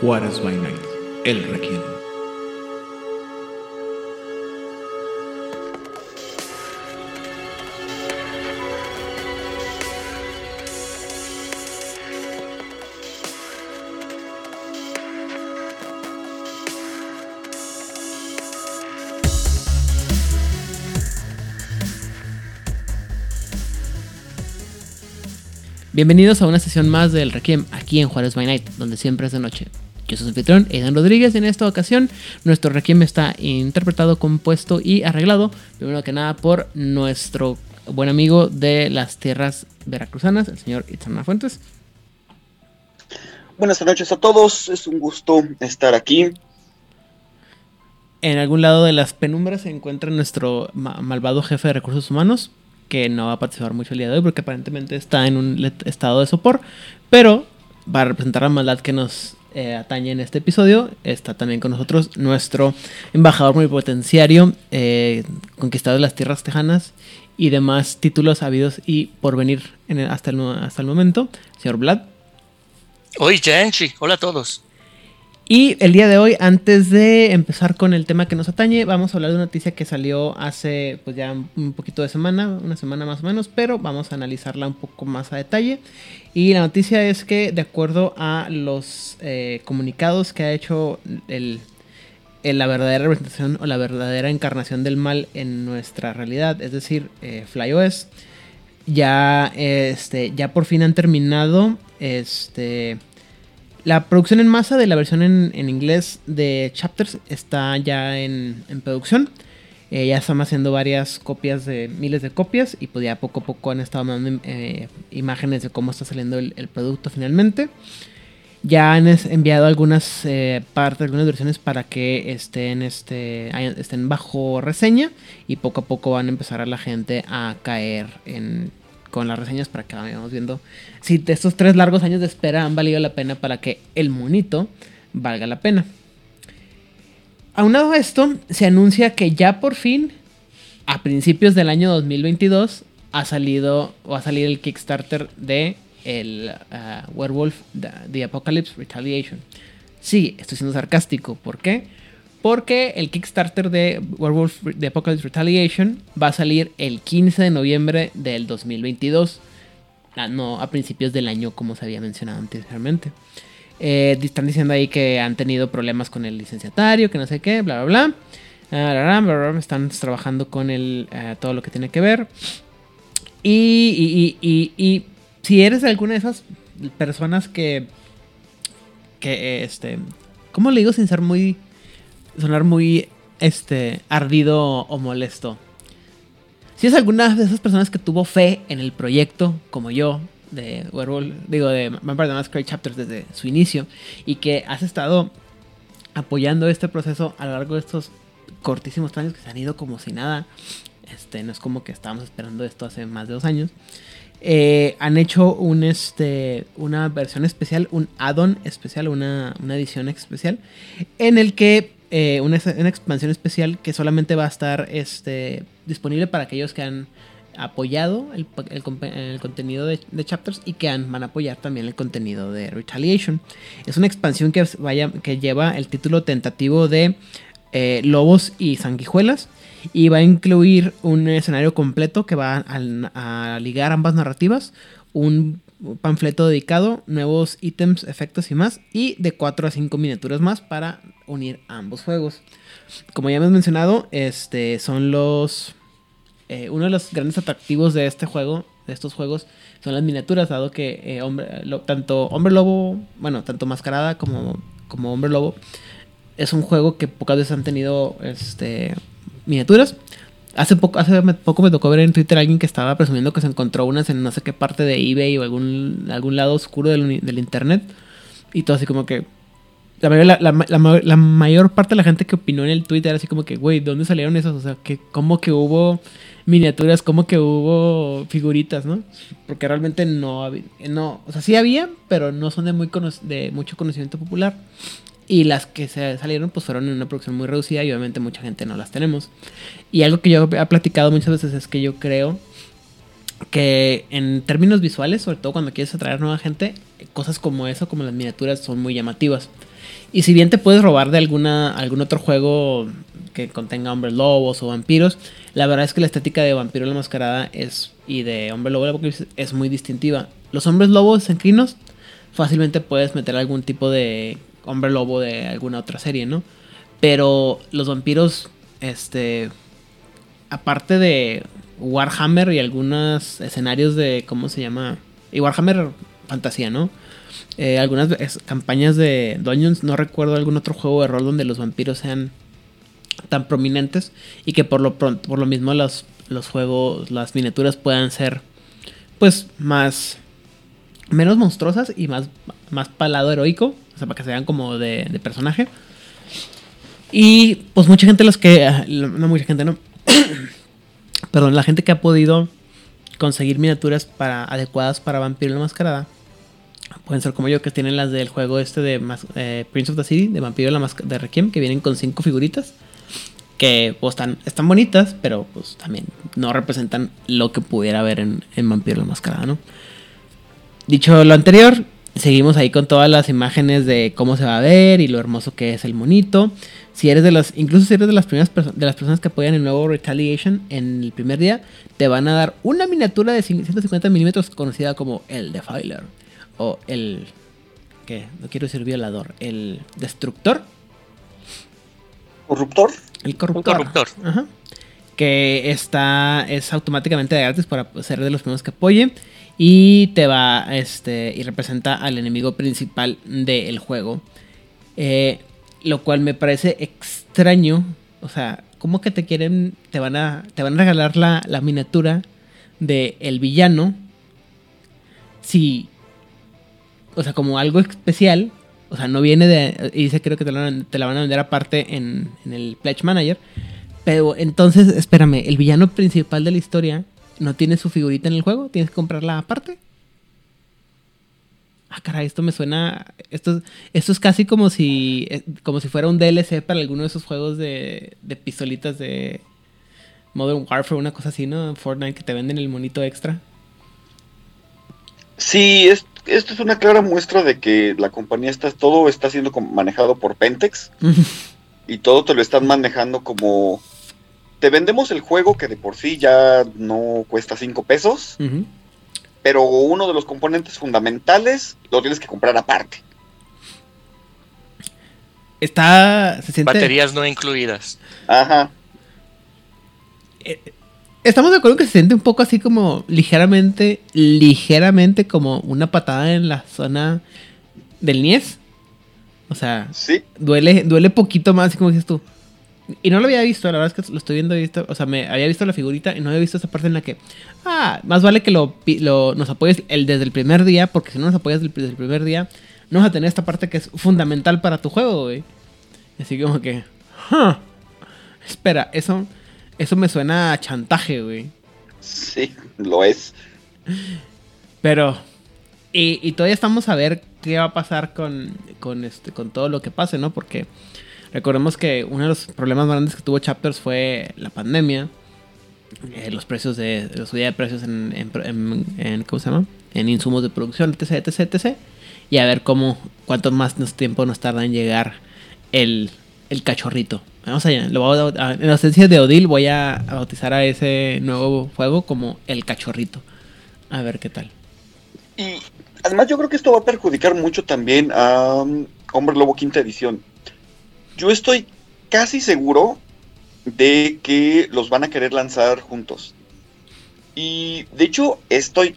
Juárez by Night, el Requiem. Bienvenidos a una sesión más del Requiem aquí en Juárez by Night, donde siempre es de noche. Yo soy su anfitrión, Aidan Rodríguez, y en esta ocasión nuestro Requiem está interpretado, compuesto y arreglado, primero que nada, por nuestro buen amigo de las tierras veracruzanas, el señor Itzana Fuentes. Buenas noches a todos, es un gusto estar aquí. En algún lado de las penumbras se encuentra nuestro ma- malvado jefe de recursos humanos, que no va a participar mucho el día de hoy porque aparentemente está en un estado de sopor, pero va a representar la maldad que nos eh, atañe en este episodio. Está también con nosotros nuestro embajador plenipotenciario, eh, conquistador de las tierras tejanas y demás títulos habidos y por venir hasta, el, hasta el momento, señor Vlad. Hola a todos. Y el día de hoy, antes de empezar con el tema que nos atañe, vamos a hablar de una noticia que salió hace pues ya un poquito de semana, una semana más o menos, pero vamos a analizarla un poco más a detalle. Y la noticia es que de acuerdo a los eh, comunicados que ha hecho el, la verdadera representación o la verdadera encarnación del mal en nuestra realidad, es decir, eh, FlyOS, ya, este, ya por fin han terminado este, la producción en masa de la versión en, inglés de Chapters está ya en, producción. Eh, ya están haciendo varias copias de miles de copias y pues ya poco a poco han estado mandando eh, imágenes de cómo está saliendo el, producto finalmente. Ya han enviado algunas eh, partes, algunas versiones para que estén, este, estén bajo reseña y poco a poco van a empezar a la gente a caer en, con las reseñas para que vayamos viendo si estos tres largos años de espera han valido la pena para que el monito valga la pena. Aunado a esto, se anuncia que ya por fin, a principios del año 2022, ha salido o va a salir el Kickstarter de el ah, Werewolf the, the Apocalypse Retaliation. Sí, estoy siendo sarcástico. ¿Por qué? Porque el Kickstarter de Werewolf The Apocalypse Retaliation va a salir el 15 de noviembre del 2022. Ah, no a principios del año como se había mencionado anteriormente. Eh, están diciendo ahí que han tenido problemas con el licenciatario, que no sé qué, bla, bla, bla. Ah. Están trabajando con el, eh, todo lo que tiene que ver. Y- y- y si eres alguna de esas personas que, que este, ¿cómo le digo sin ser muy, sonar muy, este, ardido o molesto? Si es alguna de esas personas que tuvo fe en el proyecto, como yo, de Werewolf, digo, de Vampire the Masquerade Chapters desde su inicio, y que has estado apoyando este proceso a lo largo de estos cortísimos años que se han ido como si nada, este, no es como que estábamos esperando esto hace más de dos años, eh, han hecho un, este, una versión especial, un add-on especial, una, una edición especial, en el que eh, una, una expansión especial que solamente va a estar este, disponible para aquellos que han apoyado el, el contenido de, de Chapters y que han- van a apoyar también el contenido de Retaliation. Es una expansión que, vaya, que lleva el título tentativo de eh, Lobos y Sanguijuelas y va a incluir un escenario completo que va a, a ligar ambas narrativas, un panfleto dedicado, nuevos ítems, efectos y más, y de 4 a 5 miniaturas más para unir ambos juegos. Como ya hemos mencionado, este son los eh, uno de los grandes atractivos de este juego, de estos juegos, son las miniaturas, dado que eh, hombre, tanto Hombre Lobo, bueno, tanto Mascarada como, como Hombre Lobo, es un juego que pocas veces han tenido este, miniaturas. Hace poco, hace poco me tocó ver en Twitter a alguien que estaba presumiendo que se encontró unas en no sé qué parte de eBay o algún, algún lado oscuro del, del internet. Y todo así como que... La la, la- la ma- la mayor parte de la gente que opinó en el Twitter era así como que, güey, ¿de dónde salieron esos? O sea, que ¿cómo que hubo miniaturas? ¿Cómo que hubo figuritas, no? Porque realmente no había... No, o sea, sí había, pero no son de, muy de mucho conocimiento popular. Y las que se salieron pues fueron en una producción muy reducida y obviamente mucha gente no las tenemos. Y algo que yo he platicado muchas veces es que yo creo que en términos visuales, sobre todo cuando quieres atraer nueva gente, cosas como eso, como las miniaturas, son muy llamativas. Y si bien te puedes robar de alguna, algún otro juego que contenga hombres lobos o vampiros, la verdad es que la estética de Vampiro la Mascarada es, y de Hombre Lobo es muy distintiva. Los hombres lobos encrinos fácilmente puedes meter algún tipo de hombre lobo de alguna otra serie, ¿no? Pero los vampiros, este, aparte de Warhammer y algunos escenarios de, ¿cómo se llama? Y Warhammer fantasía, ¿no? Eh, algunas campañas de Dungeons, no recuerdo algún otro juego de rol donde los vampiros sean tan prominentes y que por lo pronto, por lo mismo los, los juegos, las miniaturas puedan ser pues más menos monstruosas y más, más palado heroico, o sea, para que se vean como de, personaje. Y pues mucha gente los que, no mucha gente, no, perdón, la gente que ha podido conseguir miniaturas para, adecuadas para Vampiro la Mascarada. Pueden ser como yo, que tienen las del juego este de eh, Prince of the City, de Vampiro la Mascarada de Requiem, que vienen con cinco figuritas. Que pues están, están bonitas, pero pues también no representan lo que pudiera haber en Vampiro la Mascarada, ¿no? Dicho lo anterior, seguimos ahí con todas las imágenes de cómo se va a ver y lo hermoso que es el monito. Si eres de las, incluso si eres de las primeras de las personas que apoyan el nuevo Retaliation en el primer día, te van a dar una miniatura de 150 milímetros conocida como el Defiler o el ¿qué? No quiero decir violador, el destructor. ¿Corruptor? El corruptor. corruptor. Ajá. Que está es automáticamente de gratis para ser de los primeros que apoye y te va este y representa al enemigo principal del juego. Eh, lo cual me parece extraño. O sea, ¿cómo que te quieren, te van a, te van a regalar la, la miniatura de el villano? Si, o sea, como algo especial. O sea, no viene de, y dice creo que te la, te la van a vender aparte en, en el Pledge Manager. Pero entonces, espérame, el villano principal de la historia no tiene su figurita en el juego, tienes que comprarla aparte ah, caray, esto me suena, esto, esto es casi como si, eh, como si fuera un DLC para alguno de esos juegos de, de pistolitas de Modern Warfare, una cosa así, ¿no? Fortnite que te venden el monito extra. Sí, es, esto es una clara muestra de que la compañía está, todo está siendo manejado por Pentex y todo te lo están manejando como te vendemos el juego que de por sí ya no cuesta 5 pesos pero uno de los componentes fundamentales lo tienes que comprar aparte. Está. Se siente... Baterías no incluidas. Ajá. Eh, estamos de acuerdo que se siente un poco así como ligeramente, ligeramente como una patada en la zona del Nies. O sea, ¿Sí? duele, duele poquito más, como dices tú. Y no lo había visto, la verdad es que lo estoy viendo, visto, o sea, me había visto la figurita y no había visto esa parte en la que, ah, más vale que lo, nos apoyes el, desde el primer día, porque si no nos apoyas desde el, primer día, no vas a tener esta parte que es fundamental para tu juego, güey. Así como que, espera, eso, eso me suena a chantaje, güey. Sí, lo es. Pero, y, y, todavía estamos a ver qué va a pasar con, con, este, con todo lo que pase, ¿no? Porque Recordemos que uno de los problemas grandes que tuvo Chapters fue la pandemia. Eh, los precios de. La subida de precios en, en, ¿Cómo se llama? En insumos de producción, etc, etc, etc. Y a ver cómo. Cuánto más tiempo nos tarda en llegar el, el cachorrito. Vamos allá. Lo voy a, en ausencia de Odil voy a bautizar a ese nuevo juego como el cachorrito. A ver qué tal. Y además yo creo que esto va a perjudicar mucho también a um, Hombre Lobo Quinta Edición yo estoy casi seguro de que los van a querer lanzar juntos. Y de hecho estoy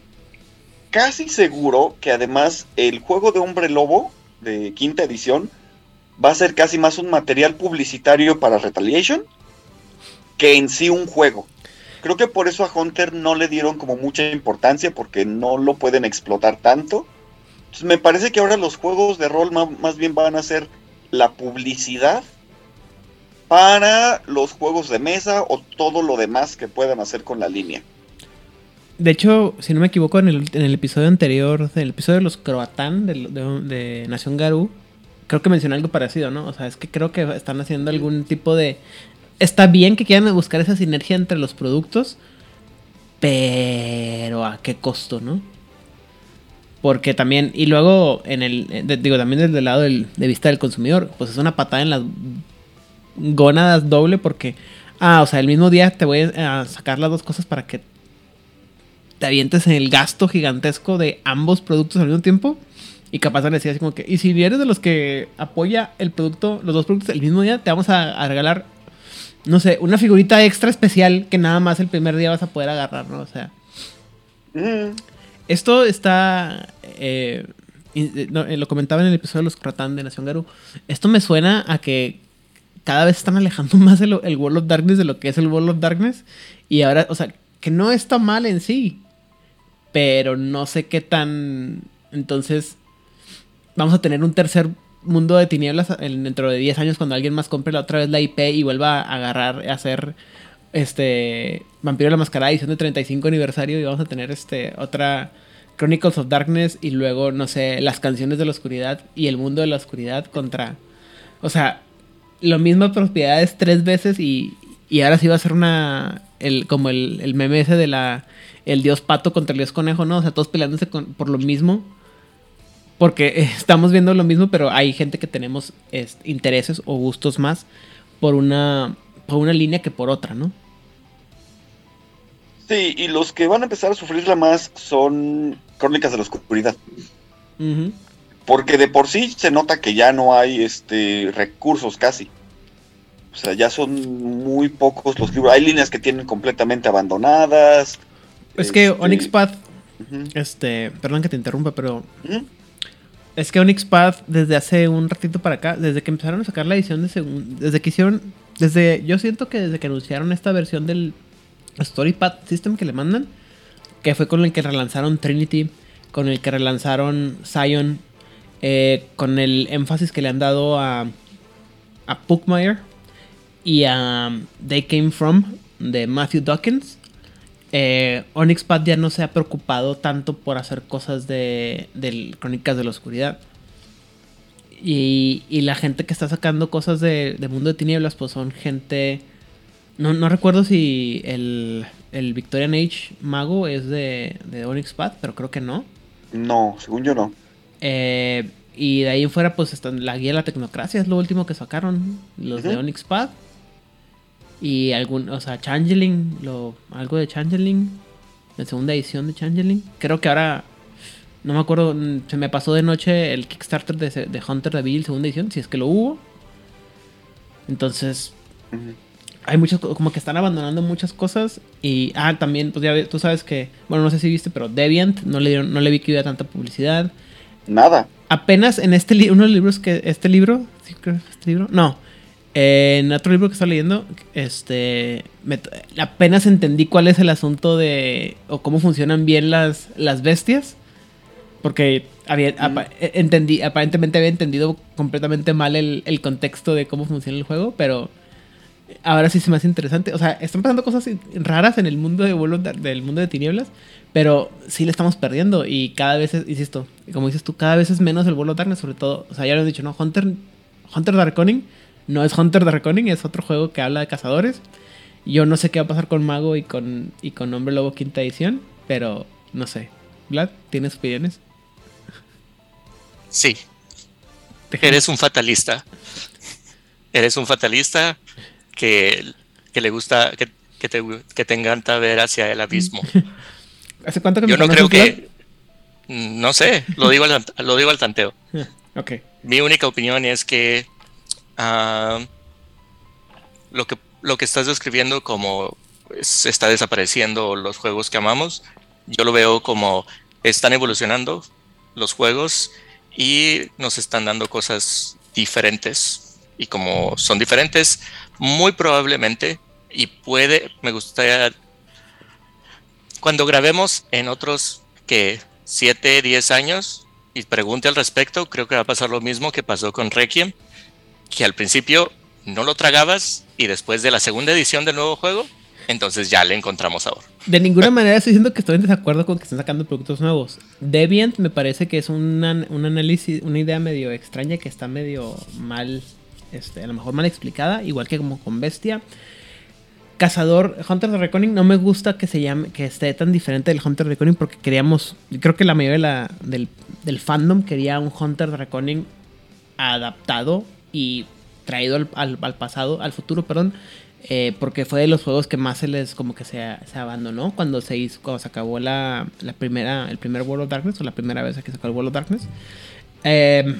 casi seguro que además el juego de hombre lobo de quinta edición va a ser casi más un material publicitario para Retaliation que en sí un juego. Creo que por eso a Hunter no le dieron como mucha importancia porque no lo pueden explotar tanto. Entonces me parece que ahora los juegos de rol más bien van a ser la publicidad para los juegos de mesa o todo lo demás que puedan hacer con la línea. De hecho, si no me equivoco, en el, episodio anterior, en el episodio de los Croatán de, Nación Garú, creo que mencioné algo parecido, ¿no? O sea, es que creo que están haciendo algún tipo de... Está bien que quieran buscar esa sinergia entre los productos, pero ¿a qué costo, no? Porque también, y luego, en el, eh, digo, también desde el lado del, de vista del consumidor, pues es una patada en las gónadas doble porque, ah, o sea, el mismo día te voy a sacar las dos cosas para que te avientes en el gasto gigantesco de ambos productos al mismo tiempo. Y capaz de decir así como que, y si eres de los que apoya el producto, los dos productos el mismo día, te vamos a, a regalar, no sé, una figurita extra especial que nada más el primer día vas a poder agarrar, ¿no? O sea, Mm, esto está. eh, eh, eh, lo comentaba en el episodio de los Croatán de Nación Garú. Esto me suena a que cada vez están alejando más el, el World of Darkness de lo que es el World of Darkness. Y ahora, o sea, que no está mal en sí. Pero no sé qué tan. Entonces, vamos a tener un tercer mundo de tinieblas en- dentro de 10 años cuando alguien más compre la otra vez la IP y vuelva a agarrar, a hacer este Vampiro la Mascarada edición de 35 aniversario y vamos a tener este otra Chronicles of Darkness y luego no sé, las canciones de la oscuridad y el mundo de la oscuridad contra o sea, lo mismo propiedades tres veces y, y ahora sí va a ser una el como el, el meme ese de la el dios pato contra el dios conejo, ¿no? O sea, todos peleándose con- por lo mismo. Porque estamos viendo lo mismo, pero hay gente que tenemos es, intereses o gustos más por una, por una línea que por otra, ¿no? Sí, y los que van a empezar a sufrirla más son Crónicas de la Oscuridad. Porque de por sí se nota que ya no hay este recursos casi. O sea, ya son muy pocos los libros. Hay líneas que tienen completamente abandonadas. Es que Este, Onyx Path, este, perdón que te interrumpa, pero ujú. es que Onyx Path desde hace un ratito para acá, desde que empezaron a sacar la edición de segundo, desde que hicieron, desde, yo siento que desde que anunciaron esta versión del Story Path System que le mandan, que fue con el que relanzaron Trinity, con el que relanzaron Zion, eh, con el énfasis que le han dado a, a Puckmeyer y a They Came From de Matthew Dawkins. Eh, Onyx Path ya no se ha preocupado tanto por hacer cosas de, del Crónicas de la Oscuridad. Y, y la gente que está sacando cosas de, de Mundo de Tinieblas, pues son gente. No, no recuerdo si el, el Victorian Age mago es de, de Onyx Path, pero creo que no. No, según yo no. Eh, y de ahí en fuera, pues están la guía de la tecnocracia, es lo último que sacaron. Los de. Onyx Path. Y algún, o sea, Changeling, lo, algo de Changeling. La segunda edición de Changeling. Creo que ahora, no me acuerdo, mm, se me pasó de noche el Kickstarter de, de Hunter de Bill, segunda edición, si es que lo hubo. Entonces. Hay muchas, co- como que están abandonando muchas cosas. Y, ah, también, pues ya tú sabes que, bueno, no sé si viste, pero Deviant, no le, dieron, no le vi que hubiera tanta publicidad Nada. apenas en este libro, uno de los libros que este libro, sí creo que este libro, no, eh, en otro libro que estoy leyendo, este, me apenas entendí cuál es el asunto de o cómo funcionan bien las las bestias, porque había apa- eh, entendí, aparentemente había entendido completamente mal el, el contexto de cómo funciona el juego, pero ahora sí se me hace interesante. O sea, están pasando cosas raras en el mundo de Dar- del mundo de tinieblas, pero sí le estamos perdiendo y cada vez, es, insisto, como dices tú, cada vez es menos el of Darkness, sobre todo, o sea, ya lo he dicho, ¿no? Hunter, Hunter Darkoning no es Hunter Darkoning, es otro juego que habla de cazadores. Yo no sé qué va a pasar con Mago y con, y con Hombre Lobo quinta edición, pero no sé. Vlad, ¿tienes opiniones? Sí, eres un fatalista. Eres un fatalista que, que le gusta, que, que te, que te encanta ver hacia el abismo. ¿Hace cuánto que me Yo no creo que. No sé, lo digo al, lo digo al tanteo. Mi única opinión es que ah, lo que lo que estás describiendo como se está desapareciendo los juegos que amamos, yo lo veo como están evolucionando los juegos y nos están dando cosas diferentes y como son diferentes, muy probablemente y puede, me gustaría cuando grabemos en otros que 7, 10 años y pregunte al respecto, creo que va a pasar lo mismo que pasó con Requiem, que al principio no lo tragabas y después de la segunda edición del nuevo juego, entonces ya le encontramos sabor. De ninguna manera estoy diciendo que estoy en desacuerdo con que estén sacando productos nuevos. Deviant me parece que es una- un análisis, una idea medio extraña que está medio mal, este, a lo mejor mal explicada, igual que como con Bestia. Cazador, Hunter de Reckoning, no me gusta que se llame, que esté tan diferente del Hunter de Reckoning porque queríamos, creo que la mayoría de del, fandom quería un Hunter de Reckoning adaptado y traído al, pasado, al futuro, perdón, eh, porque fue de los juegos que más se les como que se, abandonó cuando se hizo, cuando se acabó la, la primera, el primer World of Darkness o la primera vez que se acabó el World of Darkness. Eh,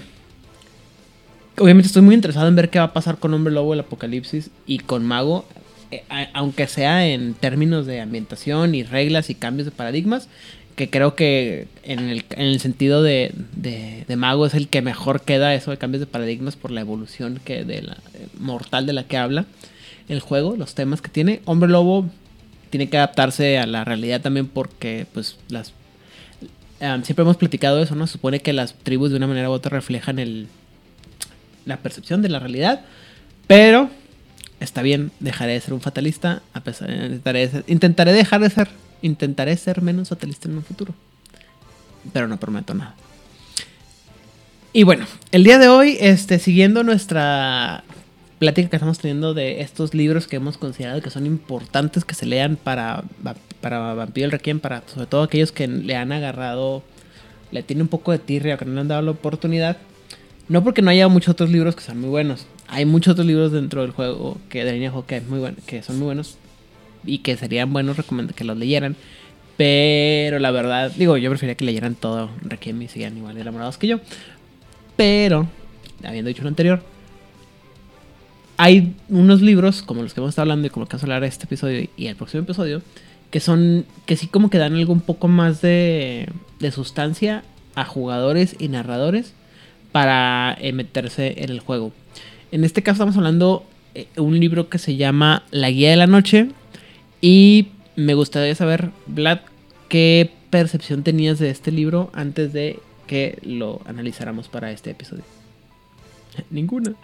obviamente estoy muy interesado en ver qué va a pasar con Hombre Lobo, el Apocalipsis y con Mago, eh, aunque sea en términos de ambientación y reglas y cambios de paradigmas, que creo que en el, en el sentido de, de- de Mago es el que mejor queda eso de cambios de paradigmas por la evolución que de la, mortal de la que habla el juego, los temas que tiene. Hombre Lobo tiene que adaptarse a la realidad también porque pues las siempre hemos platicado eso, ¿no? Supone que las tribus de una manera u otra reflejan el la percepción de la realidad, pero está bien, dejaré de ser un fatalista, a pesar intentaré, ser- intentaré dejar de ser, intentaré ser menos fatalista en un futuro, pero no prometo nada. Y bueno, el día de hoy, este, siguiendo nuestra plática que estamos teniendo de estos libros que hemos considerado que son importantes que se lean para, para Vampiro el Requiem, para sobre todo aquellos que le han agarrado, le tienen un poco de tirria o que no le han dado la oportunidad. No porque no haya muchos otros libros que son muy buenos. Hay muchos otros libros dentro del juego que de línea juego que, muy buen- que son muy buenos y que serían buenos recomendar que los leyeran. Pero la verdad, digo, yo preferiría que leyeran todo Requiem y siguieran igual enamorados que yo. Pero, habiendo dicho lo anterior, hay unos libros, como los que hemos estado hablando y como los que vamos a hablar este episodio y el próximo episodio, que son, que sí como que dan algo un poco más de, de sustancia a jugadores y narradores para eh, meterse en el juego. En este caso estamos hablando de un libro que se llama La Guía de la Noche y me gustaría saber, Vlad, qué percepción tenías de este libro antes de que lo analizáramos para este episodio. Ninguna.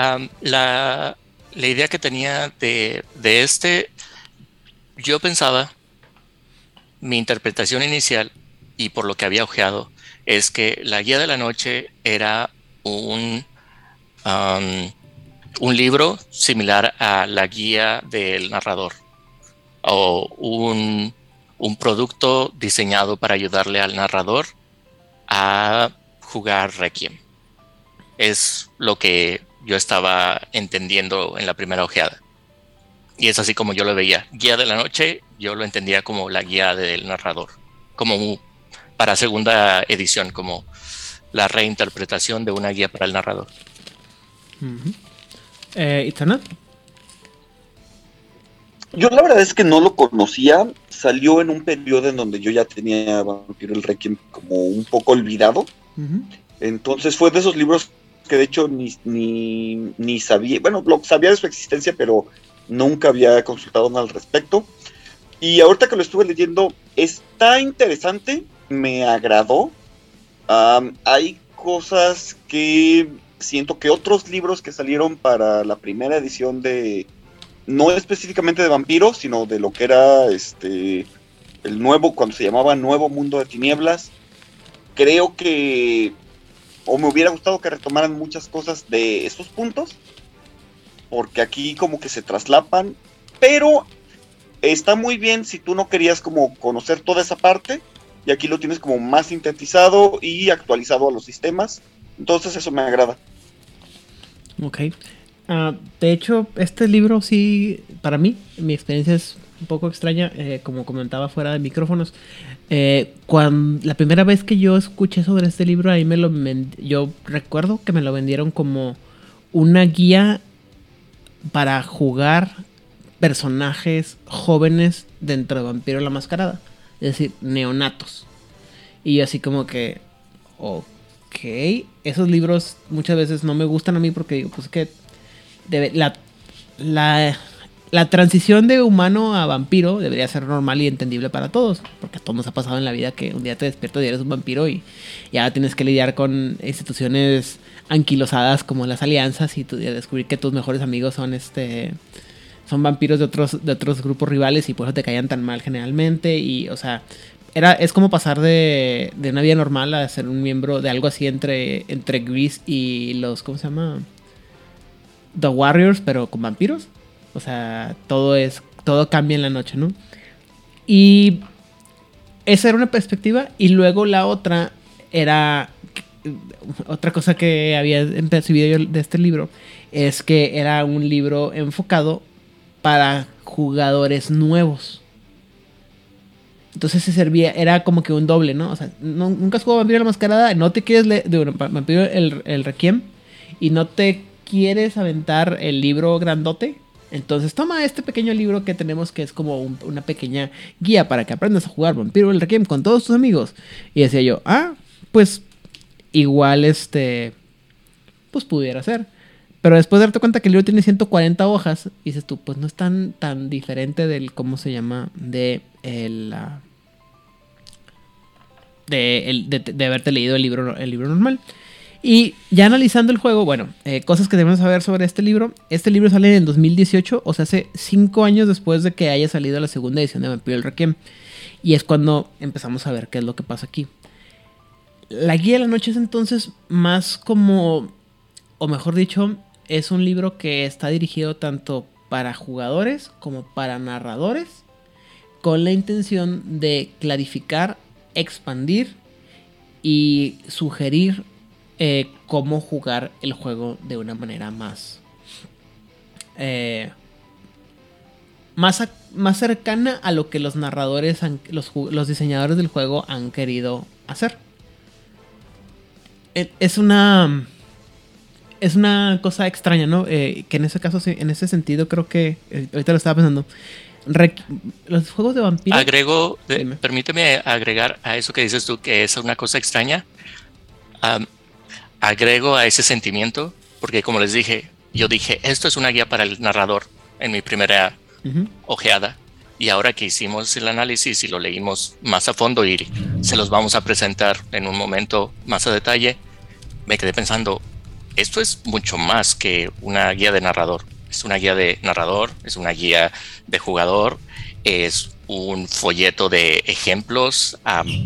La, la idea que tenía de, de este, yo pensaba, mi interpretación inicial y por lo que había ojeado, es que la guía de la noche era un, un libro similar a la guía del narrador o un, un producto diseñado para ayudarle al narrador a jugar Requiem es lo que yo estaba entendiendo en la primera ojeada. Y es así como yo lo veía. Guía de la noche, yo lo entendía como la guía del narrador, como para segunda edición, como la reinterpretación de una guía para el narrador. Ujú. Eh, Itzana? Yo la verdad es que no lo conocía. Salió en un periodo en donde yo ya tenía Vampiro el Requiem como un poco olvidado. Entonces fue de esos libros que de hecho ni, ni, ni sabía, bueno, lo sabía de su existencia, pero nunca había consultado nada al respecto. Y ahorita que lo estuve leyendo, está interesante, me agradó. Am, hay cosas que siento que otros libros que salieron para la primera edición de, no específicamente de vampiros, sino de lo que era este el nuevo, cuando se llamaba Nuevo Mundo de Tinieblas, creo que o me hubiera gustado que retomaran muchas cosas de esos puntos, porque aquí como que se traslapan, pero está muy bien si tú no querías como conocer toda esa parte, y aquí lo tienes como más sintetizado y actualizado a los sistemas, entonces eso me agrada. Ok. Ah, de hecho, este libro sí, para mí, mi experiencia es un poco extraña, eh, como comentaba fuera de micrófonos. Eh, cuando, la primera vez que yo escuché sobre este libro, ahí me lo yo recuerdo que me lo vendieron como una guía para jugar personajes jóvenes dentro de Vampiro la Mascarada. Es decir, neonatos. Y yo así como que, ok, esos libros muchas veces no me gustan a mí porque digo, pues que la, la transición de humano a vampiro debería ser normal y entendible para todos. Porque a todos nos ha pasado en la vida que un día te despiertas y eres un vampiro y ya tienes que lidiar con instituciones anquilosadas como las alianzas y, tu- y descubrir que tus mejores amigos son este son vampiros de otros de otros grupos rivales y por eso te caían tan mal generalmente. Y o sea era es como pasar de, de una vida normal a ser un miembro de algo así entre entre Gris y los cómo se llama The Warriors pero con vampiros. O sea todo es todo cambia en la noche, ¿no? Y esa era una perspectiva y luego la otra era otra cosa que había percibido yo de este libro es que era un libro enfocado para jugadores nuevos. Entonces se servía, era como que un doble, ¿no? O sea, nunca has jugado Vampiro la Mascarada, no te quieres leer, Vampiro el, el Requiem, y no te quieres aventar el libro grandote, entonces toma este pequeño libro que tenemos que es como una pequeña guía para que aprendas a jugar Vampiro el Requiem con todos tus amigos. Y decía yo, ah, pues igual este, pues pudiera ser. Pero después de darte cuenta que el libro tiene 140 hojas, dices tú, pues no es tan, tan diferente del, ¿cómo se llama? De el... de, de, de, haberte leído el libro, el libro normal. Y ya analizando el juego, bueno, eh, cosas que debemos saber sobre este libro. Este libro sale en 2018, o sea, hace 5 años después de que haya salido la segunda edición de Vampiro el Requiem. Y es cuando empezamos a ver qué es lo que pasa aquí. La Guía de la Noche es entonces más como, o mejor dicho, es un libro que está dirigido tanto para jugadores como para narradores, con la intención de clarificar, expandir y sugerir eh, cómo jugar el juego de una manera más. Eh, más, más cercana a lo que los narradores, los, los, diseñadores del juego han querido hacer. E, es una. Es una cosa extraña, ¿no? Eh, que en ese caso, en ese sentido, creo que. ahorita lo estaba pensando. los juegos de vampiros. Agrego, permíteme agregar a eso que dices tú, que es una cosa extraña agrego a ese sentimiento, porque como les dije, yo dije, esto es una guía para el narrador en mi primera ojeada. Y ahora que hicimos el análisis y lo leímos más a fondo y se los vamos a presentar en un momento más a detalle, me quedé pensando, esto es mucho más que una guía de narrador. Es una guía de narrador, es una guía de jugador, es un folleto de ejemplos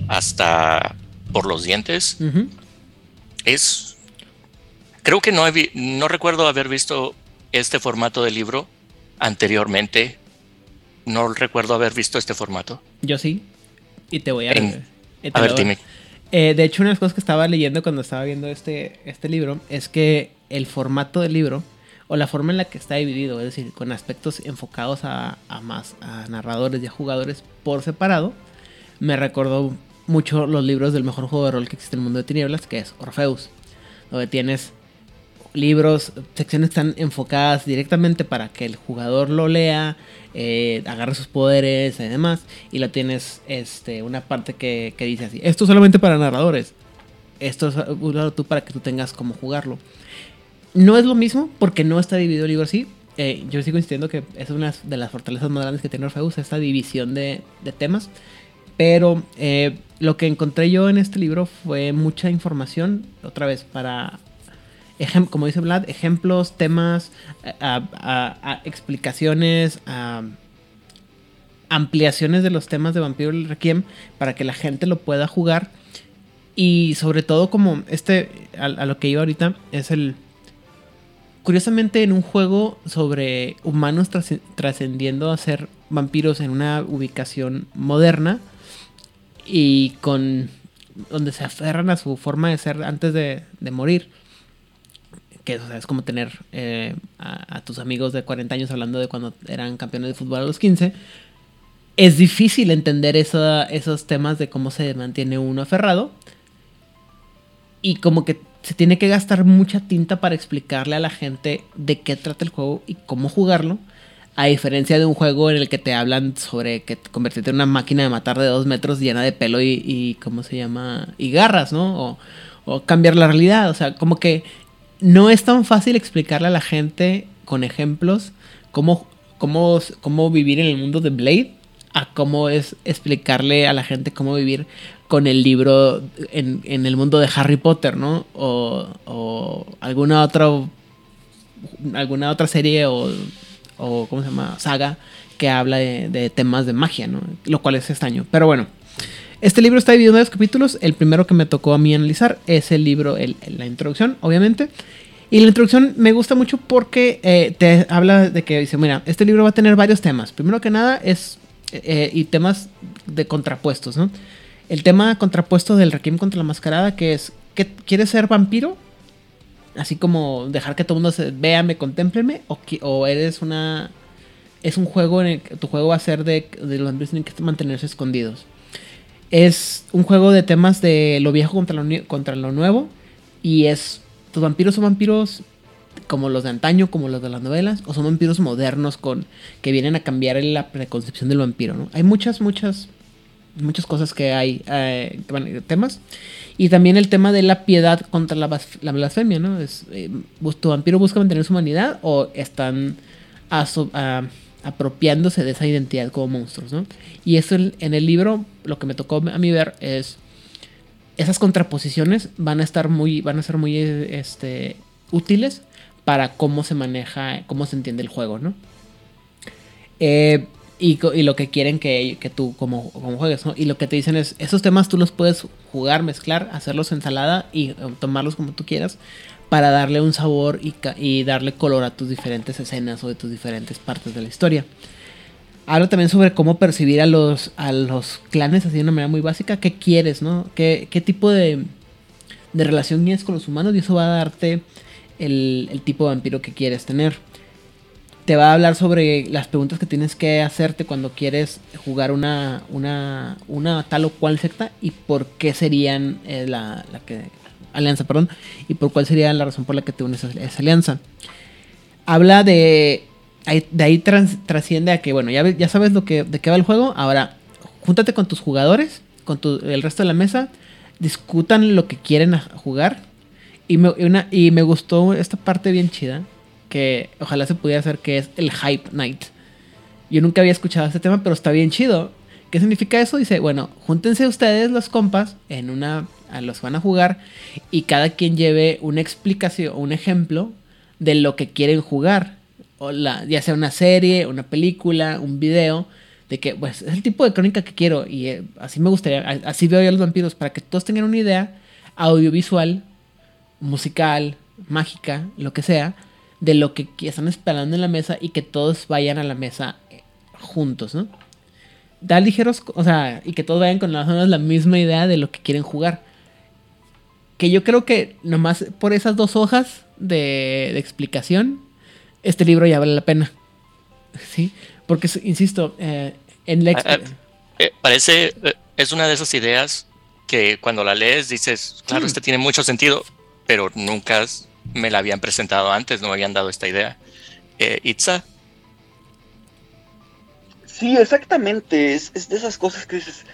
hasta por los dientes es... Creo que no, no recuerdo haber visto este formato de libro anteriormente. No recuerdo haber visto este formato. Yo sí. Y te voy a... a ver, dime. Eh, de hecho, una de las cosas que estaba leyendo cuando estaba viendo este, este libro es que el formato del libro o la forma en la que está dividido, es decir, con aspectos enfocados a, más a narradores y a jugadores por separado, me recordó mucho los libros del mejor juego de rol que existe en el mundo de tinieblas, que es Orpheus, donde tienes libros, secciones están enfocadas directamente para que el jugador lo lea, eh, agarre sus poderes y demás, y lo tienes este, una parte que, dice así, esto solamente para narradores, esto es un lado tú para que tú tengas cómo jugarlo. No es lo mismo porque no está dividido el libro así. Eh, yo sigo insistiendo que es una de las fortalezas más grandes que tiene Orpheus, esta división de, de temas. Pero eh, lo que encontré yo en este libro fue mucha información, otra vez, para, como dice Vlad, ejemplos, temas, explicaciones, ampliaciones de los temas de Vampiro Requiem para que la gente lo pueda jugar. Y sobre todo como este, a lo que iba ahorita, es el... Curiosamente en un juego sobre humanos trascendiendo a ser vampiros en una ubicación moderna, y con donde se aferran a su forma de ser antes de, morir. Que es como tener eh, a, tus amigos de 40 años hablando de cuando eran campeones de fútbol a los 15. Es difícil entender esos temas de cómo se mantiene uno aferrado. Y como que se tiene que gastar mucha tinta para explicarle a la gente de qué trata el juego y cómo jugarlo. A diferencia de un juego en el que te hablan sobre que convertirte en una máquina de matar de dos metros llena de pelo y, ¿cómo se llama? Y garras, ¿no? O, cambiar la realidad. O sea, como que no es tan fácil explicarle a la gente con ejemplos cómo, cómo, cómo vivir en el mundo de Blade a cómo es explicarle a la gente cómo vivir con el libro en, el mundo de Harry Potter, ¿no? O, o alguna otra alguna otra serie o o ¿cómo se llama? Saga que habla de, temas de magia, ¿no? Lo cual es extraño. Pero bueno, este libro está dividido en varios capítulos. El primero que me tocó a mí analizar es el libro, la introducción, obviamente. Y la introducción me gusta mucho porque eh, te habla de que dice, mira, este libro va a tener varios temas. Primero que nada es, eh, y temas de contrapuestos, ¿no? El tema contrapuesto del Requiem contra la Mascarada, que es, que ¿quieres ser vampiro? Así como dejar que todo el mundo se vea, me contémpleme, o, o eres una... Es un juego en el que tu juego va a ser de, de los vampiros tienen que mantenerse escondidos. Es un juego de temas de lo viejo contra lo, contra lo nuevo. Y es ¿Tus vampiros son vampiros como los de antaño, como los de las novelas? ¿O son vampiros modernos con que vienen a cambiar la preconcepción del vampiro? ¿no? Hay muchas, muchas, muchas cosas que hay, eh, temas. Y también el tema de la piedad contra la, blasfemia, ¿no? Es, eh, ¿Tu vampiro busca mantener su humanidad o están apropiándose de esa identidad como monstruos, ¿no? Y eso en el libro, lo que me tocó a mí ver es esas contraposiciones van a estar muy, van a ser muy este, útiles para cómo se maneja, cómo se entiende el juego, ¿no? Eh, y, lo que quieren que, tú como, como, juegues, ¿no? Y lo que te dicen es, esos temas tú los puedes jugar, mezclar, hacerlos ensalada y eh, tomarlos como tú quieras para darle un sabor y, y darle color a tus diferentes escenas o de tus diferentes partes de la historia. Habla también sobre cómo percibir a los, clanes así de una manera muy básica. ¿Qué quieres, no? ¿Qué, qué tipo de, de relación tienes con los humanos? Y eso va a darte el, el, tipo de vampiro que quieres tener. Te va a hablar sobre las preguntas que tienes que hacerte cuando quieres jugar una, una, una tal o cual secta y por qué serían eh, la, la, que, alianza, perdón, y por cuál sería la razón por la que te unes a esa alianza. Habla de de ahí trasciende a que, bueno, ya, ya sabes lo que, de qué va el juego. Ahora, júntate con tus jugadores, con el resto de la mesa, discutan lo que quieren jugar. Y me, y me gustó esta parte bien chida, que ojalá se pudiera hacer, que es el Hype Night. Yo nunca había escuchado este tema, pero está bien chido. ¿Qué significa eso? Dice, bueno, júntense ustedes los compas en una los van a jugar y cada quien lleve una explicación, un ejemplo de lo que quieren jugar ya sea una serie, una película, un video, de que pues es el tipo de crónica que quiero y eh, así me gustaría, así veo yo a los vampiros, para que todos tengan una idea audiovisual, musical, mágica, lo que sea, de lo que están esperando en la mesa y que todos vayan a la mesa eh, juntos, ¿no? Da ligeros, o sea, y que todos vayan con la misma idea de lo que quieren jugar. Que yo creo que nomás por esas dos hojas de, de explicación este libro ya vale la pena. Sí, porque, insisto, eh, en Lex... Ah, ah, eh, parece, eh, es una de esas ideas que cuando la lees dices, claro, este tiene mucho sentido, pero nunca me la habían presentado antes, no me habían dado esta idea. Itza. Sí, exactamente, es, es de esas cosas que dices,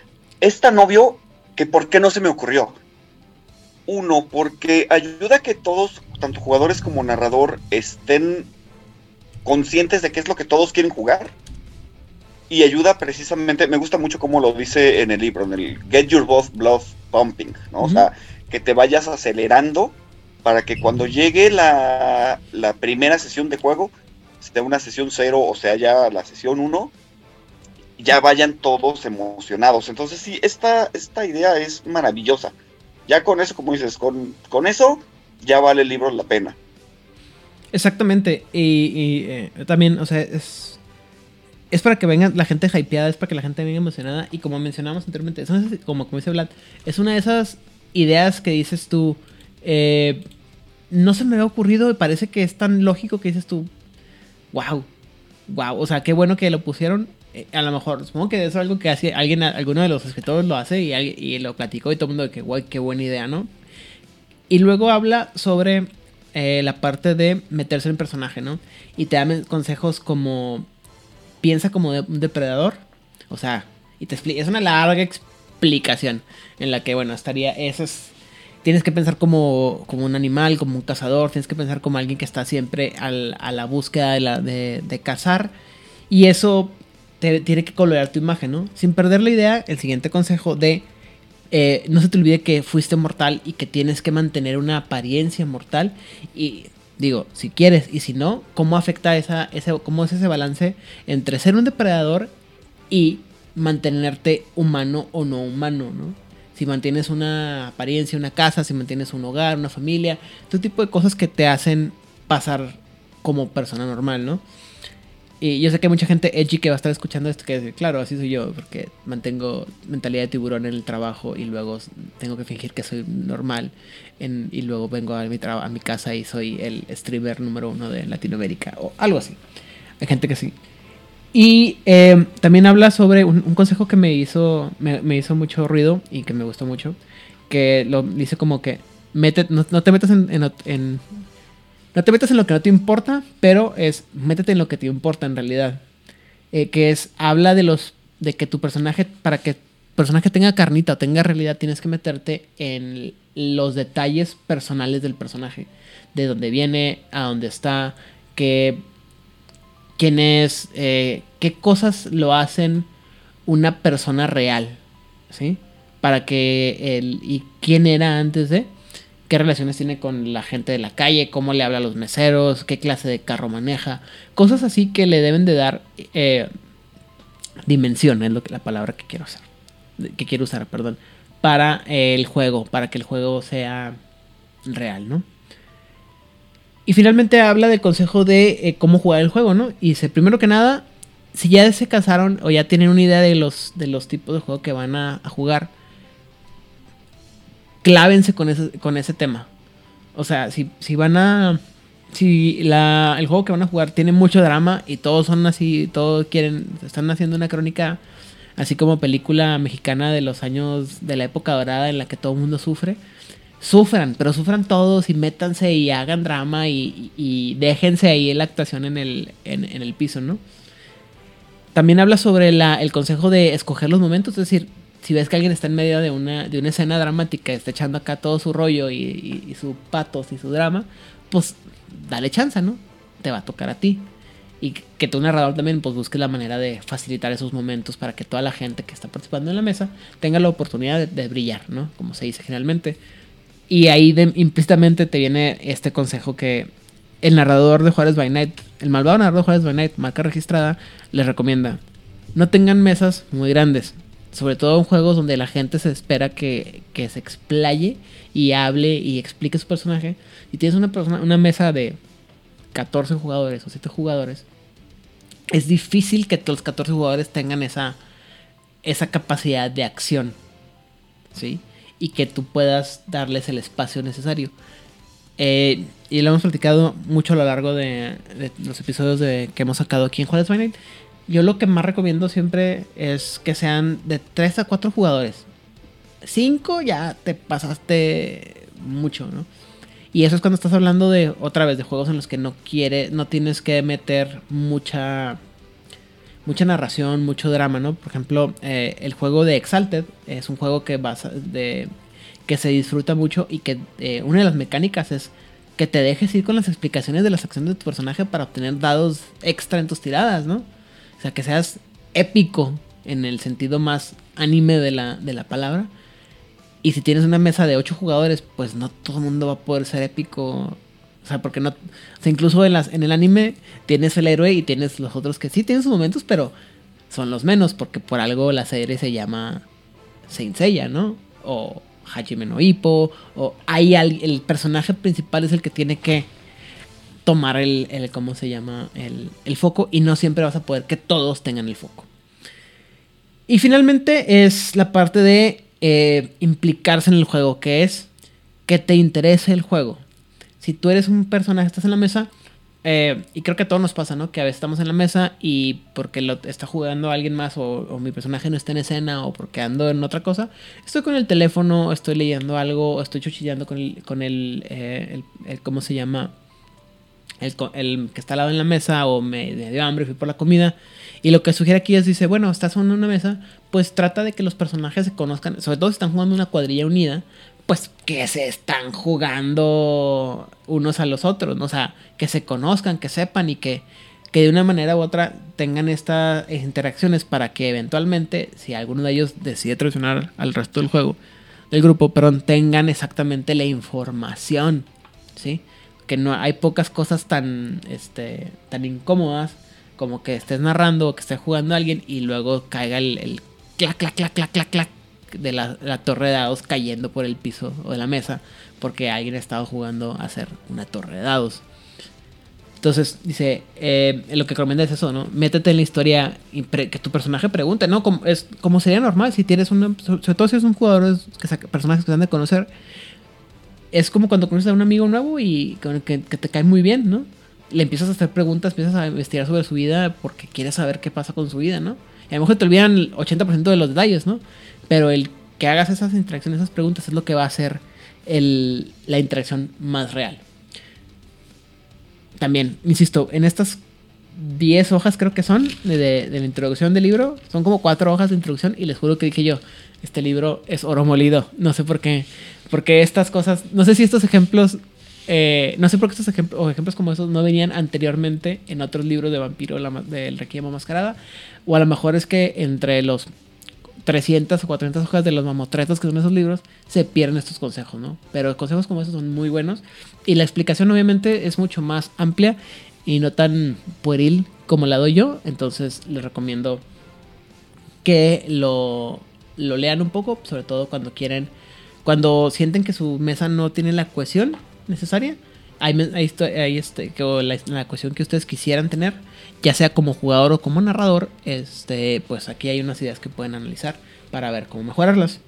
es tan obvio que por qué no se me ocurrió. Uno, porque ayuda a que todos, tanto jugadores como narrador, estén conscientes de qué es lo que todos quieren jugar. Y ayuda precisamente, me gusta mucho como lo dice en el libro, en el Get Your Blood Pumping, ¿no? O sea, que te vayas acelerando para que cuando llegue la, la primera sesión de juego, sea una sesión 0 o sea ya la sesión 1, ya vayan todos emocionados. Entonces sí, esta, esta idea es maravillosa. Ya con eso, como dices, con, con eso ya vale el libro la pena. Exactamente. Y, eh, también, o sea, es. Es para que venga la gente hypeada, es para que la gente venga emocionada. Y como mencionamos anteriormente, como, como dice Vlad, es una de esas ideas que dices tú. Eh, no se me había ocurrido, parece que es tan lógico que dices tú. Wow. Wow. O sea, qué bueno que lo pusieron. Eh, a lo mejor, supongo que eso es algo que hace alguien, alguno de los escritores lo hace y, lo platicó y todo el mundo de que, guay, qué buena idea, ¿no? Y luego habla sobre eh, la parte de meterse en personaje, ¿no? Y te dan consejos como piensa como un depredador, o sea, y te explica, es una larga explicación en la que, bueno, estaría, eso es, tienes que pensar como, como un animal, como un cazador, tienes que pensar como alguien que está siempre a la búsqueda de, de cazar, y eso te, tiene que colorear tu imagen, ¿no? Sin perder la idea, el siguiente consejo de eh, no se te olvide que fuiste mortal y que tienes que mantener una apariencia mortal. Y digo, si quieres y si no, ¿cómo afecta esa, ese, cómo es ese balance entre ser un depredador y mantenerte humano o no humano, ¿no? si mantienes una apariencia, una casa, si mantienes un hogar, una familia, todo tipo de cosas que te hacen pasar como persona normal, ¿no? Y yo sé que hay mucha gente edgy que va a estar escuchando esto que dice, claro, así soy yo, porque mantengo mentalidad de tiburón en el trabajo y luego tengo que fingir que soy normal y luego vengo a mi, a mi casa y soy el streamer número uno de Latinoamérica o algo así. Hay gente que sí. Y eh, también habla sobre un, consejo que me hizo, me, hizo mucho ruido y que me gustó mucho, que lo dice como que mete, no, te metas en no te metas en lo que no te importa, pero es métete en lo que te importa en realidad. Eh, que es, habla de los, de que tu personaje, para que personaje tenga carnita o tenga realidad, tienes que meterte en los detalles personales del personaje. De dónde viene, a dónde está, qué, quién es, eh, qué cosas lo hacen una persona real. ¿Sí? Para que el, y quién era antes de qué relaciones tiene con la gente de la calle, cómo le habla a los meseros, qué clase de carro maneja, cosas así que le deben de dar eh, dimensión, es lo que la palabra que quiero usar, que quiero usar, perdón, para el juego, para que el juego sea real, ¿no? Y finalmente habla del consejo de eh, cómo jugar el juego, ¿no? Y dice, primero que nada, si ya se casaron o ya tienen una idea de los, de los tipos de juego que van a jugar, clávense con ese, con ese tema. O sea, si, si van a. Si la, el juego que van a jugar tiene mucho drama y todos son así, todos quieren. Están haciendo una crónica así como película mexicana de los años de la época dorada en la que todo el mundo sufre. Sufran, pero sufran todos y métanse y hagan drama y, y déjense ahí la actuación en el, en, en el piso, ¿no? También habla sobre el consejo de escoger los momentos, es decir, si ves que alguien está en medio de una, de una escena dramática, está echando acá todo su rollo y, su patos y su drama, pues dale chance, ¿no? Te va a tocar a ti. Y que tu narrador también pues busque la manera de facilitar esos momentos para que toda la gente que está participando en la mesa tenga la oportunidad de, brillar, ¿no? Como se dice generalmente. Y ahí implícitamente te viene este consejo que el narrador de Juárez by Night, el malvado narrador de Juárez by Night, marca registrada, les recomienda. No tengan mesas muy grandes sobre todo en juegos donde la gente se espera que, se explaye y hable y explique su personaje. Y tienes una, una mesa de 14 jugadores o 7 jugadores, es difícil que los 14 jugadores tengan esa, esa capacidad de acción. ¿Sí? Y que tú puedas darles el espacio necesario. Eh, y lo hemos platicado mucho a lo largo de, los episodios de, que hemos sacado aquí en Juárez by yo lo que más recomiendo siempre es que sean de 3 a 4 jugadores. 5 ya te pasaste mucho, ¿no? Y eso es cuando estás hablando de, otra vez, de juegos en los que no quiere, no tienes que meter mucha, mucha narración, mucho drama, ¿no? Por ejemplo, eh, el juego de Exalted es un juego que, basa de, que se disfruta mucho y que eh, una de las mecánicas es que te dejes ir con las explicaciones de las acciones de tu personaje para obtener dados extra en tus tiradas, ¿no? O sea, que seas épico en el sentido más anime de la, de la palabra. Y si tienes una mesa de 8 jugadores, pues no todo el mundo va a poder ser épico. O sea, porque no. O sea, incluso en, las, en el anime tienes el héroe y tienes los otros que sí tienen sus momentos, pero son los menos, porque por algo la serie se llama Saint Seiya, ¿no? O Hajime no Ippo, o hay el personaje principal es el que tiene que tomar el, ¿cómo se llama? El, foco y no siempre vas a poder que todos tengan el foco. Y finalmente es la parte de eh, implicarse en el juego, que es que te interese el juego. Si tú eres un personaje, estás en la mesa, eh, y creo que a todos nos pasa, ¿no? Que a veces estamos en la mesa y porque lo está jugando alguien más o, mi personaje no está en escena o porque ando en otra cosa, estoy con el teléfono, estoy leyendo algo, estoy chuchillando con el, con el, eh, el ¿cómo se llama? El, que está al lado en la mesa o me, dio hambre, fui por la comida. Y lo que sugiere aquí es, dice, bueno, estás en una mesa, pues trata de que los personajes se conozcan, sobre todo si están jugando una cuadrilla unida, pues que se están jugando unos a los otros, o sea, que se conozcan, que sepan y que, que de una manera u otra tengan estas interacciones para que eventualmente, si alguno de ellos decide traicionar al resto del juego, del grupo, perdón, tengan exactamente la información, ¿sí? Que no hay pocas cosas tan, este, tan incómodas como que estés narrando o que esté jugando a alguien y luego caiga el, clac, clac, clac, clac, clac, clac de la, torre de dados cayendo por el piso o de la mesa porque alguien ha estado jugando a hacer una torre de dados. Entonces, dice, eh, lo que recomienda es eso, ¿no? Métete en la historia y que tu personaje pregunte, ¿no? Como, es, como sería normal si tienes una... so- Sobre todo si es un jugador, es- que personajes que se han de conocer. Es como cuando conoces a un amigo nuevo y que, te cae muy bien, ¿no? Le empiezas a hacer preguntas, empiezas a investigar sobre su vida porque quieres saber qué pasa con su vida, ¿no? Y a lo mejor te olvidan el 80% de los detalles, ¿no? Pero el que hagas esas interacciones, esas preguntas, es lo que va a hacer el- la interacción más real. También, insisto, en estas 10 hojas creo que son de- de la introducción del libro, son como 4 hojas de introducción y les juro que dije yo, este libro es oro molido, no sé por qué, porque estas cosas, no sé si estos ejemplos, eh, no sé por qué estos ejemplos, ejemplos como esos no venían anteriormente en otros libros de vampiro la del Requiem Mascarada, o a lo mejor es que entre los 300 o 400 hojas de los mamotretos que son esos libros, se pierden estos consejos, ¿no? Pero consejos como esos son muy buenos. Y la explicación obviamente es mucho más amplia y no tan pueril como la doy yo. Entonces les recomiendo que lo, lo lean un poco, sobre todo cuando quieren, cuando sienten que su mesa no tiene la cohesión necesaria. Hay, me- hay esto- hay este, que, o la, la cohesión que ustedes quisieran tener, ya sea como jugador o como narrador, este, pues aquí hay unas ideas que pueden analizar para ver cómo mejorarlas.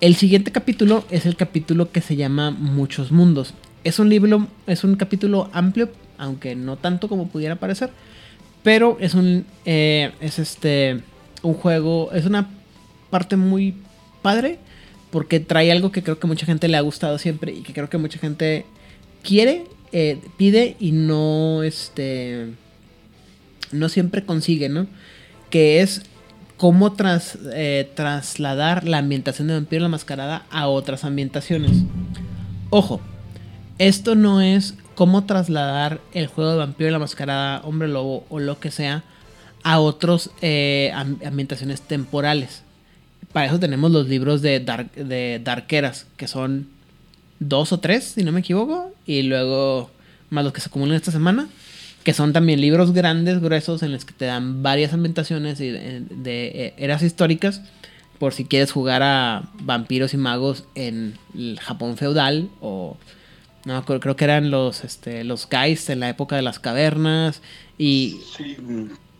El siguiente capítulo es el capítulo que se llama Muchos Mundos. Es un libro, es un capítulo amplio, aunque no tanto como pudiera parecer, pero es un, eh, es este, un juego, es una parte muy padre porque trae algo que creo que mucha gente le ha gustado siempre y que creo que mucha gente quiere, eh, pide y no, este, no siempre consigue, ¿no? Que es cómo tras, eh, trasladar la ambientación de Vampiro la Mascarada a otras ambientaciones. Ojo, esto no es cómo trasladar el juego de Vampiro la Mascarada, Hombre Lobo o lo que sea a otras ambientaciones temporales. Para eso tenemos los libros de, Dark, de Darkeras, que son dos o tres, si no me equivoco, y luego más los que se acumulan esta semana, que son también libros grandes, gruesos, en los que te dan varias ambientaciones de, de, eh, eras históricas, por si quieres jugar a vampiros y magos en el Japón feudal o no creo, que eran los este los Geist en la época de las cavernas y Sí,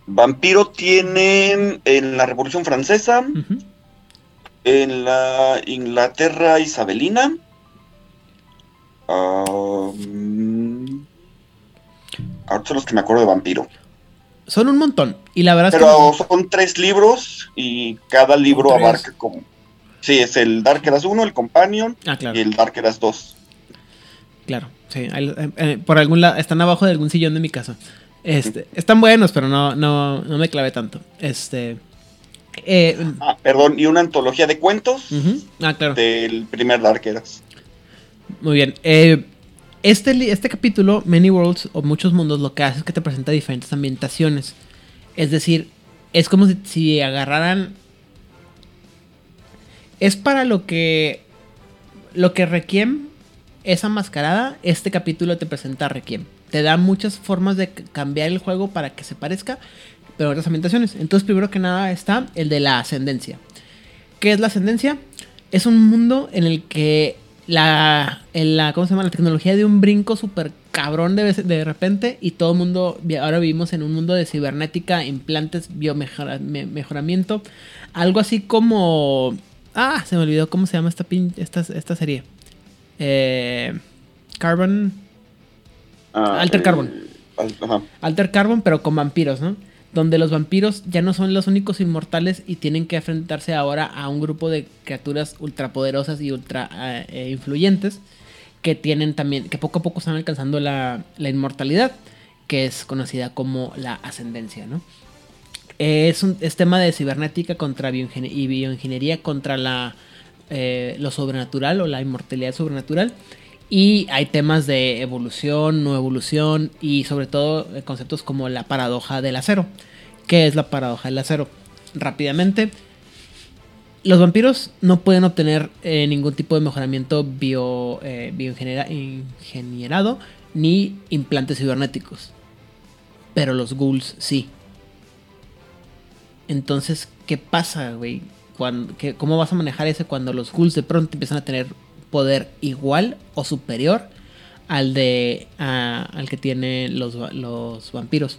Vampiro tiene en la Revolución Francesa, Ujú. En la Inglaterra isabelina. ah, mm, ahora son los que me acuerdo de Vampiro. son un montón y la verdad es Pero que son tres libros y cada libro abarca como. Sí, es el Darkeras 1, el Companion ah claro y el Darkeras 2. claro sí eh, eh, por algún lado están abajo de algún sillón de mi casa este están buenos pero no no no me clavé tanto este eh, Ah, perdón, y una antología de cuentos ah claro del primer Darkeras. Muy bien. Eh, este, este capítulo, Many Worlds o Muchos Mundos, lo que hace es que te presenta diferentes ambientaciones. Es decir, es como si, si agarraran. Es para lo que. Lo que Requiem esa mascarada. Este capítulo te presenta a Requiem. Te da muchas formas de cambiar el juego para que se parezca, pero otras ambientaciones. Entonces, primero que nada está el de la ascendencia. ¿Qué es la ascendencia? Es un mundo en el que la, en la, ¿cómo se llama? La tecnología de un brinco súper cabrón de, de repente y todo el mundo, ahora vivimos en un mundo de cibernética, implantes, biomejoramiento, algo así como... Ah, se me olvidó cómo se llama esta, pin- esta, esta serie. Eh, Carbon... Ah, Alter eh, Carbon. ajá. Alter Carbon, pero con vampiros, ¿no? Donde los vampiros ya no son los únicos inmortales y tienen que enfrentarse ahora a un grupo de criaturas ultrapoderosas y ultra eh, eh, influyentes que tienen también, que poco a poco están alcanzando la, la inmortalidad, que es conocida como la ascendencia, ¿no? Es un es tema de cibernética contra y bioingeniería contra la, eh, lo sobrenatural o la inmortalidad sobrenatural. Y hay temas de evolución, no evolución y sobre todo eh, conceptos como la paradoja del acero. ¿Qué es la paradoja del acero? Rápidamente, los vampiros no pueden obtener eh, ningún tipo de mejoramiento bio, eh, ni implantes cibernéticos. Pero los ghouls sí. Entonces, ¿qué pasa, güey? cómo vas a manejar ese cuando los ghouls de pronto empiezan a tener poder igual o superior al de al que tienen los, los vampiros.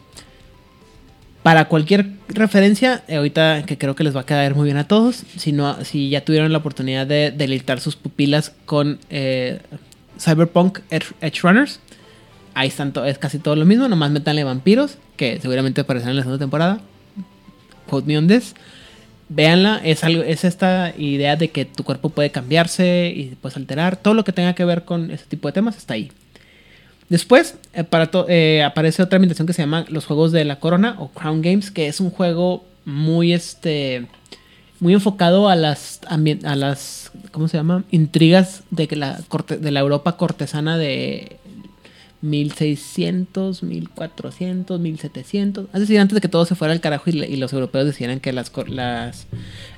Para cualquier referencia, eh, ahorita que creo que les va a quedar muy bien a todos, si, no, si ya tuvieron la oportunidad de deleitar sus pupilas con eh, Cyberpunk Edge Runners, ahí están es casi todo lo mismo, nomás metanle vampiros, que seguramente aparecerán en la segunda temporada. Quote me on this. Véanla, es, algo, es esta idea de que tu cuerpo puede cambiarse y puedes alterar. Todo lo que tenga que ver con ese tipo de temas está ahí. Después eh, eh, aparece otra invitación que se llama Los Juegos de la Corona o Crown Games, que es un juego muy este muy enfocado a las a las ¿cómo se llama? intrigas de la corte- de la Europa cortesana de 1600, 1400, 1700. Es decir, antes de que todo se fuera al carajo y, los europeos decidieran que las, las,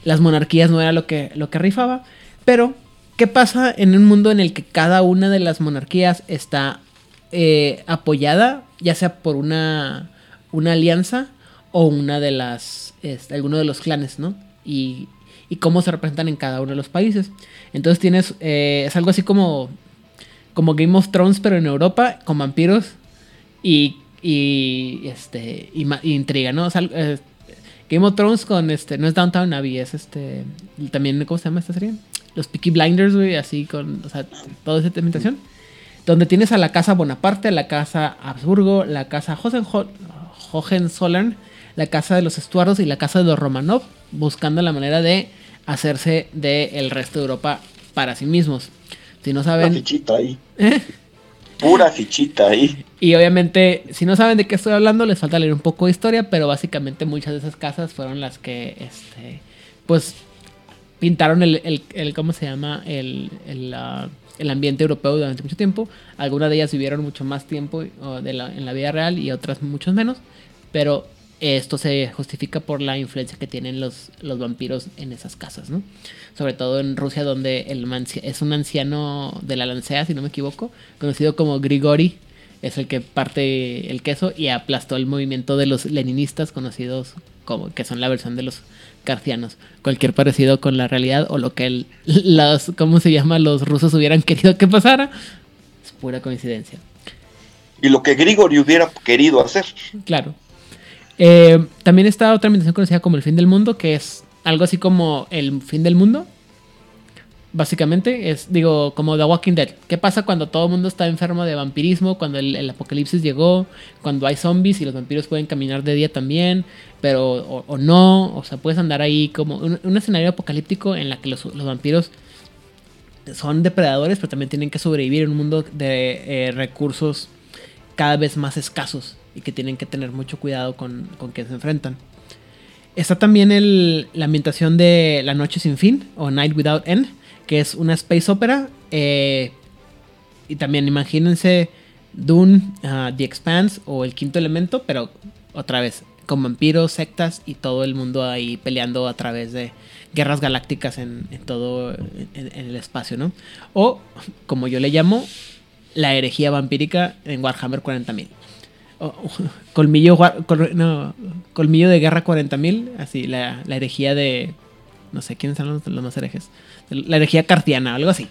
las monarquías no era lo que, lo que rifaba. Pero, ¿qué pasa en un mundo en el que cada una de las monarquías está eh, apoyada, ya sea por una, una alianza o una de las, este, alguno de los clanes, ¿no? Y, y cómo se representan en cada uno de los países. Entonces tienes, eh, es algo así como como Game of Thrones, pero en Europa, con vampiros y, y este y, intriga, ¿no? Eh, Game of Thrones con este, no es Downtown Abbey, es este, también, ¿cómo se llama esta serie? Los Peaky Blinders, güey, así con, o sea, toda esa imitación. Donde tienes a la casa Bonaparte, la casa Habsburgo, la casa Hohenzo- Hohenzollern, la casa de los Estuardos y la casa de los Romanov, buscando la manera de hacerse del resto de Europa para sí mismos. Si no Pura saben, fichita ahí. Pura fichita ahí. y obviamente, si no saben de qué estoy hablando, les falta leer un poco de historia, pero básicamente muchas de esas casas fueron las que, este, pues, pintaron el, el, el- ¿cómo se llama? El, el, ah, el ambiente europeo durante mucho tiempo. Algunas de ellas vivieron mucho más tiempo de la- en la vida real y otras muchos menos, pero esto se justifica por la influencia que tienen los, los vampiros en esas casas, ¿no? Sobre todo en Rusia, donde el es un anciano de la Lancea, si no me equivoco, conocido como Grigori, es el que parte el queso y aplastó el movimiento de los leninistas, conocidos como que son la versión de los carcianos. Cualquier parecido con la realidad o lo que el, los, ¿cómo se llama? Los rusos hubieran querido que pasara, es pura coincidencia. Y lo que Grigori hubiera querido hacer. Claro. Eh, también está otra invitación conocida como el fin del mundo, que es algo así como el fin del mundo. Básicamente es, digo, como The Walking Dead. ¿Qué pasa cuando todo el mundo está enfermo de vampirismo? Cuando el, apocalipsis llegó, cuando hay zombies y los vampiros pueden caminar de día también, pero o, no, o sea, puedes andar ahí como un, escenario apocalíptico en la que los, los vampiros son depredadores, pero también tienen que sobrevivir en un mundo de eh, recursos cada vez más escasos y que tienen que tener mucho cuidado con, con que se enfrentan. Está también el- la ambientación de La Noche Sin Fin o Night Without End, que es una space opera. eh, y también imagínense Dune, ah, The Expanse o El Quinto Elemento, pero otra vez con vampiros, sectas y todo el mundo ahí peleando a través de guerras galácticas en, todo en el espacio, ¿no? O, como yo le llamo, la herejía vampírica en Warhammer 40.000. O- colmillo, colmillo de guerra 40.000, así, la, la herejía de... No sé, ¿quiénes son los, los más herejes? La herejía cartiana, algo así.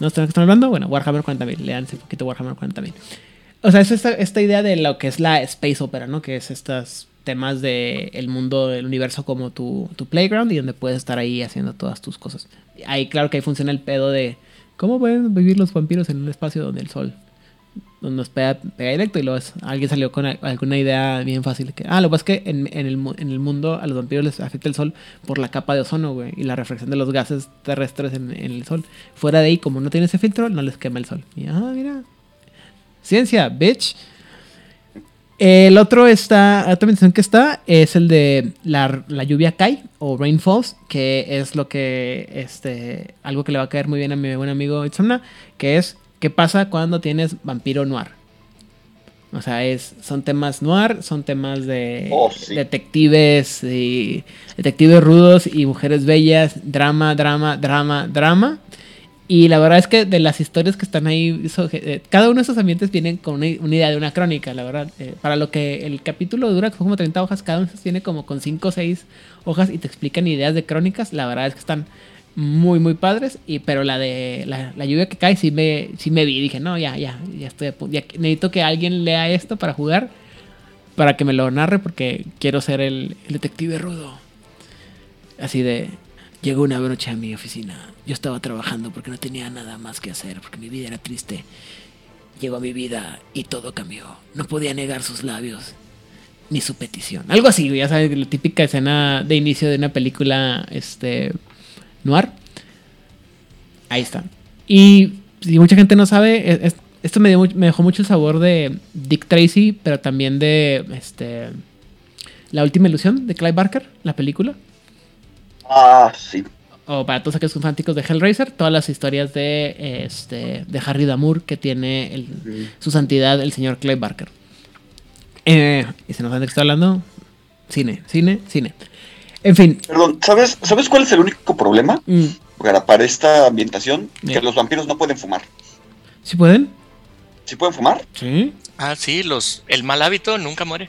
¿No están, hablando? Bueno, Warhammer 40.000, leanse un poquito Warhammer 40.000. O sea, es esta, esta idea de lo que es la space opera, ¿no? Que es estos temas del el mundo, del universo como tu, tu playground y donde puedes estar ahí haciendo todas tus cosas. Ahí, claro que ahí funciona el pedo de cómo pueden vivir los vampiros en un espacio donde el sol nos pega, pega directo y luego es- alguien salió con alguna idea bien fácil que ah lo que pasa es que en, el, en el mundo a los vampiros les afecta el sol por la capa de ozono güey y la reflexión de los gases terrestres en, el sol. Fuera de ahí como no tiene ese filtro no les quema el sol. Y ah mira. Ciencia bitch. El otro está, otra mención que está es el de la, la lluvia cae o rain falls, que es lo que, este, algo que le va a caer muy bien a mi buen amigo Itzamna, que es qué pasa cuando tienes vampiro noir. O sea, es, son temas noir, son temas de Oh, sí. detectives y detectives rudos y mujeres bellas, drama, drama, drama, drama. Y la verdad es que de las historias que están ahí, so- eh, cada uno de esos ambientes vienen con una, una idea de una crónica, la verdad. Eh, para lo que el capítulo dura, que son como 30 hojas, cada uno tiene como con 5 o 6 hojas y te explican ideas de crónicas. La verdad es que están muy, muy padres. Y, pero la de la, la lluvia que cae, sí me, sí me vi. Dije, no, ya, ya, ya estoy ya necesito que alguien lea esto para jugar, para que me lo narre, porque quiero ser el, el detective rudo. Así de, llegó una noche a mi oficina. Yo estaba trabajando porque no tenía nada más que hacer, porque mi vida era triste. Llegó a mi vida y todo cambió. No podía negar sus labios ni su petición. Algo así, ya sabes, la típica escena de inicio de una película este noir. Ahí está. Y si mucha gente no sabe, es- es- esto me, dio me dejó mucho el sabor de Dick Tracy, pero también de este La última ilusión de Clive Barker, la película. Ah, sí. O para todos aquellos que son fanáticos de Hellraiser, todas las historias de, este, de Harry Damour que tiene el- su santidad el señor Clive Barker. Eh, y se nos saben de qué estoy hablando. Cine, cine, cine. En fin. Perdón, ¿sabes, ¿sabes cuál es el único problema mm, para, para esta ambientación? Bien. Que los vampiros no pueden fumar. ¿Sí pueden? ¿Sí pueden fumar? Sí. Ah, sí, los, el mal hábito nunca muere.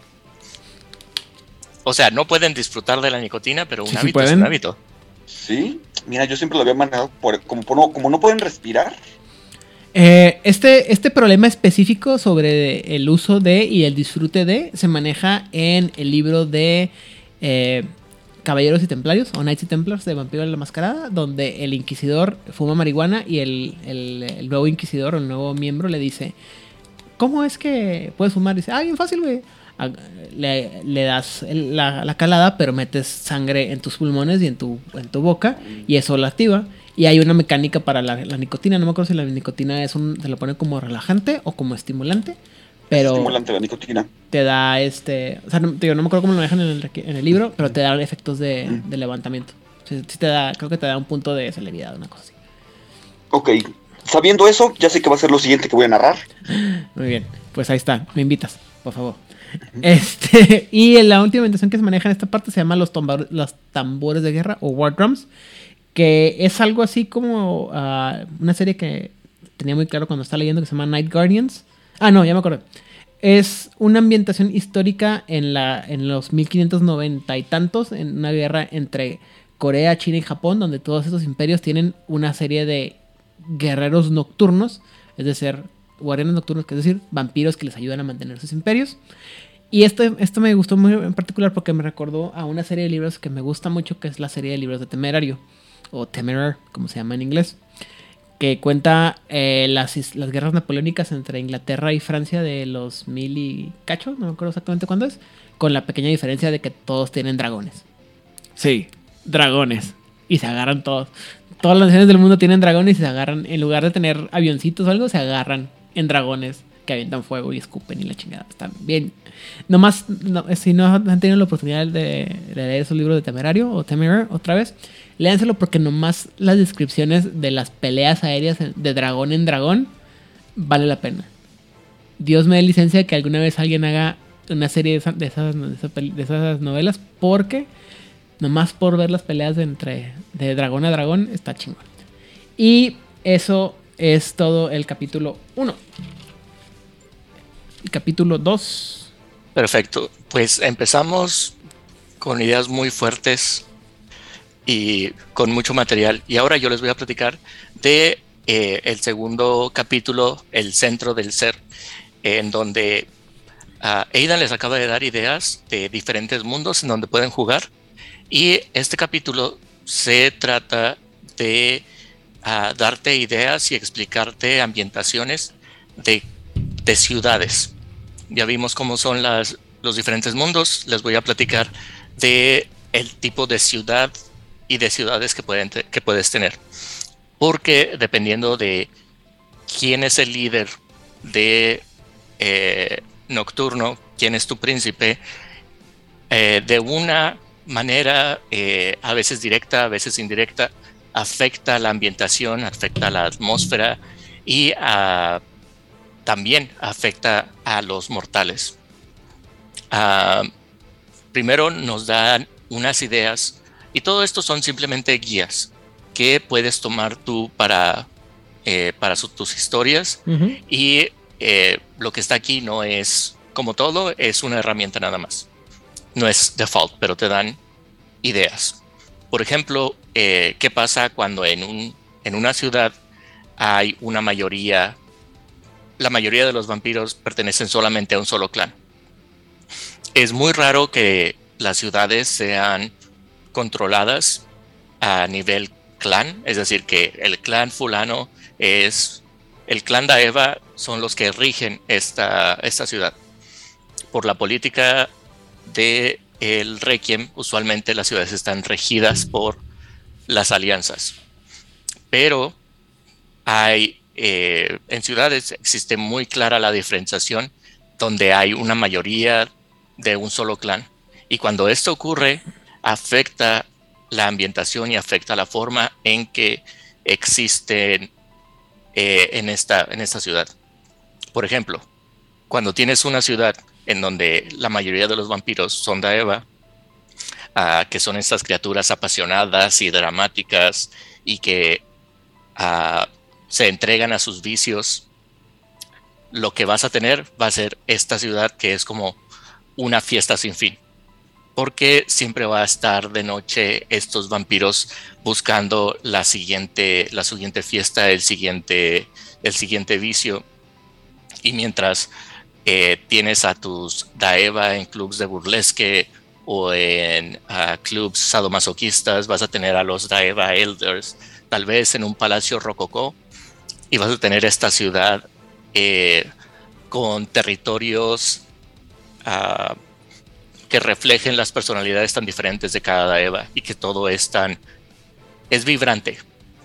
O sea, no pueden disfrutar de la nicotina, pero un Sí, sí hábito es pueden. un hábito. Sí. Mira, yo siempre lo había manejado por, como, por no, como no pueden respirar. Eh, este, este problema específico sobre el uso de y el disfrute de se maneja en el libro de eh, Caballeros y Templarios o Knights y Templars de Vampiro de la Mascarada, donde el inquisidor fuma marihuana y el, el- nuevo inquisidor o el nuevo miembro le dice, ¿cómo es que puedes fumar? dice, ah, bien fácil, güey. Ah, Le, le das la, la calada, pero metes sangre en tus pulmones y en tu, en tu boca, y eso lo activa. Y hay una mecánica para la, la nicotina. No me acuerdo si la nicotina es un, se lo pone como relajante o como estimulante. Pero Estimulante la nicotina. te da este. O sea, no, digo, no me acuerdo cómo lo manejan en el, requi- en el libro, pero te da efectos de, Mm. de levantamiento. Sí te da, creo que te da un punto de celeridad, una cosa así. Ok. Sabiendo eso, ya sé que va a ser lo siguiente que voy a narrar. Muy bien, pues ahí está, me invitas, por favor. Este, y la última inventación que se maneja en esta parte se llama los tambores de guerra o war drums, que es algo así como ah, una serie que tenía muy claro cuando estaba leyendo que se llama Night Guardians. Ah, no, ya me acordé. Es una ambientación histórica en, la, en los 1590 y tantos, en una guerra entre Corea, China y Japón, donde todos esos imperios tienen una serie de guerreros nocturnos, es decir, guardianes nocturnos, que es decir, vampiros que les ayudan a mantener sus imperios. Y esto, esto me gustó muy en particular porque me recordó a una serie de libros que me gusta mucho, que es la serie de libros de Temerario, o Temerar, como se llama en inglés, que cuenta eh, las, las guerras napoleónicas entre Inglaterra y Francia de los mil y cacho, no me acuerdo exactamente cuándo es, con la pequeña diferencia de que todos tienen dragones. Sí, dragones. Y se agarran todos. Todas las naciones del mundo tienen dragones y se agarran, en lugar de tener avioncitos o algo, se agarran en dragones que avientan fuego y escupen y la chingada. Están bien. Nomás, no, si no han tenido la oportunidad de, de leer esos libros de Temerario o Temerar otra vez, léanselo porque nomás las descripciones de las peleas aéreas de dragón en dragón vale la pena. Dios me dé licencia que alguna vez alguien haga una serie de, esa- de esas, de esas novelas porque nomás por ver las peleas de entre de dragón a dragón está chingón. Y eso es todo el capítulo 1. El capítulo 2. Perfecto. Pues empezamos con ideas muy fuertes y con mucho material. Y ahora yo les voy a platicar de eh, el segundo capítulo, el centro del ser, en donde ah, Aidan les acaba de dar ideas de diferentes mundos en donde pueden jugar. Y este capítulo se trata de ah, darte ideas y explicarte ambientaciones de, de ciudades. Ya vimos cómo son las, los diferentes mundos. Les voy a platicar de el tipo de ciudad y de ciudades que, pueden que puedes tener. Porque dependiendo de quién es el líder de eh, Nocturno, quién es tu príncipe, eh, de una manera eh, a veces directa, a veces indirecta, afecta la ambientación, afecta la atmósfera y a también afecta a los mortales. Ah, primero nos dan unas ideas y todo esto son simplemente guías que puedes tomar tú para eh, para tus historias. Y eh, lo que está aquí no es, como todo, es una herramienta nada más. No es default, pero te dan ideas. Por ejemplo, eh, ¿qué pasa cuando en, un, en una ciudad hay una mayoría, la mayoría de los vampiros pertenecen solamente a un solo clan? Es muy raro que las ciudades sean controladas a nivel clan, es decir, que el clan fulano es el clan Daeva son los que rigen esta, esta ciudad. Por la política de el Requiem, usualmente las ciudades están regidas por las alianzas. Pero hay eh, en ciudades existe muy clara la diferenciación donde hay una mayoría de un solo clan. Y cuando esto ocurre, afecta la ambientación y afecta la forma en que existen eh, en, esta, en esta ciudad. Por ejemplo, cuando tienes una ciudad en donde la mayoría de los vampiros son Daeva, uh, que son estas criaturas apasionadas y dramáticas y que ah, se entregan a sus vicios, lo que vas a tener va a ser esta ciudad que es como una fiesta sin fin. Porque siempre va a estar de noche estos vampiros buscando la siguiente, la siguiente fiesta, el siguiente, el siguiente vicio. Y mientras eh, tienes a tus Daeva en clubs de burlesque o en clubs sadomasoquistas, vas a tener a los Daeva Elders, tal vez en un palacio rococó, y vas a tener esta ciudad eh, con territorios ah, que reflejen las personalidades tan diferentes de cada Daeva y que todo es tan es vibrante.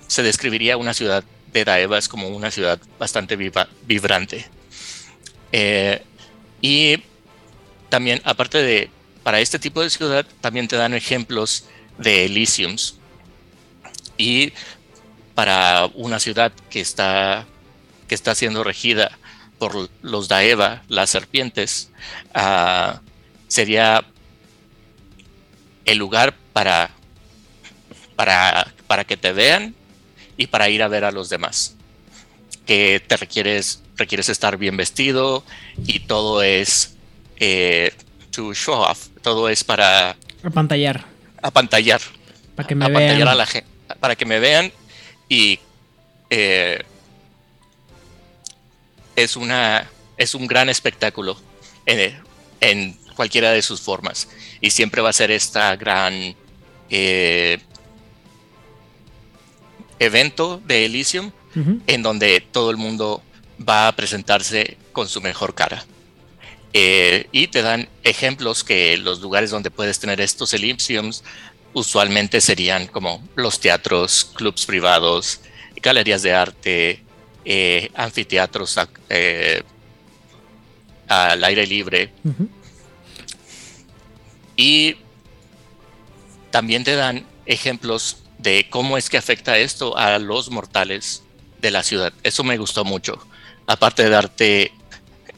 Se describiría una ciudad de Daevas como una ciudad bastante vibrante. Eh, y también, aparte de, para este tipo de ciudad, también te dan ejemplos de Elysiums. Y para una ciudad que está, que está siendo regida por los Daeva, las serpientes, ah, sería el lugar para para, que te vean y para ir a ver a los demás. Que te requieres, requieres estar bien vestido y todo es eh, to show off, todo es para... Apantallar. Apantallar. Para que me vean. A la para que me vean y eh, es, una, es un gran espectáculo en, en, cualquiera de sus formas. Y siempre va a ser esta gran eh, evento de Elysium en donde todo el mundo va a presentarse con su mejor cara. Eh, y te dan ejemplos que los lugares donde puedes tener estos Elysiums usualmente serían como los teatros, clubs privados, galerías de arte, eh, anfiteatros eh, al aire libre. Y también te dan ejemplos de cómo es que afecta esto a los mortales de la ciudad. Eso me gustó mucho. Aparte de darte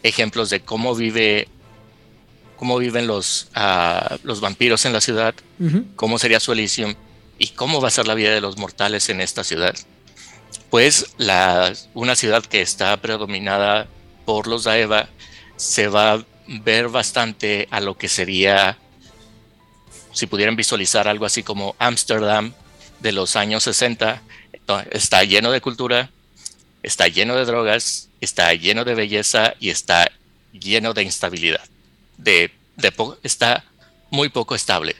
ejemplos de cómo vive cómo viven los, ah, los vampiros en la ciudad, cómo sería su Elysium y cómo va a ser la vida de los mortales en esta ciudad. Pues la, una ciudad que está predominada por los Daeva se va a ver bastante a lo que sería, si pudieran visualizar algo así como Ámsterdam de los años 60 está lleno de cultura, está lleno de drogas, está lleno de belleza y está lleno de instabilidad. De, está muy poco estable.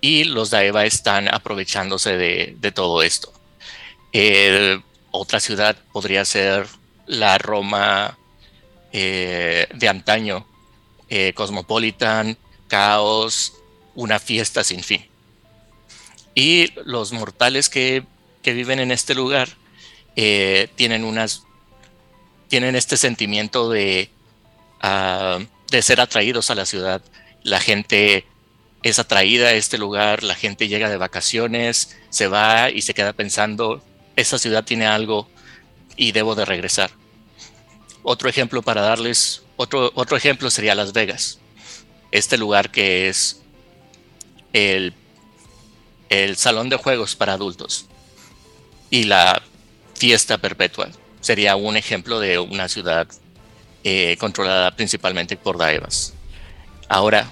Y los Daeva están aprovechándose de, todo esto. otra ciudad podría ser la Roma eh, de antaño, eh, cosmopolitan, caos, una fiesta sin fin. Y los mortales que, viven en este lugar eh, tienen unas tienen este sentimiento de, ah, de ser atraídos a la ciudad. La gente es atraída a este lugar, la gente llega de vacaciones, se va y se queda pensando, esta ciudad tiene algo y debo de regresar. Otro ejemplo para darles, otro, otro ejemplo sería Las Vegas. Este lugar que es el el salón de juegos para adultos. y la fiesta perpetua sería un ejemplo de una ciudad eh, controlada principalmente por Daevas. Ahora,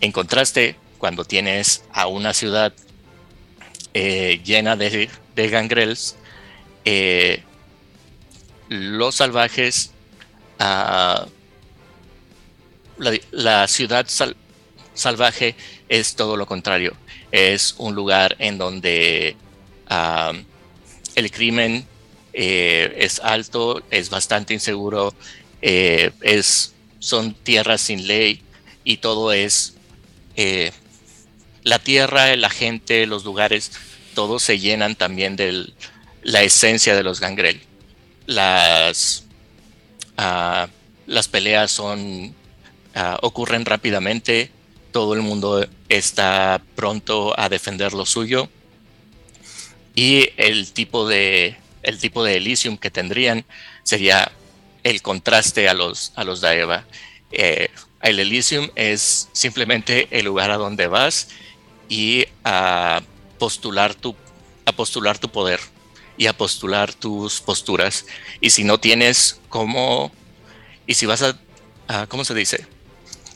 en contraste, cuando tienes a una ciudad eh, llena de, de gangrels, eh, los salvajes, ah, la, ciudad salvaje es todo lo contrario. Es un lugar en donde el crimen eh, es alto, es bastante inseguro, es, son tierras sin ley y todo es la tierra, la gente, los lugares, todos se llenan también de la esencia de los gangrel. Las, ah, las peleas son, ah, ocurren rápidamente, todo el mundo está pronto a defender lo suyo y el tipo de, el tipo de Elysium que tendrían sería el contraste a los, a los Daeva. Eh, el Elysium es simplemente el lugar a donde vas y a postular tu, a postular tu poder y a postular tus posturas. Y si no tienes cómo, y si vas a, ¿cómo se dice?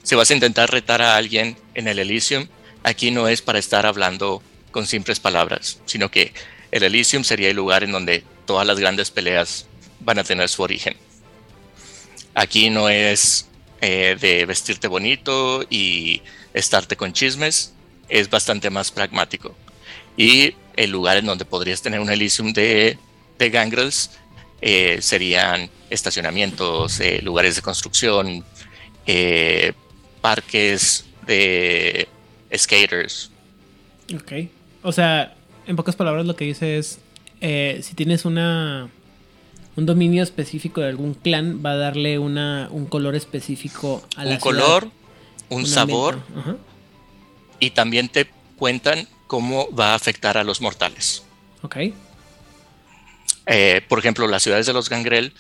Si vas a intentar retar a alguien en el Elysium, aquí no es para estar hablando con simples palabras, sino que el Elysium sería el lugar en donde todas las grandes peleas van a tener su origen. Aquí no es eh, de vestirte bonito y estarte con chismes, es bastante más pragmático. Y el lugar en donde podrías tener un Elysium de, de gangrels eh, serían estacionamientos, eh, lugares de construcción, eh, parques de skaters. Ok. O sea, en pocas palabras lo que dice es, si tienes una un dominio específico de algún clan, va a darle una, un color específico a la Un color, un, sabor y también te cuentan cómo va a afectar a los mortales. Ok. Eh, por ejemplo, las ciudades de los Gangrel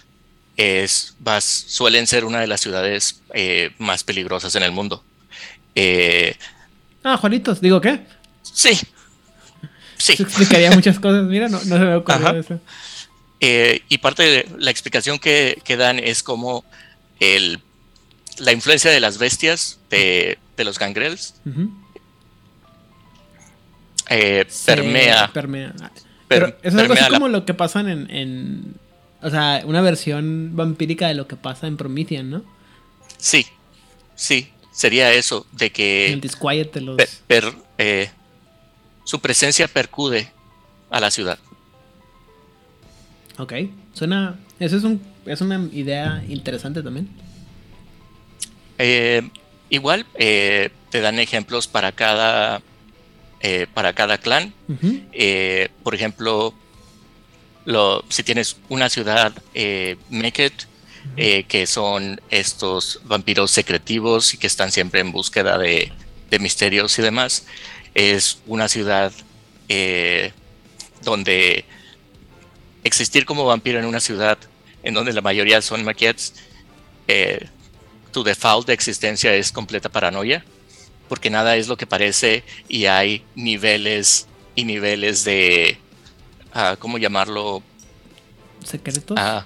es, suelen ser una de las ciudades eh, más peligrosas en el mundo. Eh, ah, Juanitos, digo qué. Sí. Sí. Eso explicaría muchas cosas. Mira, no, se me ocurrió eso. y parte de la explicación que, dan es como el, la influencia de las bestias de, los gangrels eh, permea. Pero eso es algo como lo que pasa en, O sea, una versión vampírica de lo que pasa en Promethean, ¿no? Sí, sí. Sería eso, de que. El disquiet de los. Eh, su presencia percude a la ciudad. Ok. Suena. Eso es, un, es una idea interesante también. Eh, igual, te dan ejemplos para cada eh, para cada clan. Eh, por ejemplo, lo, si tienes una ciudad eh, Meket, eh, que son estos vampiros secretivos y que están siempre en búsqueda de, misterios y demás, es una ciudad donde existir como vampiro en una ciudad en donde la mayoría son maquettes, tu default de existencia es completa paranoia porque nada es lo que parece y hay niveles y niveles de, ¿cómo llamarlo? ¿Secretos? Ah,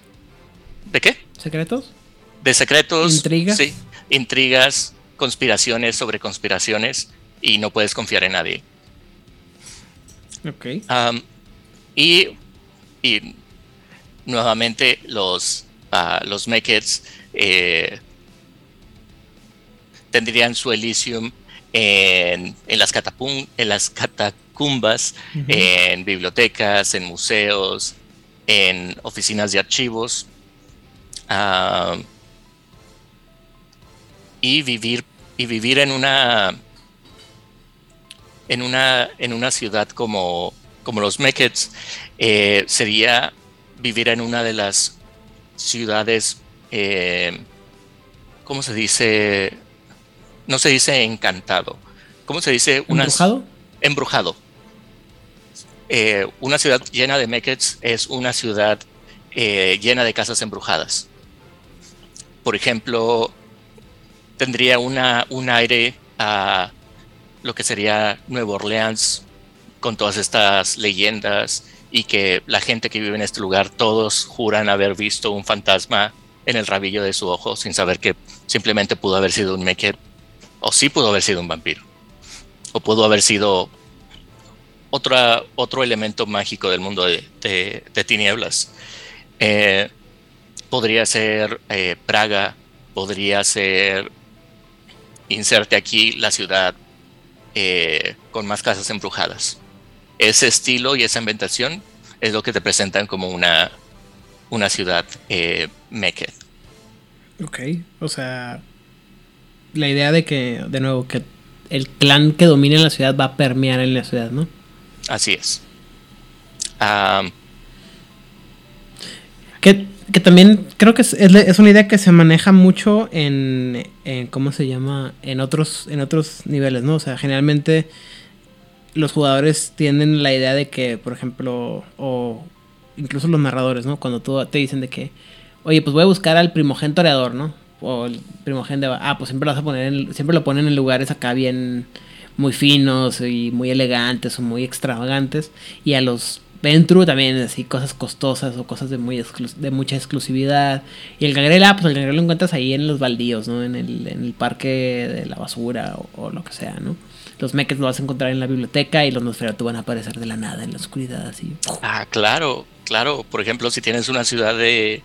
¿De qué? ¿Secretos? De secretos. ¿Intrigas? Sí, intrigas, conspiraciones sobre conspiraciones y no puedes confiar en nadie. Ok. y, y, nuevamente los, uh, los eh, tendrían su Elysium en, las, en las catacumbas, en bibliotecas, en museos, en oficinas de archivos. Ah, y vivir y vivir en una en una en una ciudad como como los Mekets eh, sería vivir en una de las ciudades eh, ¿cómo se dice? No se dice encantado. ¿Cómo se dice? ¿Embrujado? Embrujado. Eh, una ciudad llena de Mekets es una ciudad eh, llena de casas embrujadas. Por ejemplo, tendría una, un aire a lo que sería Nueva Orleans con todas estas leyendas y que la gente que vive en este lugar todos juran haber visto un fantasma en el rabillo de su ojo sin saber que simplemente pudo haber sido un Meket o sí pudo haber sido un vampiro o pudo haber sido otra, otro elemento mágico del mundo de, tinieblas. Eh, podría ser eh, Praga, podría ser, inserte aquí la ciudad eh, con más casas embrujadas. Ese estilo y esa ambientación es lo que te presentan como una, una ciudad eh, Ok, o sea, la idea de que, de nuevo, que el clan que domine la ciudad va a permear en la ciudad, ¿no? Así es. que, que, también creo que es, es, una idea que se maneja mucho en, en, ¿cómo se llama? En otros, en otros niveles, ¿no? O sea, generalmente los jugadores tienen la idea de que, por ejemplo, o incluso los narradores, ¿no? Cuando tú te dicen de que, oye, pues voy a buscar al primogénito toreador, ¿no? O el primogénito, ah, pues siempre lo vas a poner, en, siempre lo ponen en lugares acá bien, muy finos y muy elegantes o muy extravagantes. Y a los Ventru también así cosas costosas o cosas de muy de mucha exclusividad. Y el gangrel, ah, pues el gangrel lo encuentras ahí en los baldíos, ¿no? En el, en el parque de la basura o, lo que sea, ¿no? los mechas lo vas a encontrar en la biblioteca y los Nosferatu van a aparecer de la nada en la oscuridad. Ah, claro, claro. Por ejemplo, si tienes una ciudad de,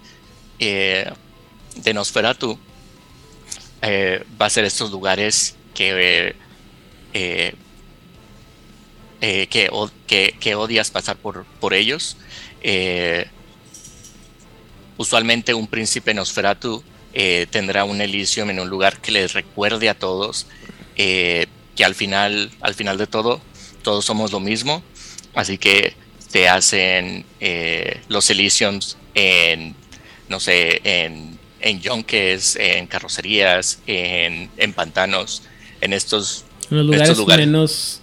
eh, de Nosferatu, eh, va a ser estos lugares que, eh, que, que, odias pasar por, por ellos. usualmente un príncipe Nosferatu tendrá un Elysium en un lugar que les recuerde a todos que al final, al final de todo, todos somos lo mismo. Así que te hacen eh, los Elysiums en, no sé, en, en yonques, en carrocerías, en, en pantanos, en estos, los lugares, menos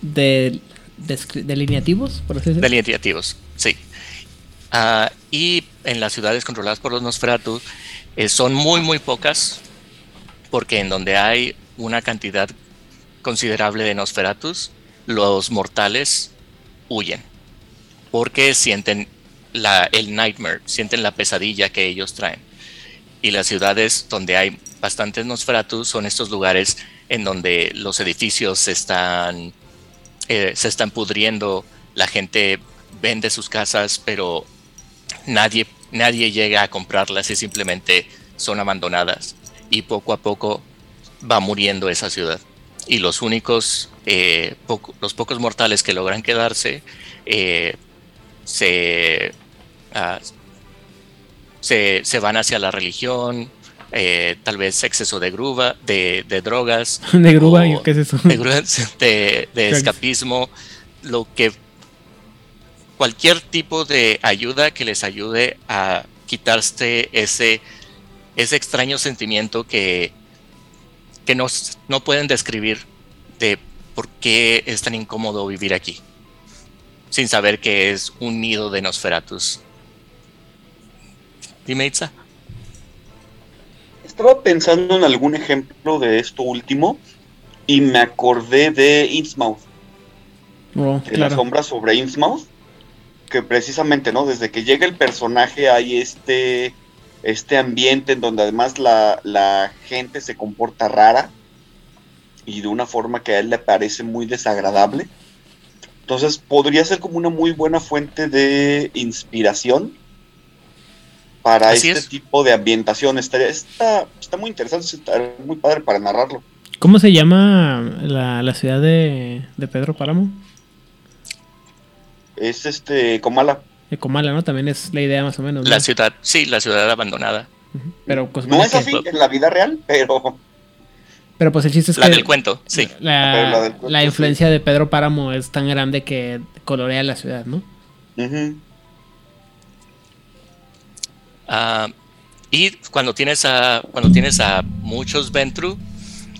de, delineativos, por así decirlo. Delineativos, sí. Ah, y en las ciudades controladas por los Nosferatu eh, son muy, muy pocas, porque en donde hay una cantidad considerable de Nosferatus, los mortales huyen porque sienten la, el nightmare, sienten la pesadilla que ellos traen. Y las ciudades donde hay bastantes Nosferatus son estos lugares en donde los edificios se están, eh, se están pudriendo, la gente vende sus casas, pero nadie, nadie llega a comprarlas y simplemente son abandonadas. Y poco a poco va muriendo esa ciudad y los únicos, eh, los pocos mortales que logran quedarse eh, ah, se, se, van hacia la religión, eh, tal vez exceso de gruba, de, drogas. ¿De gruba? ¿Qué es eso? De, de, escapismo, lo que cualquier tipo de ayuda que les ayude a quitarse ese, ese extraño sentimiento que que no, no pueden describir de por qué es tan incómodo vivir aquí, sin saber que es un nido de Nosferatus. Dime, Itza. Estaba pensando en algún ejemplo de esto último y me acordé de Innsmouth. Oh, de la sombra sobre Innsmouth. Que precisamente, ¿no? Desde que llega el personaje hay este este ambiente en donde además la, gente se comporta rara y de una forma que a él le parece muy desagradable. Entonces podría ser como una muy buena fuente de inspiración para este tipo de ambientación. Está, está, está, muy interesante, está muy padre para narrarlo. ¿Cómo se llama la, ciudad de, de, Pedro Páramo? Es este Comala. Comala, ¿no? También es la idea más o menos. La ciudad, sí, la ciudad abandonada. Pero pues, no es así en la vida real, pero. Pero pues el chiste es la Del cuento, sí. La, la, influencia de Pedro Páramo es tan grande que colorea la ciudad, ¿no? Ah, y cuando tienes a cuando tienes a muchos Ventru,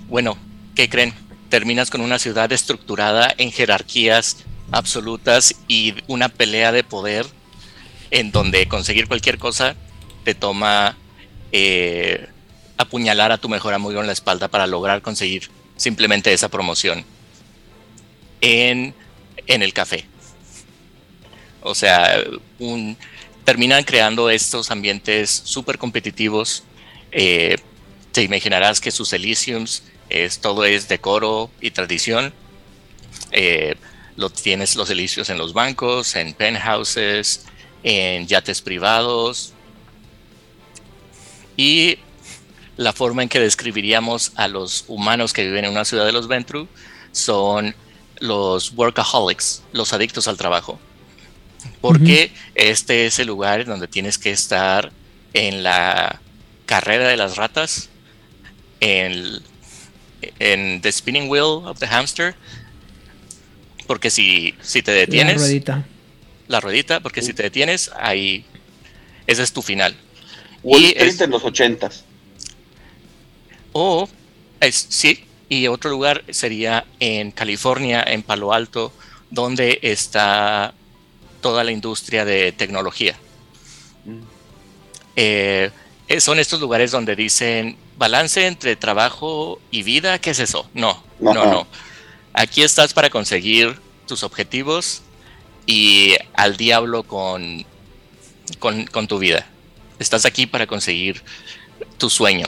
bueno, ¿qué creen? Terminas con una ciudad estructurada en jerarquías absolutas y una pelea de poder en donde conseguir cualquier cosa te toma eh, apuñalar a tu mejor amigo en la espalda para lograr conseguir simplemente esa promoción en, en el café. O sea, un, terminan creando estos ambientes súper competitivos. Eh, te imaginarás que sus Elysiums es, todo es decoro y tradición. Eh, lo tienes los Elysiums en los bancos, en penthouses, en yates privados. Y la forma en que describiríamos a los humanos que viven en una ciudad de los Ventru son los workaholics, los adictos al trabajo. Porque este es el lugar donde tienes que estar en la carrera de las ratas, en, en the spinning wheel of the hamster. Porque si, si te detienes. La ruedita. La ruedita, porque si te detienes, ahí. Ese es tu final. Wall Street en los ochentas. O, es, sí, y otro lugar sería en California, en Palo Alto, donde está toda la industria de tecnología. Mm. Eh, son estos lugares donde dicen balance entre trabajo y vida, ¿qué es eso? No, no, no. Aquí estás para conseguir tus objetivos y al diablo con, con, con tu vida. Estás aquí para conseguir tu sueño.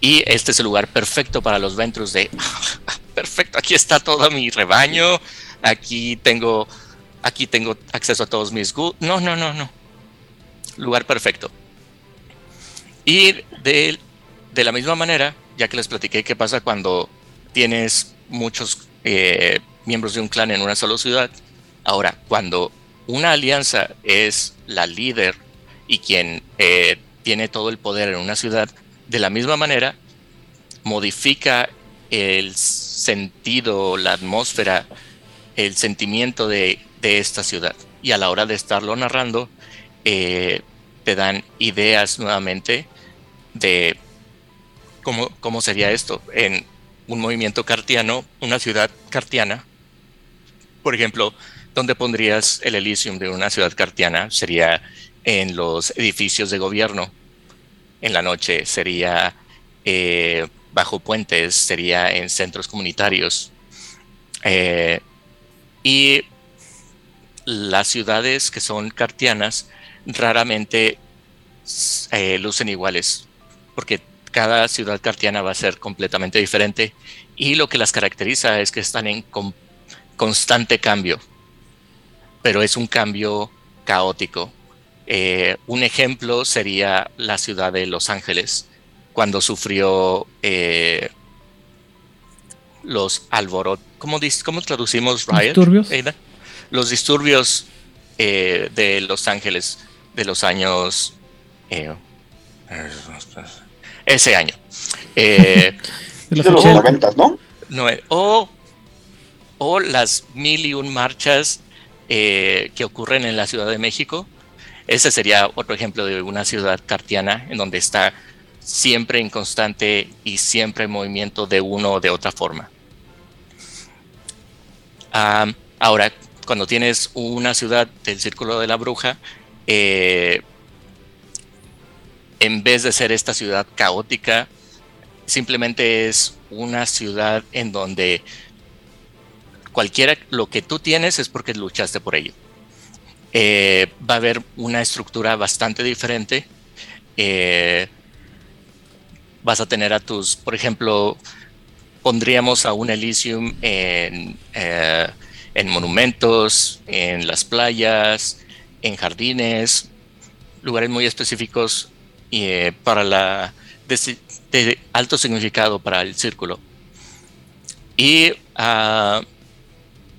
Y este es el lugar perfecto para los ventros de, perfecto, aquí está todo mi rebaño, aquí tengo, aquí tengo acceso a todos mis gustos. No, no, no, no. Lugar perfecto. Y de, de, la misma manera, ya que les platiqué qué pasa cuando tienes muchos eh, miembros de un clan en una sola ciudad, ahora, cuando una alianza es la líder y quien eh, tiene todo el poder en una ciudad, de la misma manera, modifica el sentido, la atmósfera, el sentimiento de, esta ciudad. Y a la hora de estarlo narrando, eh, te dan ideas nuevamente de cómo, cómo sería esto en un movimiento cartiano, una ciudad cartiana. Por ejemplo, ¿dónde pondrías el Elysium de una ciudad cartiana? Sería en los edificios de gobierno en la noche, sería eh, bajo puentes, sería en centros comunitarios. Eh, y las ciudades que son cartianas raramente eh, lucen iguales, porque cada ciudad cartiana va a ser completamente diferente y lo que las caracteriza es que están en constante cambio, pero es un cambio caótico. Eh, un ejemplo sería la ciudad de Los Ángeles, cuando sufrió eh, los alborotos. ¿Cómo, ¿Cómo, traducimos riot? ¿Disturbios? Los disturbios eh, de Los Ángeles de los años. ese año. de los, de los ¿no? o, o las mil y un marchas que ocurren en la Ciudad de México ese sería otro ejemplo de una ciudad cartiana en donde está siempre en constante y siempre en movimiento de uno o de otra forma. ahora, cuando tienes una ciudad del círculo de la bruja, eh, en vez de ser esta ciudad caótica, simplemente es una ciudad en donde cualquiera lo que tú tienes es porque luchaste por ello. Eh, va a haber una estructura bastante diferente. Eh, vas a tener a tus, por ejemplo, pondríamos a un Elysium en, en monumentos, en las playas, en jardines, lugares muy específicos para la de, alto significado para el círculo. Y ah,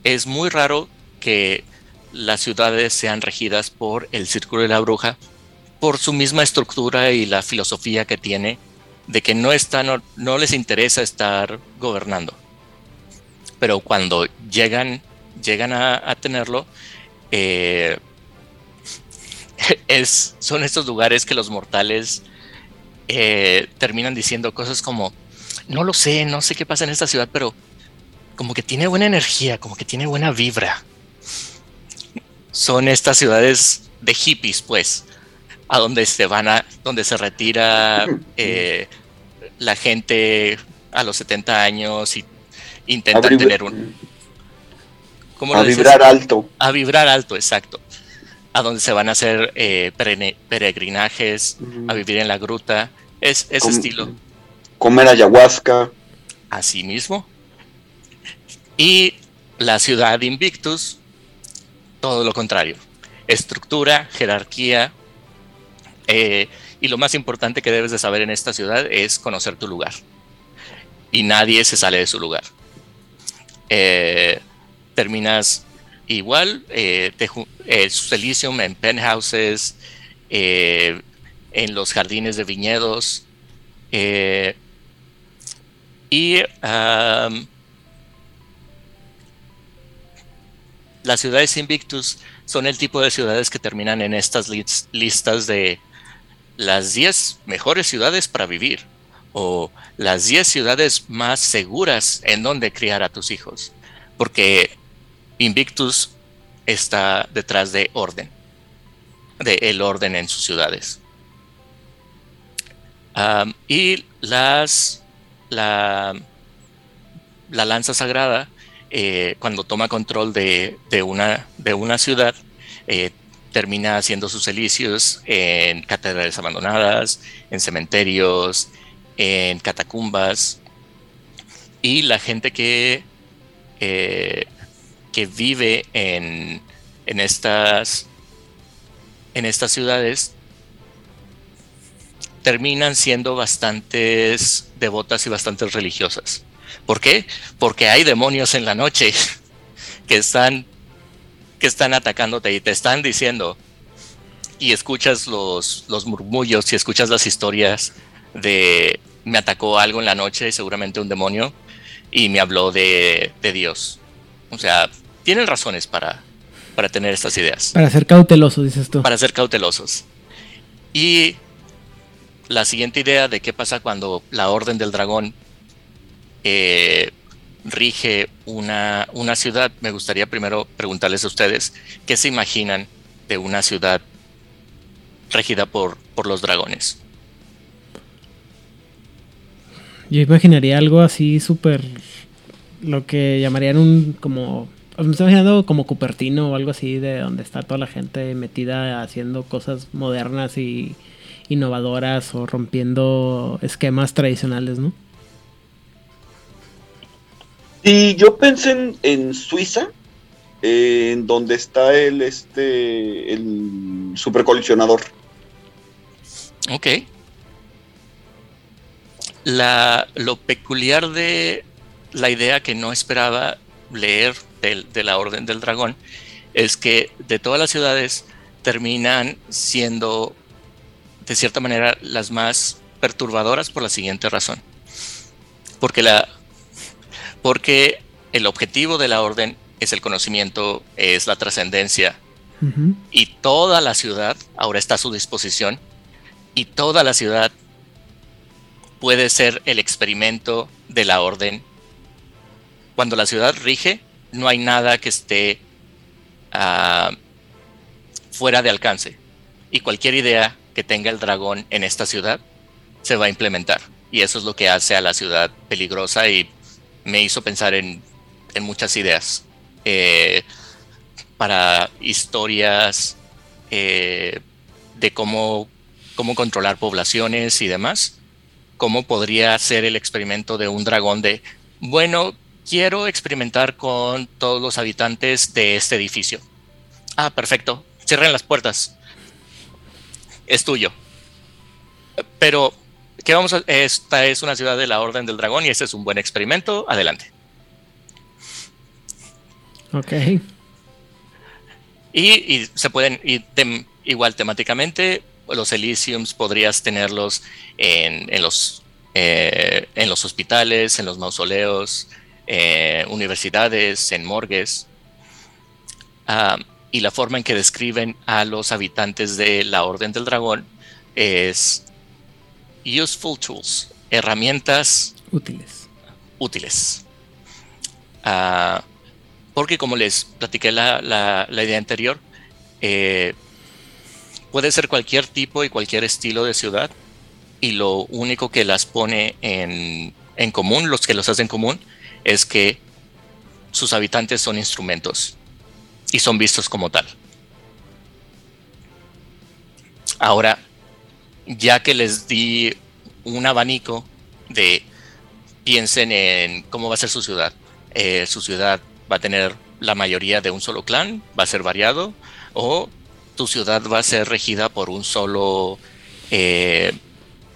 es muy raro que las ciudades sean regidas por el Círculo de la Bruja, por su misma estructura y la filosofía que tiene, de que no, están, no, les interesa estar gobernando. Pero cuando llegan, llegan a, tenerlo, eh, es, son estos lugares que los mortales eh, terminan diciendo cosas como, no lo sé, no sé qué pasa en esta ciudad, pero como que tiene buena energía, como que tiene buena vibra son estas ciudades de hippies, pues, a donde se van a, donde se retira eh, la gente a los 70 años y intentan tener un... ¿cómo A vibrar alto. A vibrar alto, exacto. A donde se van a hacer eh, peregrinajes, a vivir en la gruta. Es ese Com- estilo. Comer ayahuasca. Así mismo. Y la ciudad Invictus, todo lo contrario. Estructura, jerarquía. eh, y lo más importante que debes de saber en esta ciudad es conocer tu lugar. Y nadie se sale de su lugar. Eh, terminas igual, eh, eh, Elysium en penthouses, eh, en los jardines de viñedos. eh, y las ciudades Invictus son el tipo de ciudades que terminan en estas lis- listas de las 10 mejores ciudades para vivir o las 10 ciudades más seguras en donde criar a tus hijos. Porque Invictus está detrás de orden, de el orden en sus ciudades. Y las la, la lanza sagrada, eh, cuando toma control de, de una, de una ciudad, eh, termina haciendo sus elicios en catedrales abandonadas, en cementerios, en catacumbas. Y la gente que, eh, que vive en, en, estas, en estas ciudades terminan siendo bastantes devotas y bastantes religiosas. ¿Por qué? Porque hay demonios en la noche que están que están atacándote y te están diciendo y escuchas los, los murmullos y escuchas las historias de me atacó algo en la noche, seguramente un demonio, y me habló de, de Dios. O sea, tienen razones para, para tener estas ideas Para ser cauteloso, dices tú. para ser cautelosos. Y la siguiente idea de qué pasa cuando la Orden del Dragón eh, rige una, una ciudad, me gustaría primero preguntarles a ustedes qué se imaginan de una ciudad regida por, por los dragones. Yo imaginaría algo así súper. Lo que llamarían un. como. Me estoy imaginando como Cupertino o algo así, de donde está toda la gente metida haciendo cosas modernas y innovadoras o rompiendo esquemas tradicionales, ¿no? Y yo pensé en, en Suiza, eh, en donde está el este el supercolisionador. Ok. La, lo peculiar de la idea que no esperaba leer de la Orden del Dragón es que de todas las ciudades terminan siendo de cierta manera las más perturbadoras por la siguiente razón. Porque la porque el objetivo de la orden es el conocimiento, es la trascendencia, y toda la ciudad ahora está a su disposición y toda la ciudad puede ser el experimento de la orden. Cuando la ciudad rige, no hay nada que esté ah, fuera de alcance y cualquier idea que tenga el dragón en esta ciudad se va a implementar y eso es lo que hace a la ciudad peligrosa y me hizo pensar en, en muchas ideas. Eh, para historias eh, de cómo, cómo controlar poblaciones y demás, cómo podría ser el experimento de un dragón de, bueno, quiero experimentar con todos los habitantes de este edificio. Ah, perfecto, cierren las puertas. Es tuyo. Pero, ¿qué vamos a...? Esta es una ciudad de la Orden del Dragón y este es un buen experimento. Adelante. Ok. Y, y se pueden, tem- igual temáticamente, los Elysiums podrías tenerlos en, en los, eh, en los hospitales, en los mausoleos, eh, universidades, en morgues. Ah, y la forma en que describen a los habitantes de la Orden del Dragón es useful tools, herramientas Útiles. útiles. Ah, porque como les platiqué la, la- la idea anterior, eh, puede ser cualquier tipo y cualquier estilo de ciudad y lo único que las pone en, en común, los que los hacen común, es que sus habitantes son instrumentos y son vistos como tal. Ahora, ya que les di un abanico de piensen en cómo va a ser su ciudad. Eh, su ciudad va a tener la mayoría de un solo clan, va a ser variado, o tu ciudad va a ser regida por un solo, eh,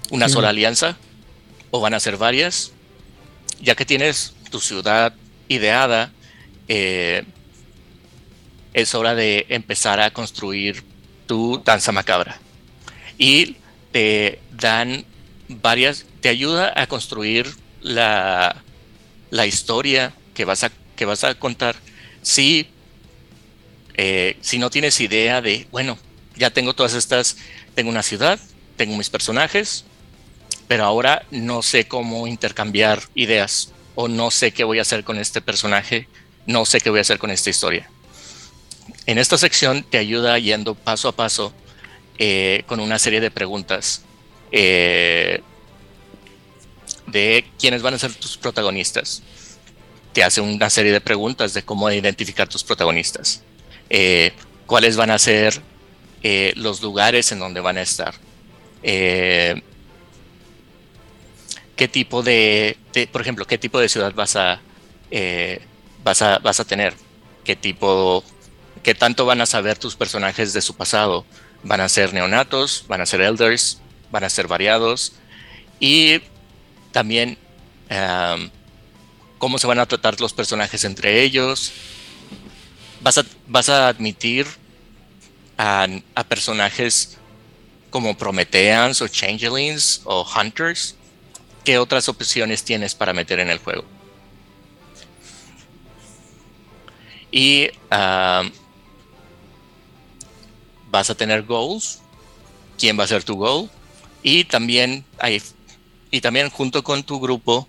una sola alianza, o van a ser varias. Ya que tienes tu ciudad ideada, eh, es hora de empezar a construir tu danza macabra. Y te dan varias, te ayuda a construir la, la historia que vas a, que vas a contar. Si, eh, si no tienes idea de, bueno, ya tengo todas estas, tengo una ciudad, tengo mis personajes, pero ahora no sé cómo intercambiar ideas o no sé qué voy a hacer con este personaje, no sé qué voy a hacer con esta historia. En esta sección te ayuda yendo paso a paso eh, con una serie de preguntas eh, de quiénes van a ser tus protagonistas. Te hace una serie de preguntas de cómo identificar tus protagonistas. Eh, cuáles van a ser los lugares en donde van a estar. Qué tipo de, por ejemplo, qué tipo de ciudad vas a, vas a, vas a tener. Qué tipo, qué tanto van a saber tus personajes de su pasado van a ser neonatos, van a ser elders, van a ser variados y también cómo se van a tratar los personajes entre ellos. Vas a, vas a admitir a, personajes como Prometheans o Changelings o Hunters. ¿Qué otras opciones tienes para meter en el juego? Y vas a tener goals, quién va a ser tu goal y también hay, y también junto con tu grupo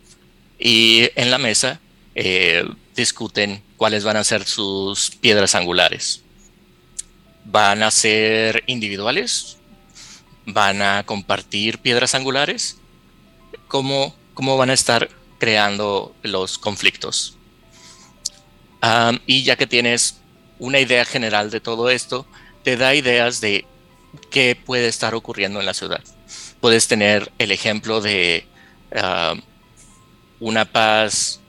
y en la mesa eh, discuten cuáles van a ser sus piedras angulares. Van a ser individuales, van a compartir piedras angulares, cómo, cómo van a estar creando los conflictos. y ya que tienes una idea general de todo esto, te da ideas de qué puede estar ocurriendo en la ciudad. Puedes tener el ejemplo de ah, una paz,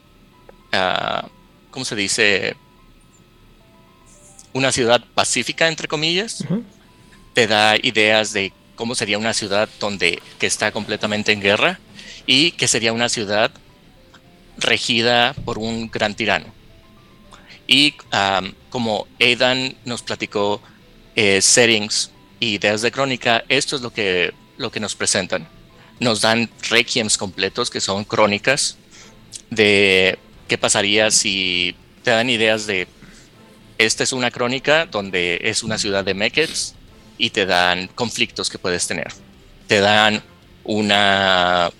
uh, ¿cómo se dice? Una ciudad pacífica, entre comillas. Te da ideas de cómo sería una ciudad donde que está completamente en guerra y que sería una ciudad regida por un gran tirano. Y como Aidan nos platicó eh, settings y ideas de crónica, esto es lo que, lo que nos presentan. Nos dan requiems completos que son crónicas de qué pasaría si te dan ideas de esta es una crónica donde es una ciudad de mechets y te dan conflictos que puedes tener. Te dan una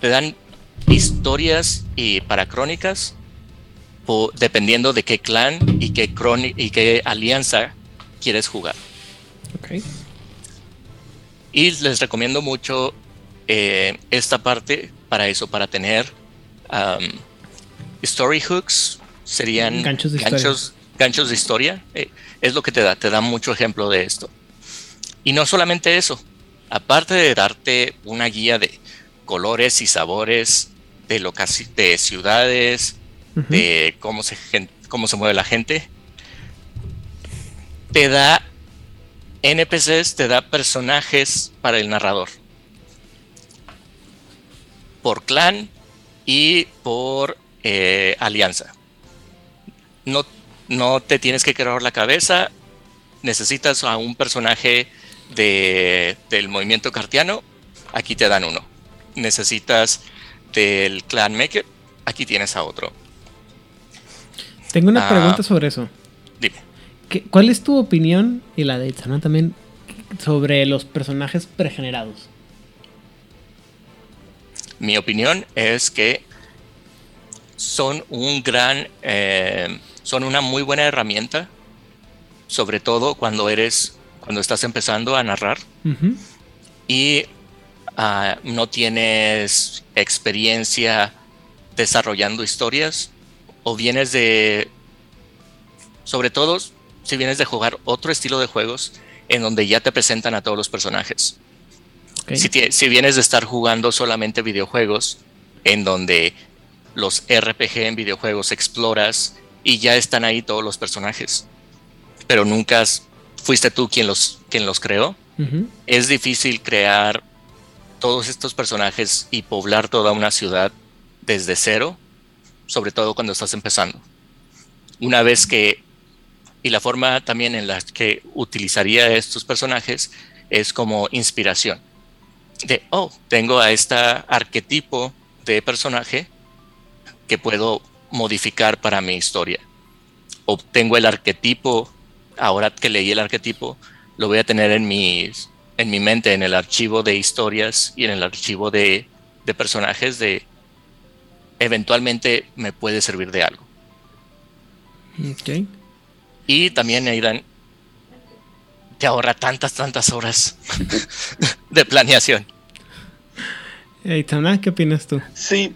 te dan historias y para crónicas dependiendo de qué clan y qué, y qué alianza quieres jugar. Y les recomiendo mucho eh, esta parte para eso, para tener story hooks, serían ganchos de ganchos, de historia. Eh, es lo que te da, te da mucho ejemplo de esto. Y no solamente eso, aparte de darte una guía de colores y sabores de, de ciudades, de cómo se, cómo se mueve la gente. Te da NPCs, te da personajes para el narrador. Por clan y por eh, alianza. No, no te tienes que quebrar la cabeza. Necesitas a un personaje de, del movimiento cartiano. Aquí te dan uno. Necesitas del clan Maker. Aquí tienes a otro tengo una ah. pregunta sobre eso. Dime. ¿Cuál es tu opinión y la de Itzana también sobre los personajes pregenerados? Mi opinión es que son un gran, eh, son una muy buena herramienta, sobre todo cuando eres, cuando estás empezando a narrar y ah, no tienes experiencia desarrollando historias o vienes de, sobre todo, si vienes de jugar otro estilo de juegos en donde ya te presentan a todos los personajes. Si, si, vienes de estar jugando solamente videojuegos en donde los RPG en videojuegos exploras y ya están ahí todos los personajes, pero nunca fuiste tú quien los, quien los creó, es difícil crear todos estos personajes y poblar toda una ciudad desde cero, sobre todo cuando estás empezando. Una vez que, y la forma también en la que utilizaría estos personajes es como inspiración. De, oh, tengo a este arquetipo de personaje que puedo modificar para mi historia. O tengo el arquetipo, ahora que leí el arquetipo, lo voy a tener en mi, en mi mente, en el archivo de historias y en el archivo de, de personajes de eventualmente me puede servir de algo. Okay. Y también Aidan te ahorra tantas, tantas horas de planeación. Aitana, ¿qué opinas tú? Sí,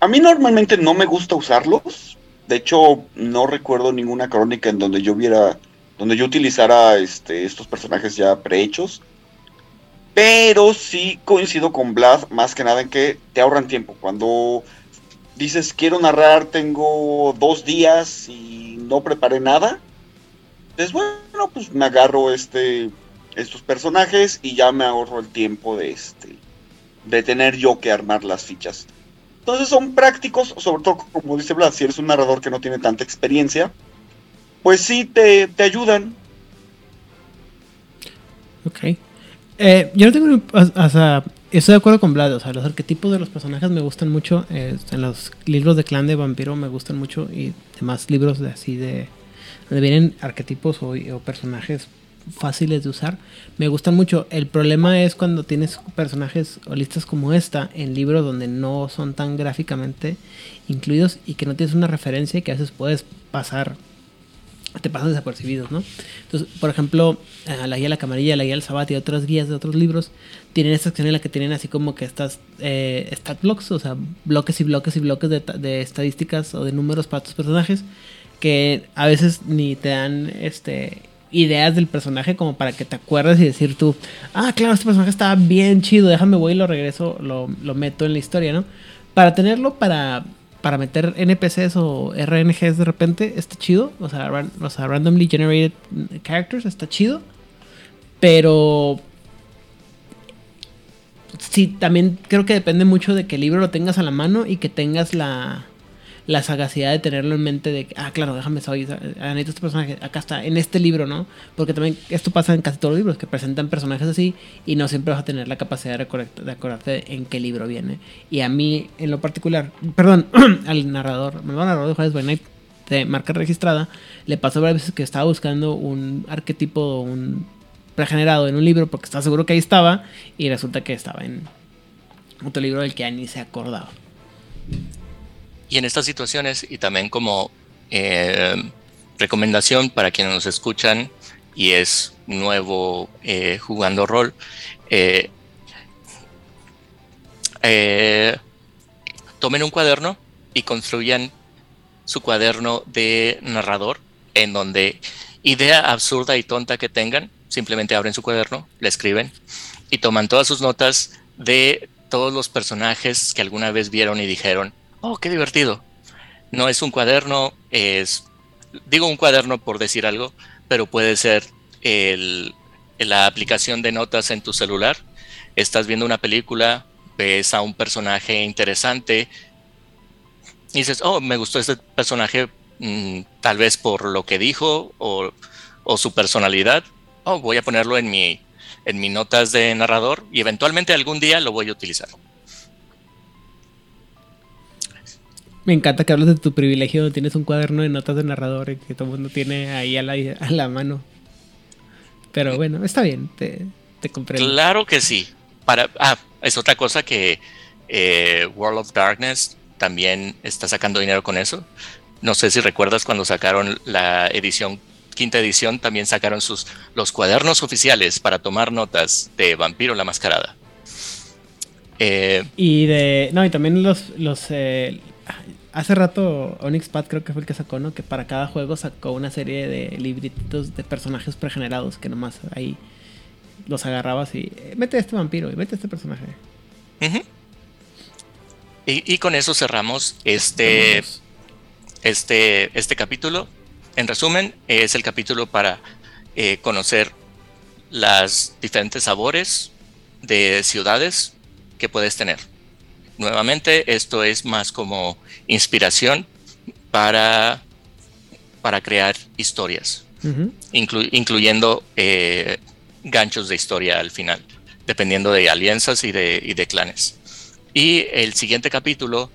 a mí normalmente no me gusta usarlos. De hecho, no recuerdo ninguna crónica en donde yo viera donde yo utilizara este, estos personajes ya prehechos. Pero sí coincido con Vlad más que nada en que te ahorran tiempo. Cuando dices quiero narrar, tengo dos días y no preparé nada. Pues bueno, pues me agarro este, estos personajes y ya me ahorro el tiempo de este, de tener yo que armar las fichas. Entonces son prácticos, sobre todo como dice Vlad, si eres un narrador que no tiene tanta experiencia, pues sí te, ayudan. Ok. Eh, yo no tengo. O, sea, estoy de acuerdo con Vlad. O sea, los arquetipos de los personajes me gustan mucho. Eh, en los libros de clan de vampiro me gustan mucho. Y demás libros de así de. Donde vienen arquetipos o, o personajes fáciles de usar. Me gustan mucho. El problema es cuando tienes personajes o listas como esta en libros donde no son tan gráficamente incluidos y que no tienes una referencia y que a veces puedes pasar te pasan desapercibidos, ¿no? Entonces, por ejemplo, la guía La Camarilla, la guía El Sabat y otras guías de otros libros tienen esta sección en la que tienen así como que estas eh, stat blocks, o sea, bloques y bloques y bloques de, estadísticas o de números para tus personajes que a veces ni te dan este ideas del personaje como para que te acuerdes y decir tú, ah, claro, este personaje estaba bien chido, déjame voy y lo regreso, lo meto en la historia, ¿no? Para tenerlo para para meter NPCs o RNGs de repente está chido. O sea, randomly generated characters está chido. Pero sí, también creo que depende mucho de que el libro lo tengas a la mano y que tengas la, la sagacidad de tenerlo en mente de ah, claro, déjame saber, necesito este personaje, acá está, en este libro, ¿no? Porque también esto pasa en casi todos los libros, que presentan personajes así y no siempre vas a tener la capacidad de, de acordarte en qué libro viene. Y a mí, en lo particular, perdón, al narrador, me va narrador de Juárez de marca registrada, le pasó varias veces que estaba buscando un arquetipo, un pregenerado en un libro porque estaba seguro que ahí estaba y resulta que estaba en otro libro del que ya ni se acordaba. Y en estas situaciones, y también como eh, recomendación para quienes nos escuchan y es nuevo eh, jugando rol, eh, tomen un cuaderno y construyan su cuaderno de narrador en donde idea absurda y tonta que tengan, simplemente abren su cuaderno, le escriben y toman todas sus notas de todos los personajes que alguna vez vieron y dijeron, oh, qué divertido. No es un cuaderno, es, digo un cuaderno por decir algo, pero puede ser la aplicación de notas en tu celular. Estás viendo una película, ves a un personaje interesante y dices, oh, me gustó este personaje mm, tal vez por lo que dijo o, su personalidad. Oh, voy a ponerlo en mi, en mis notas de narrador y eventualmente algún día lo voy a utilizar. Me encanta que hables de tu privilegio donde tienes un cuaderno de notas de narrador y que todo el mundo tiene ahí a la, mano. Pero bueno, está bien, te, te comprendo. Claro que sí. Para, ah, es otra cosa que eh, World of Darkness también está sacando dinero con eso. No sé si recuerdas cuando sacaron la edición, quinta edición, también sacaron sus los cuadernos oficiales para tomar notas de Vampiro la Mascarada. Eh, y de. No, y también los. los eh, hace rato Onyx Pad creo que fue el que sacó, ¿no? Que para cada juego sacó una serie de libritos de personajes pregenerados que nomás ahí los agarrabas y eh, mete a este vampiro y mete a este personaje. Y, y con eso cerramos este, este, este capítulo. En resumen, es el capítulo para eh, conocer las diferentes sabores de ciudades que puedes tener. Nuevamente, esto es más como inspiración para, para crear historias, inclu- incluyendo eh, ganchos de historia al final, dependiendo de alianzas y de, y de clanes. Y el siguiente capítulo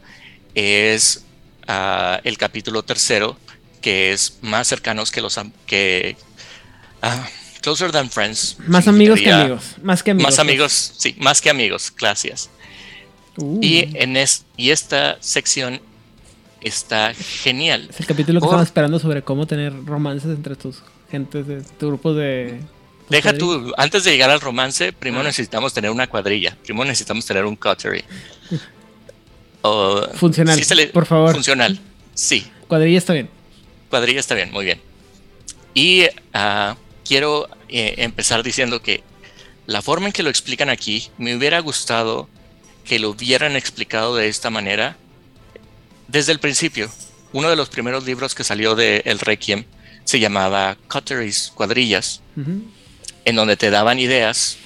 es ah, el capítulo tercero, que es más cercanos que los que ah, Closer Than Friends. Más amigos que amigos. Más que amigos. Más amigos, sí, más que amigos, gracias. Uh, Y, en es, y esta sección está genial. es el capítulo que por- estaba esperando sobre cómo tener romances entre tus gentes, de tu grupo de. tu Deja tú, antes de llegar al romance, primero Ah. necesitamos tener una cuadrilla, primero necesitamos tener un coterie. O- Funcional, sí se le- por favor. Funcional, sí. Cuadrilla está bien. Cuadrilla está bien, muy bien. Y ah, quiero eh, empezar diciendo que la forma en que lo explican aquí, me hubiera gustado que lo hubieran explicado de esta manera desde el principio. Uno de los primeros libros que salió de El Requiem se llamaba Coteries, cuadrillas, en donde te daban ideas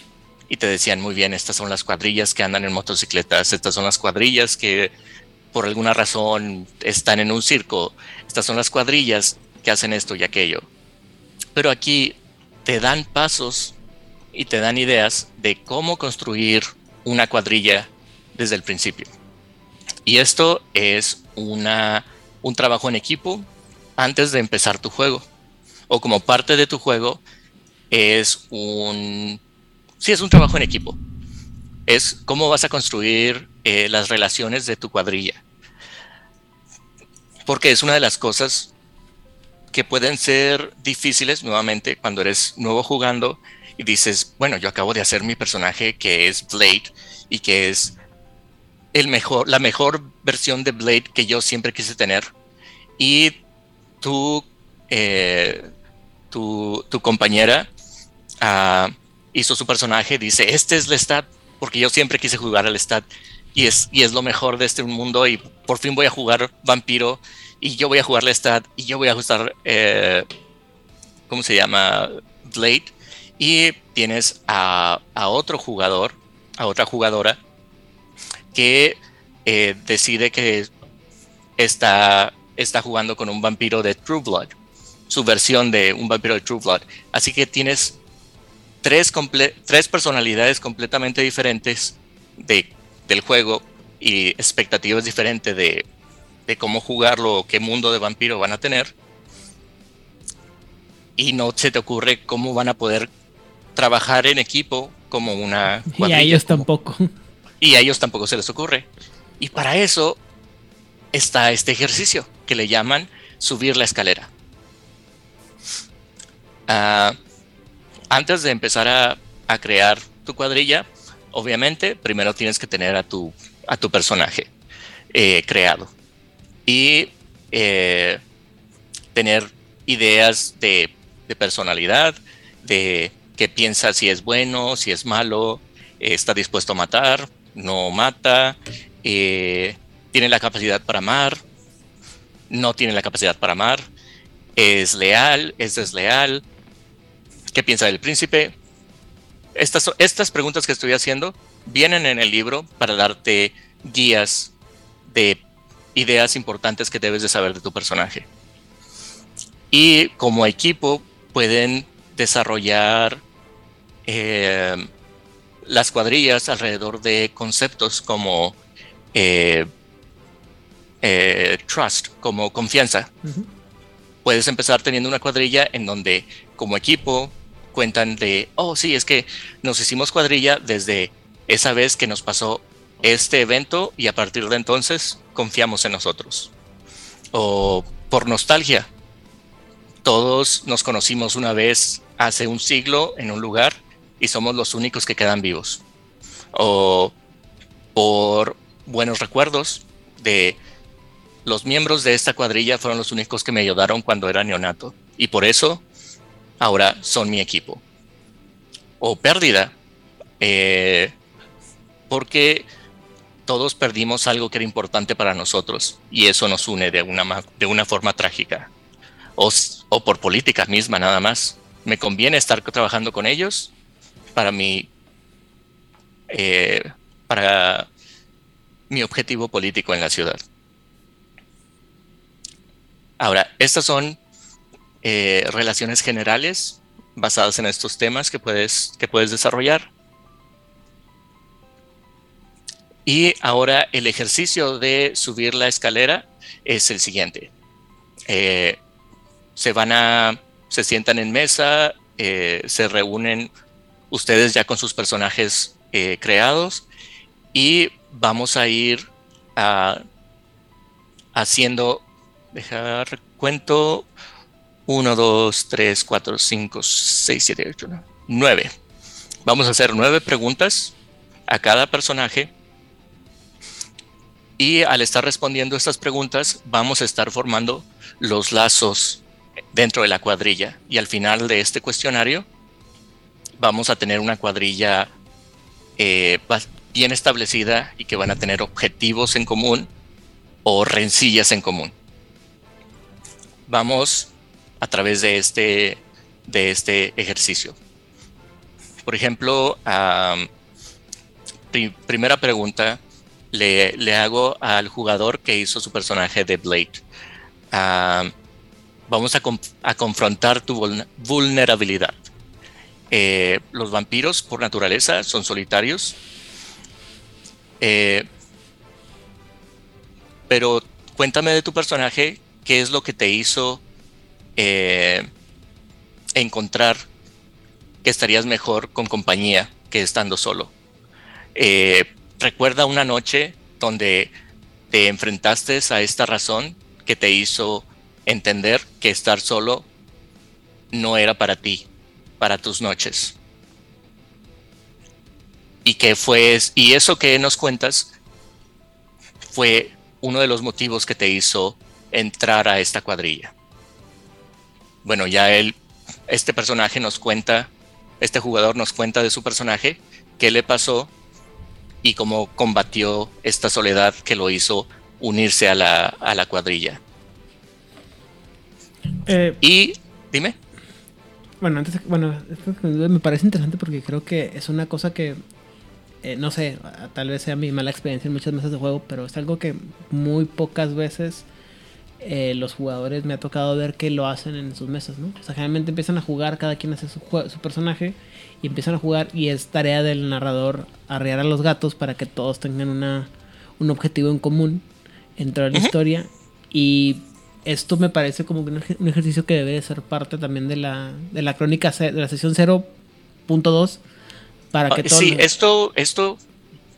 y te decían muy bien, estas son las cuadrillas que andan en motocicletas, estas son las cuadrillas que por alguna razón están en un circo, estas son las cuadrillas que hacen esto y aquello. Pero aquí te dan pasos y te dan ideas de cómo construir una cuadrilla desde el principio. Y esto es una, un trabajo en equipo antes de empezar tu juego. O como parte de tu juego es un... Sí, es un trabajo en equipo. Es cómo vas a construir eh, las relaciones de tu cuadrilla. Porque es una de las cosas que pueden ser difíciles nuevamente cuando eres nuevo jugando y dices, bueno, yo acabo de hacer mi personaje que es Blade y que es el mejor, la mejor versión de Blade que yo siempre quise tener. Y tú, eh, tu, tu compañera ah, hizo su personaje, dice, este es Lestat, porque yo siempre quise jugar al Lestat y es, y es lo mejor de este mundo y por fin voy a jugar vampiro y yo voy a jugar Lestat y yo voy a ajustar, eh, ¿cómo se llama? Blade. Y tienes a, a otro jugador, a otra jugadora, que eh, decide que está, está jugando con un vampiro de True Blood, su versión de un vampiro de True Blood. Así que tienes tres, comple- tres personalidades completamente diferentes de, del juego y expectativas diferentes de, de cómo jugarlo o qué mundo de vampiro van a tener. Y no se te ocurre cómo van a poder trabajar en equipo como una Y a ellos como- tampoco. Y a ellos tampoco se les ocurre. Y para eso está este ejercicio que le llaman subir la escalera. Ah, antes de empezar a, crear tu cuadrilla, obviamente primero tienes que tener a tu, a tu personaje eh, creado y eh, tener ideas de, de personalidad, de qué piensa si es bueno, si es malo, eh, está dispuesto a matar, no mata, eh, tiene la capacidad para amar, no tiene la capacidad para amar, es leal, es desleal, qué piensa del príncipe. Estas, estas preguntas que estoy haciendo vienen en el libro para darte guías de ideas importantes que debes de saber de tu personaje. Y como equipo pueden desarrollar eh, las cuadrillas alrededor de conceptos como eh, eh, trust, como confianza. Puedes empezar teniendo una cuadrilla en donde como equipo cuentan de, oh sí, es que nos hicimos cuadrilla desde esa vez que nos pasó este evento y a partir de entonces confiamos en nosotros. O por nostalgia, todos nos conocimos una vez hace un siglo en un lugar y somos los únicos que quedan vivos. O por buenos recuerdos de los miembros de esta cuadrilla fueron los únicos que me ayudaron cuando era neonato y por eso ahora son mi equipo. O pérdida, eh, porque todos perdimos algo que era importante para nosotros y eso nos une de una, de una forma trágica. O, o por política misma nada más. Me conviene estar trabajando con ellos para mi, eh, para mi objetivo político en la ciudad. Ahora, estas son eh, relaciones generales basadas en estos temas que puedes, que puedes desarrollar. Y ahora el ejercicio de subir la escalera es el siguiente. Eh, se van a, se sientan en mesa, se reúnen ustedes ya con sus personajes creados y vamos a ir a, haciendo dejar cuento 1, 2, 3, 4, 5, 6, 7, 8, 9. Vamos a hacer nueve preguntas a cada personaje. Y al estar respondiendo estas preguntas, vamos a estar formando los lazos dentro de la cuadrilla. Y al final de este cuestionario, vamos a tener una cuadrilla eh, bien establecida y que van a tener objetivos en común o rencillas en común vamos a través de este, de este ejercicio. Por ejemplo, primera pregunta le, hago al jugador que hizo su personaje de Blade. vamos a, confrontar tu vulnerabilidad. Eh, los vampiros por naturaleza son solitarios. Eh, pero cuéntame de tu personaje qué es lo que te hizo eh, encontrar que estarías mejor con compañía que estando solo. Recuerda una noche donde te enfrentaste a esta razón que te hizo entender que estar solo no era para ti, para tus noches. Y que fue, y eso que nos cuentas fue uno de los motivos que te hizo entrar a esta cuadrilla. Bueno, ya él, este personaje nos cuenta, este jugador nos cuenta de su personaje, qué le pasó y cómo combatió esta soledad que lo hizo unirse a la, a la cuadrilla. Eh, y dime. Bueno, antes, bueno, me parece interesante porque creo que es una cosa que, eh, no sé, tal vez sea mi mala experiencia en muchas mesas de juego, pero es algo que muy pocas veces eh, los jugadores me ha tocado ver que lo hacen en sus mesas, ¿no? O sea, generalmente empiezan a jugar, cada quien hace su, su personaje y empiezan a jugar y es tarea del narrador arrear a los gatos para que todos tengan una, un objetivo en común dentro de la historia y esto me parece como un, ejercicio que debe ser parte también de la, de la crónica de la sesión 0.2 para que ah, Sí, esto, esto,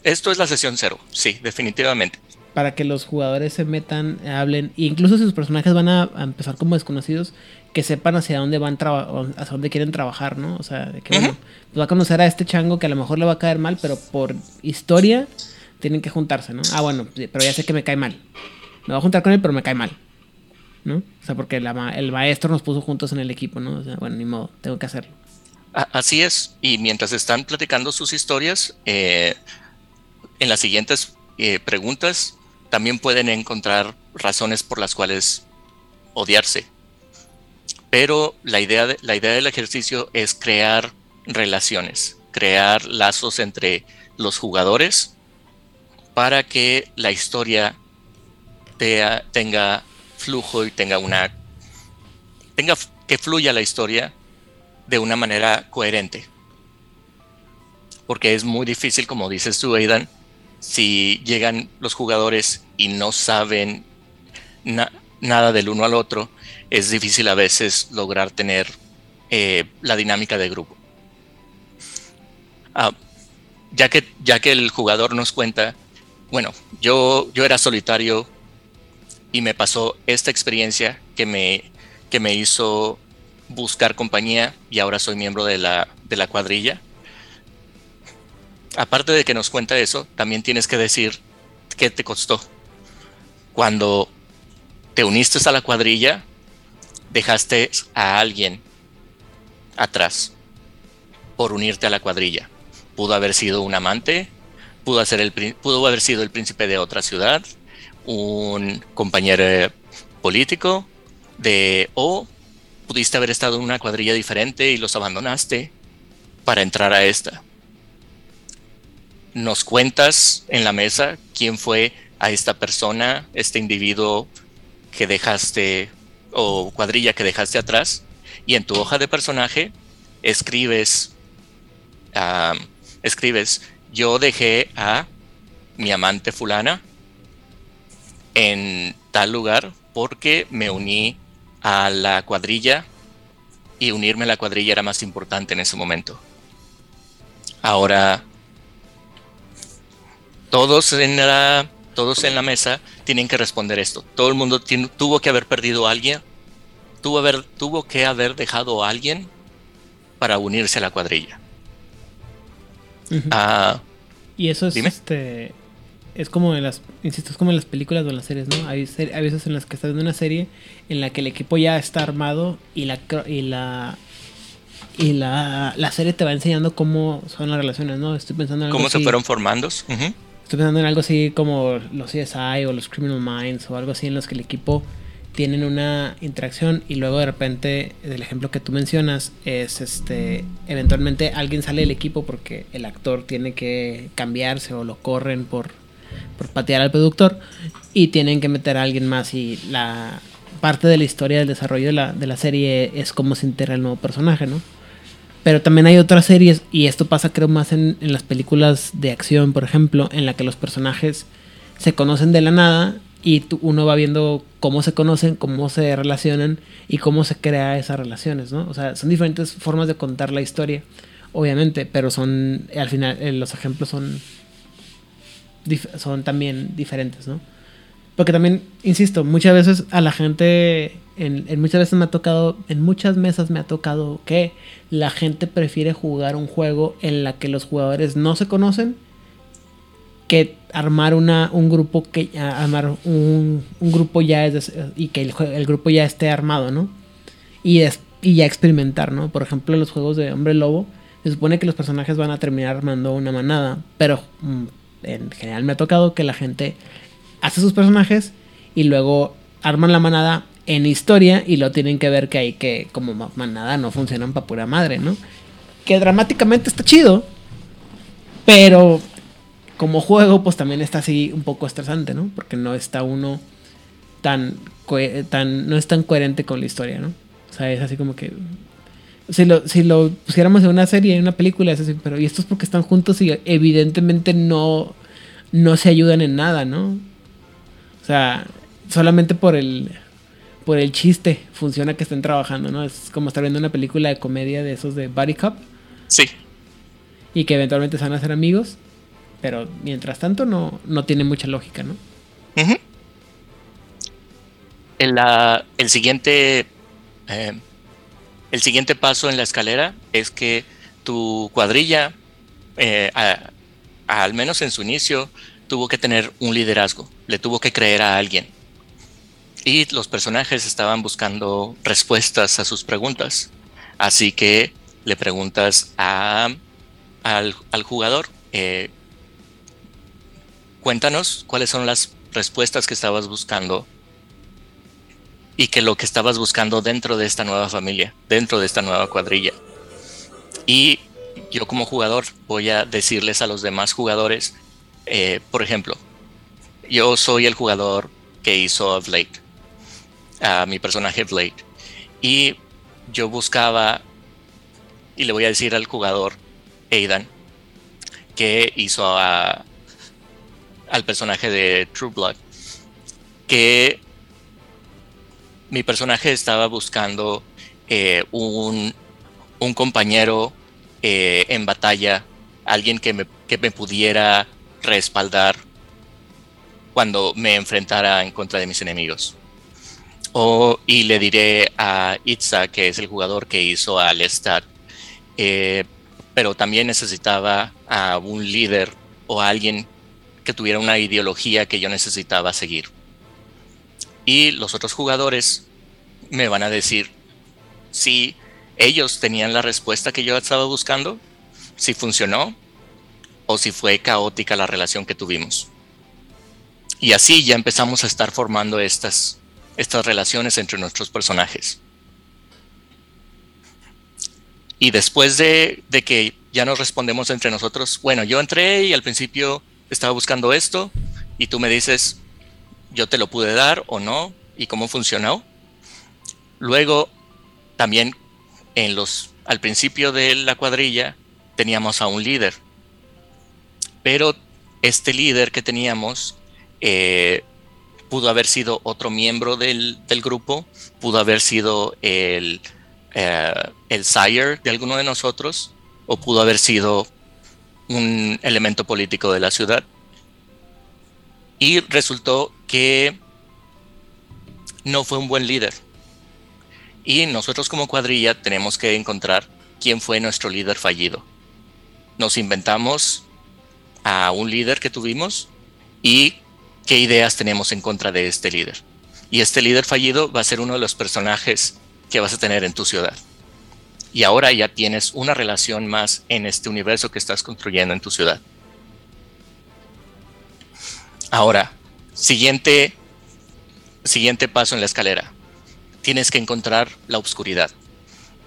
esto es la sesión 0, sí, definitivamente para que los jugadores se metan, hablen, e incluso si sus personajes van a, empezar como desconocidos, que sepan hacia dónde van hacia dónde quieren trabajar, ¿no? O sea, de que bueno, pues va a conocer a este chango que a lo mejor le va a caer mal, pero por historia tienen que juntarse, ¿no? Ah, bueno, pero ya sé que me cae mal. Me voy a juntar con él, pero me cae mal. ¿No? O sea, porque el maestro nos puso juntos en el equipo, ¿no? O sea, bueno, ni modo, tengo que hacerlo. Así es. Y mientras están platicando sus historias, eh, en las siguientes eh, preguntas también pueden encontrar razones por las cuales odiarse. Pero la idea, de, la idea del ejercicio es crear relaciones, crear lazos entre los jugadores para que la historia tenga flujo y tenga una tenga que fluya la historia de una manera coherente. Porque es muy difícil, como dices tú, Aidan, si llegan los jugadores y no saben nada del uno al otro, es difícil a veces lograr tener eh, la dinámica de grupo. Ah, ya, que, ya que el jugador nos cuenta, bueno, yo, yo era solitario y me pasó esta experiencia que me, que me hizo buscar compañía y ahora soy miembro de la, de la cuadrilla aparte de que nos cuenta eso, también tienes que decir qué te costó. Cuando te uniste a la cuadrilla, dejaste a alguien atrás por unirte a la cuadrilla. Pudo haber sido un amante, pudo, el, pudo haber sido el príncipe de otra ciudad, un compañero político, de, o pudiste haber estado en una cuadrilla diferente y los abandonaste para entrar a esta. Nos cuentas en la mesa quién fue a esta persona, este individuo que dejaste o cuadrilla que dejaste atrás y en tu hoja de personaje escribes escribes yo dejé a mi amante fulana en tal lugar porque me uní a la cuadrilla y unirme a la cuadrilla era más importante en ese momento. Ahora, todos en la, todos en la mesa tienen que responder esto. Todo el mundo tuvo que haber perdido a alguien, tuvo, haber, tuvo que haber dejado a alguien para unirse a la cuadrilla. Ah, y eso es este es como en las, insisto, es como en las películas o en las series, ¿no? Hay, hay veces en las que estás viendo una serie en la que el equipo ya está armado y la y la y la, la serie te va enseñando cómo son las relaciones, ¿no? Estoy pensando en algo cómo se fueron formando. Estoy pensando en algo así como los CSI o los Criminal Minds o algo así en los que el equipo tienen una interacción y luego de repente el ejemplo que tú mencionas es este eventualmente alguien sale del equipo porque el actor tiene que cambiarse o lo corren por por patear al productor y tienen que meter a alguien más y la parte de la historia del desarrollo de la, de la serie es cómo se integra el nuevo personaje, ¿no? Pero también hay otras series, y esto pasa creo más en, las películas de acción, por ejemplo, en la que los personajes se conocen de la nada y uno va viendo cómo se conocen, cómo se relacionan y cómo se crea esas relaciones, ¿no? O sea, son diferentes formas de contar la historia, obviamente, pero son, al final, eh, los ejemplos son son también diferentes, ¿no? Porque también, insisto, muchas veces a la gente, en, muchas veces me ha tocado, en muchas mesas me ha tocado que la gente prefiere jugar un juego en la que los jugadores no se conocen que armar una, un grupo que armar un, un grupo ya es y que el, grupo ya esté armado, ¿no? Y, y ya experimentar, ¿no? Por ejemplo, los juegos de Hombre Lobo, se supone que los personajes van a terminar armando una manada, pero mm, en general me ha tocado que la gente hace sus personajes y luego arman la manada en historia y lo tienen que ver que hay que como manada no funcionan para pura madre, ¿no? Que dramáticamente está chido, pero como juego pues también está así un poco estresante, ¿no? Porque no está uno tan, tan no es tan coherente con la historia, ¿no? O sea, es así como que si lo, si lo pusiéramos en una serie, en una película, es así, pero y esto es porque están juntos y evidentemente no, no se ayudan en nada, ¿no? O sea, solamente por el, por el chiste funciona que estén trabajando, ¿no? Es como estar viendo una película de comedia de esos de Buddy Cup. Sí. Y que eventualmente se van a hacer amigos, pero mientras tanto no, no tiene mucha lógica, ¿no? la, el siguiente... Eh, el siguiente paso en la escalera es que tu cuadrilla, eh, al menos en su inicio, tuvo que tener un liderazgo, le tuvo que creer a alguien. Y los personajes estaban buscando respuestas a sus preguntas. Así que le preguntas al, jugador, eh, cuéntanos cuáles son las respuestas que estabas buscando y que lo que estabas buscando dentro de esta nueva familia, dentro de esta nueva cuadrilla. Y yo como jugador voy a decirles a los demás jugadores, eh, por ejemplo, yo soy el jugador que hizo a Blade, a mi personaje Blade, y yo buscaba, y le voy a decir al jugador Aidan, que hizo a, al personaje de True Blood, que mi personaje estaba buscando eh, un, compañero eh, en batalla, alguien que me, me, pudiera respaldar cuando me enfrentara en contra de mis enemigos. O, y le diré a Itza, que es el jugador que hizo a Lestat, eh, pero también necesitaba a un líder o a alguien que tuviera una ideología que yo necesitaba seguir. Y los otros jugadores me van a decir si ellos tenían la respuesta que yo estaba buscando, si funcionó o si fue caótica la relación que tuvimos. Y así ya empezamos a estar formando estas, estas relaciones entre nuestros personajes. Y después de, de que ya nos respondemos entre nosotros, bueno, yo entré y al principio estaba buscando esto y tú me dices, yo te lo pude dar o no y cómo funcionó. Luego, también en los, al principio de la cuadrilla teníamos a un líder, pero este líder que teníamos eh, pudo haber sido otro miembro del, grupo, pudo haber sido el, eh, el sire de alguno de nosotros, o pudo haber sido un elemento político de la ciudad. Y resultó que no fue un buen líder. Y nosotros como cuadrilla tenemos que encontrar quién fue nuestro líder fallido. Nos inventamos a un líder que tuvimos y qué ideas tenemos en contra de este líder. Y este líder fallido va a ser uno de los personajes que vas a tener en tu ciudad. Y ahora ya tienes una relación más en este universo que estás construyendo en tu ciudad. Ahora, siguiente, siguiente paso en la escalera tienes que encontrar la oscuridad.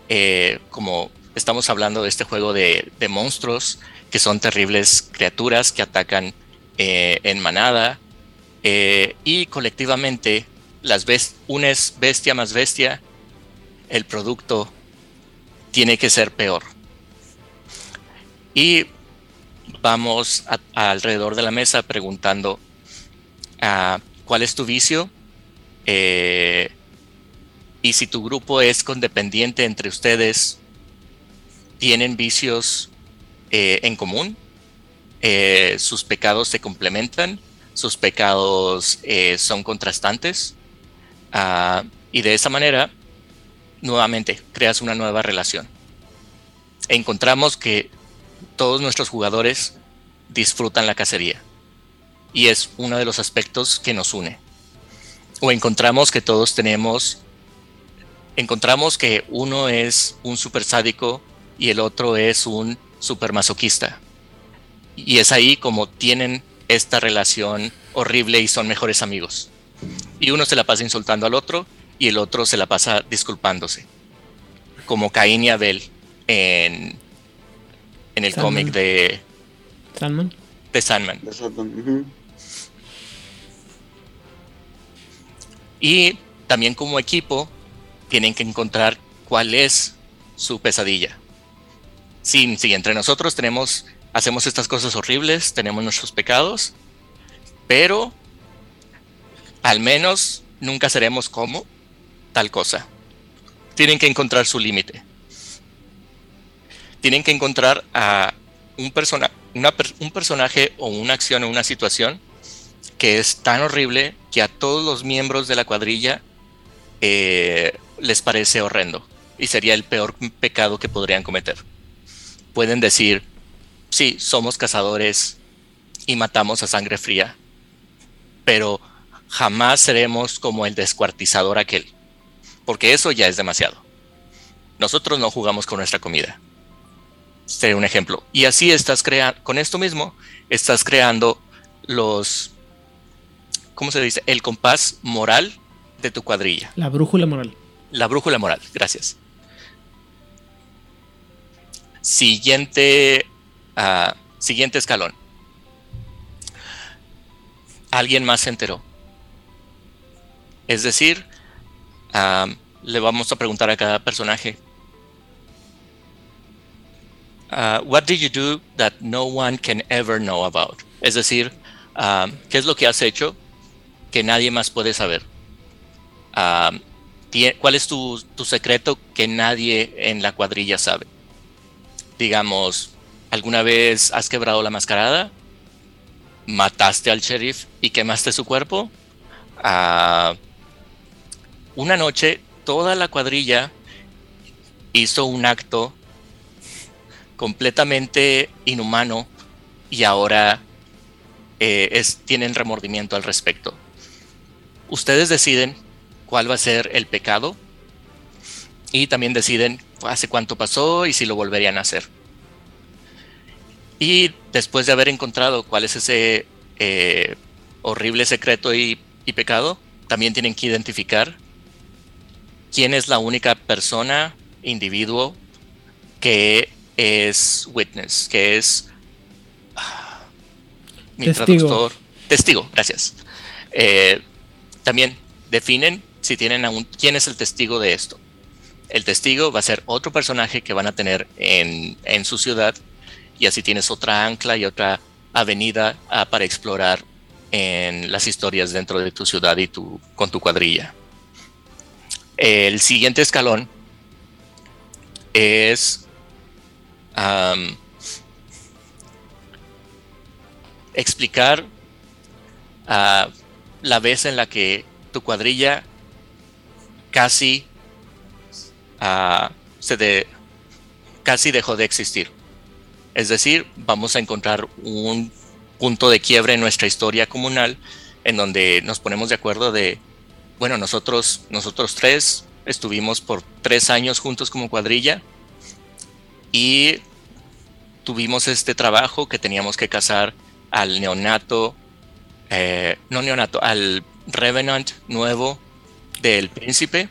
Eh, como estamos hablando de este juego de, monstruos, que son terribles criaturas que atacan eh, en manada, eh, y colectivamente las ves, unes bestia más bestia, el producto tiene que ser peor. Y vamos alrededor de la mesa preguntando cuál es tu vicio, y si tu grupo es condependiente entre ustedes, tienen vicios eh, en común, eh, sus pecados se complementan, sus pecados eh, son contrastantes, ah, y de esa manera, nuevamente, creas una nueva relación. Encontramos que todos nuestros jugadores disfrutan la cacería, y es uno de los aspectos que nos une. O encontramos que todos tenemos encontramos que uno es un super sádico y el otro es un super masoquista. Y es ahí como tienen esta relación horrible y son mejores amigos. Y uno se la pasa insultando al otro y el otro se la pasa disculpándose. Como Caín y Abel en, en el cómic de Sandman. De Sandman. Y también como equipo tienen que encontrar cuál es su pesadilla. Sí, sí, entre nosotros tenemos, hacemos estas cosas horribles, tenemos nuestros pecados, pero al menos nunca seremos como tal cosa. Tienen que encontrar su límite. Tienen que encontrar a un, persona, un personaje o una acción o una situación que es tan horrible que a todos los miembros de la cuadrilla eh, les parece horrendo y sería el peor pecado que podrían cometer. Pueden decir, sí, somos cazadores y matamos a sangre fría, pero jamás seremos como el descuartizador aquel, porque eso ya es demasiado. Nosotros no jugamos con nuestra comida. Sería un ejemplo. Y así estás creando, con esto mismo, estás creando los, ¿cómo se dice? El compás moral de tu cuadrilla. La brújula moral. La brújula moral, gracias. Siguiente, uh, siguiente escalón. Alguien más se enteró. Es decir, uh, le vamos a preguntar a cada personaje. Uh, what did you do that no one can ever know about? Es decir, ¿qué es lo que has hecho que nadie más puede saber? ¿Cuál es tu, secreto que nadie en la cuadrilla sabe? Digamos, ¿alguna vez has quebrado la mascarada? ¿Mataste al sheriff y quemaste su cuerpo? Ah, una noche toda la cuadrilla hizo un acto completamente inhumano y ahora eh, tienen remordimiento al respecto. Ustedes deciden cuál va a ser el pecado y también deciden hace cuánto pasó y si lo volverían a hacer. Y después de haber encontrado cuál es ese eh, horrible secreto y, y pecado, también tienen que identificar quién es la única persona, individuo, que es witness, que es ah, mi Testigo. traductor. Testigo, gracias. Eh, también definen si tienen a un, quién es el testigo de esto. El testigo va a ser otro personaje que van a tener en, su ciudad y así tienes otra ancla y otra avenida ah, para explorar en las historias dentro de tu ciudad y con tu cuadrilla. El siguiente escalón es explicar ah, la vez en la que tu cuadrilla casi ah, se de, casi dejó de existir. Es decir, vamos a encontrar un punto de quiebre en nuestra historia comunal en donde nos ponemos de acuerdo de, bueno, nosotros, nosotros tres estuvimos por tres años juntos como cuadrilla y tuvimos este trabajo que teníamos que casar al neonato, eh, no neonato, al revenant nuevo del príncipe,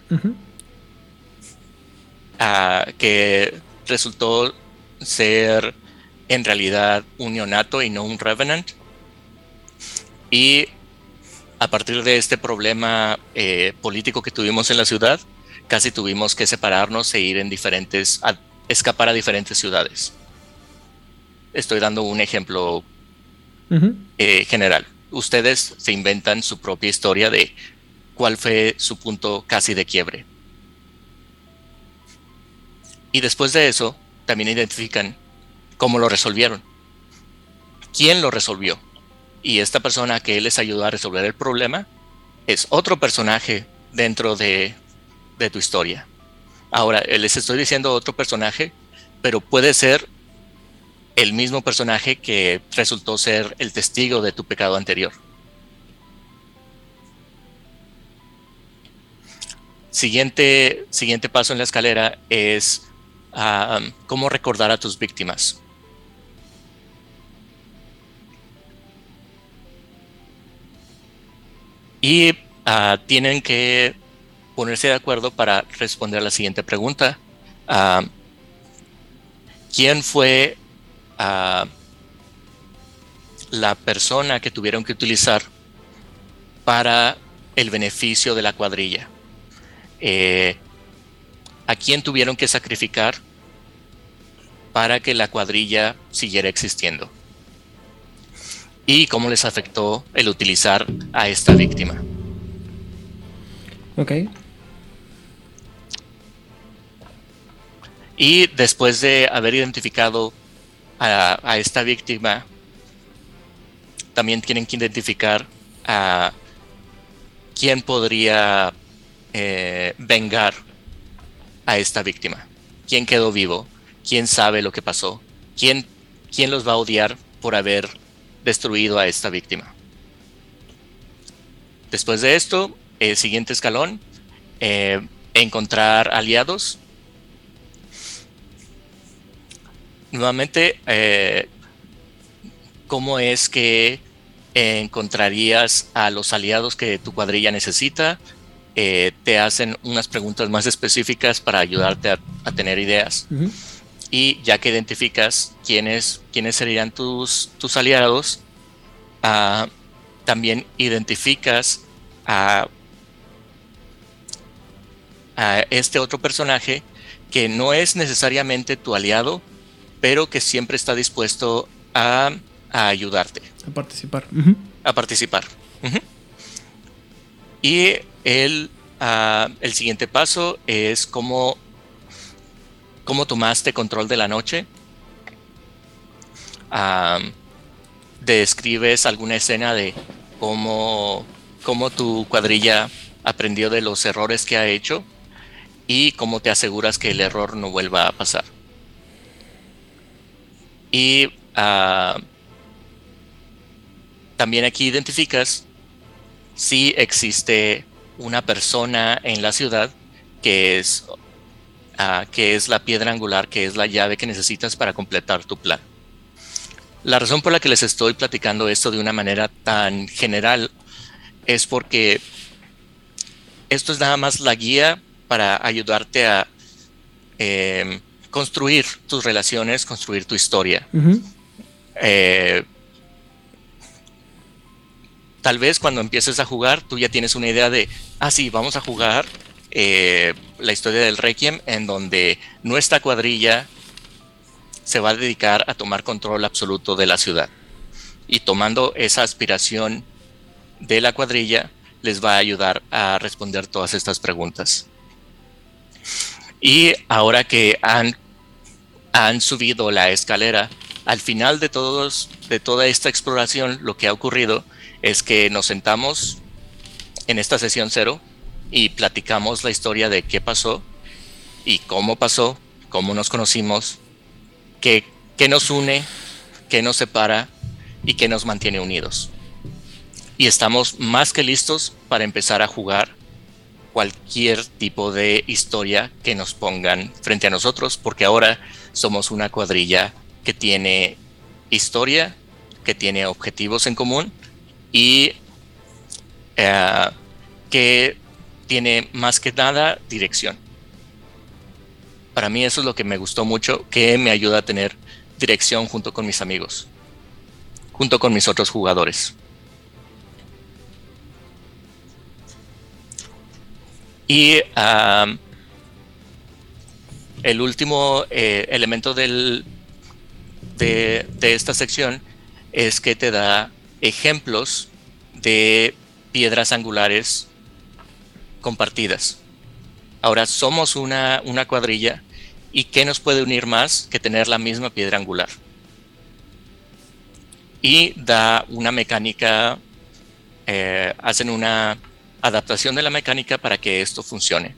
ah, que resultó ser en realidad un neonato y no un revenant. Y a partir de este problema eh, político que tuvimos en la ciudad, casi tuvimos que separarnos e ir en diferentes, a escapar a diferentes ciudades. Estoy dando un ejemplo eh, general. Ustedes se inventan su propia historia de cuál fue su punto casi de quiebre. Y después de eso, también identifican cómo lo resolvieron. ¿Quién lo resolvió? Y esta persona que les ayudó a resolver el problema es otro personaje dentro de, de tu historia. Ahora, les estoy diciendo otro personaje, pero puede ser el mismo personaje que resultó ser el testigo de tu pecado anterior. Siguiente, siguiente paso en la escalera es ah, cómo recordar a tus víctimas. Y ah, tienen que ponerse de acuerdo para responder la siguiente pregunta. Ah, ¿Quién fue ah, la persona que tuvieron que utilizar para el beneficio de la cuadrilla? Eh, ¿A quién tuvieron que sacrificar para que la cuadrilla siguiera existiendo? ¿Y cómo les afectó el utilizar a esta víctima? Ok. Y después de haber identificado a, esta víctima, también tienen que identificar a quién podría eh, vengar a esta víctima. ¿Quién quedó vivo? ¿Quién sabe lo que pasó? ¿Quién, quién los va a odiar por haber destruido a esta víctima? Después de esto, el siguiente escalón, eh, encontrar aliados nuevamente, eh, ¿cómo es que encontrarías a los aliados que tu cuadrilla necesita? Eh, te hacen unas preguntas más específicas para ayudarte a, a tener ideas. Y ya que identificas quiénes, quiénes serían tus, tus aliados, ah, también identificas a, a este otro personaje que no es necesariamente tu aliado, pero que siempre está dispuesto a, a ayudarte, A participar. A participar. Y el, ah, el siguiente paso es cómo, cómo tomaste control de la noche. Ah, describes alguna escena de cómo, cómo tu cuadrilla aprendió de los errores que ha hecho y cómo te aseguras que el error no vuelva a pasar. Y ah, también aquí identificas sí existe una persona en la ciudad que es, ah, que es la piedra angular, que es la llave que necesitas para completar tu plan. La razón por la que les estoy platicando esto de una manera tan general es porque esto es nada más la guía para ayudarte a em, construir tus relaciones, construir tu historia. Eh, tal vez cuando empieces a jugar, tú ya tienes una idea de, ah, sí, vamos a jugar eh, la historia del Requiem, en donde nuestra cuadrilla se va a dedicar a tomar control absoluto de la ciudad. Y tomando esa aspiración de la cuadrilla, les va a ayudar a responder todas estas preguntas. Y ahora que han, han subido la escalera, al final de, todos, de toda esta exploración, lo que ha ocurrido es que nos sentamos en esta sesión cero y platicamos la historia de qué pasó y cómo pasó, cómo nos conocimos, qué, qué nos une, qué nos separa y qué nos mantiene unidos. Y estamos más que listos para empezar a jugar cualquier tipo de historia que nos pongan frente a nosotros, porque ahora somos una cuadrilla que tiene historia, que tiene objetivos en común y eh, que tiene más que nada dirección. Para mí eso es lo que me gustó mucho, que me ayuda a tener dirección junto con mis amigos, junto con mis otros jugadores. Y el último eh, elemento del, de, esta sección es que te da ejemplos de piedras angulares compartidas. Ahora somos una, una cuadrilla y ¿qué nos puede unir más que tener la misma piedra angular? Y da una mecánica, eh, hacen una adaptación de la mecánica para que esto funcione.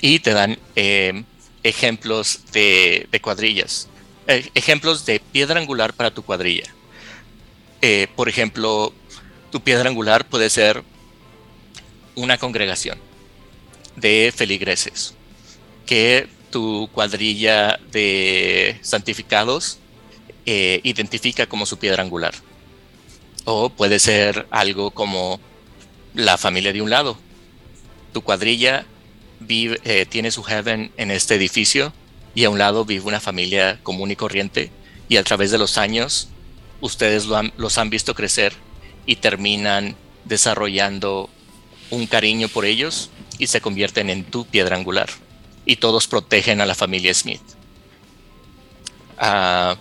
Y te dan eh, ejemplos de, cuadrillas, eh, ejemplos de piedra angular para tu cuadrilla. Eh, por ejemplo, tu piedra angular puede ser una congregación de feligreses, que tu cuadrilla de santificados identifica como su piedra angular. O puede ser algo como la familia de un lado. Tu cuadrilla vive, eh, tiene su heaven en este edificio y a un lado vive una familia común y corriente y a través de los años ustedes los han visto crecer y terminan desarrollando un cariño por ellos y se convierten en tu piedra angular y todos protegen a la familia Smith. Ah,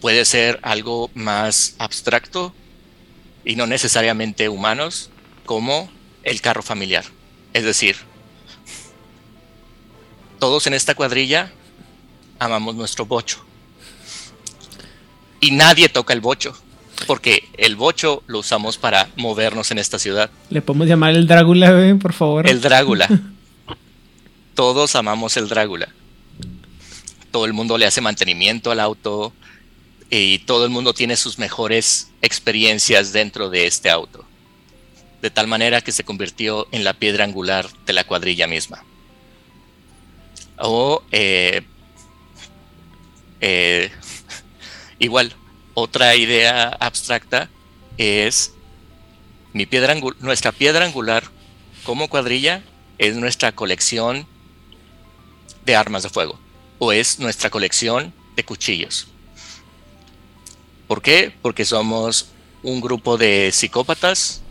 puede ser algo más abstracto y no necesariamente humanos, como el carro familiar. Es decir, todos en esta cuadrilla amamos nuestro bocho. Y nadie toca el bocho, porque el bocho lo usamos para movernos en esta ciudad. Le podemos llamar el Drácula, por favor. El Drácula. todos amamos el Drácula. Todo el mundo le hace mantenimiento al auto y todo el mundo tiene sus mejores experiencias dentro de este auto de tal manera que se convirtió en la piedra angular de la cuadrilla misma. O eh, eh, igual, otra idea abstracta es mi piedra nuestra piedra angular como cuadrilla es nuestra colección de armas de fuego o es nuestra colección de cuchillos. ¿Por qué? Porque somos un grupo de psicópatas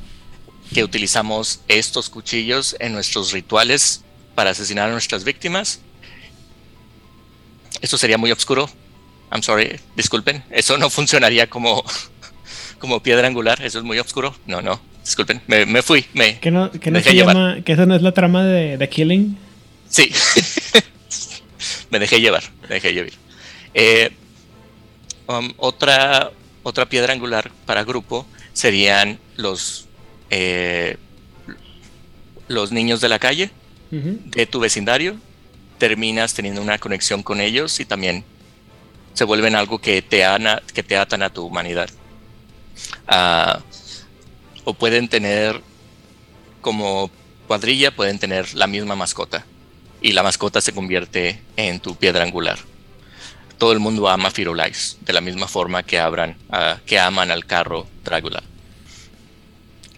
que utilizamos estos cuchillos en nuestros rituales para asesinar a nuestras víctimas. Esto sería muy oscuro. I'm sorry, disculpen. Eso no funcionaría como, como piedra angular. Eso es muy oscuro. No, no, disculpen. Me, fui. Me, ¿Que no, que no se llama, que eso no es la trama de The Killing? Sí. me dejé llevar. Me dejé llevar. Eh, um, otra, otra piedra angular para grupo serían los eh, los niños de la calle, de tu vecindario, terminas teniendo una conexión con ellos y también se vuelven algo que te, que te atan a tu humanidad. Ah, o pueden tener como cuadrilla pueden tener la misma mascota y la mascota se convierte en tu piedra angular. Todo el mundo ama Firulais de la misma forma que, abran, ah, que aman al carro Drácula.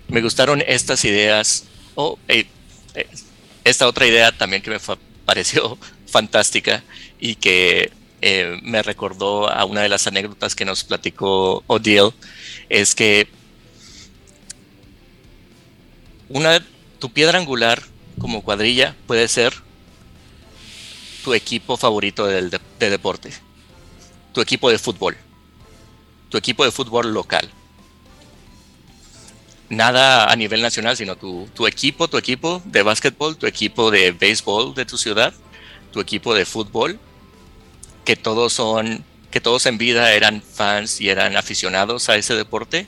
Me gustaron estas ideas, o eh, esta otra idea también que me pareció fantástica y que eh, me recordó a una de las anécdotas que nos platicó Odile, es que una, tu piedra angular como cuadrilla puede ser tu equipo favorito de, de deporte, tu equipo de fútbol, tu equipo de fútbol local. Nada a nivel nacional, sino tu, equipo, tu equipo de básquetbol, tu equipo de béisbol de tu ciudad, tu equipo de fútbol, que todos son, que todos en vida eran fans y eran aficionados a ese deporte,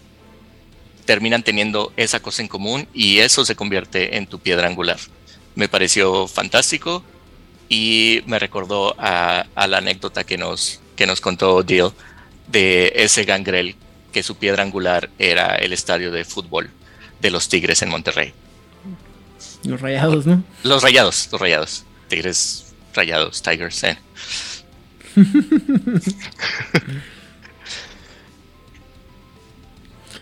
terminan teniendo esa cosa en común y eso se convierte en tu piedra angular. Me pareció fantástico y me recordó a, la anécdota que nos, que nos contó Deal de ese gangrel que su piedra angular era el estadio de fútbol de los Tigres en Monterrey. Los rayados, ¿no? Los rayados, los rayados. Tigres rayados, Tigers. Eh.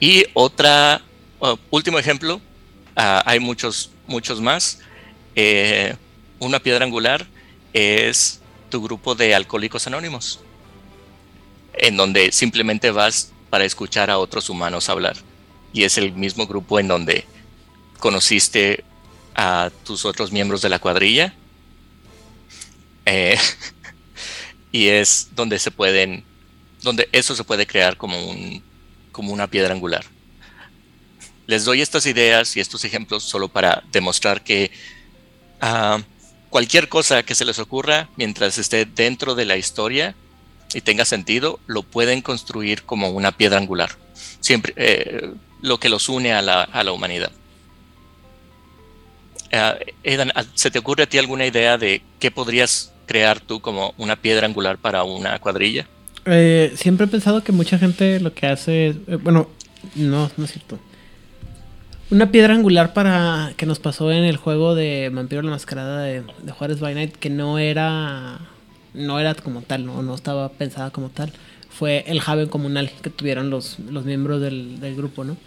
y otra, uh, último ejemplo, uh, hay muchos, muchos más. Eh, una piedra angular es tu grupo de alcohólicos anónimos, en donde simplemente vas para escuchar a otros humanos hablar. Y es el mismo grupo en donde conociste a tus otros miembros de la cuadrilla. Eh, y es donde se pueden, donde eso se puede crear como, un, como una piedra angular. Les doy estas ideas y estos ejemplos solo para demostrar que uh, cualquier cosa que se les ocurra mientras esté dentro de la historia y tenga sentido, lo pueden construir como una piedra angular. Siempre eh, lo que los une a la, humanidad. Uh, ¿se te ocurre a ti alguna idea de qué podrías crear tú como una piedra angular para una cuadrilla? Eh, siempre he pensado que mucha gente lo que hace es, bueno, no, no es cierto. Una piedra angular para que nos pasó en el juego de Vampiro la Mascarada de, Juárez by Night, que no era no era como tal, no, no estaba pensada como tal, fue el Haven comunal que tuvieron los, los miembros del, grupo, ¿no?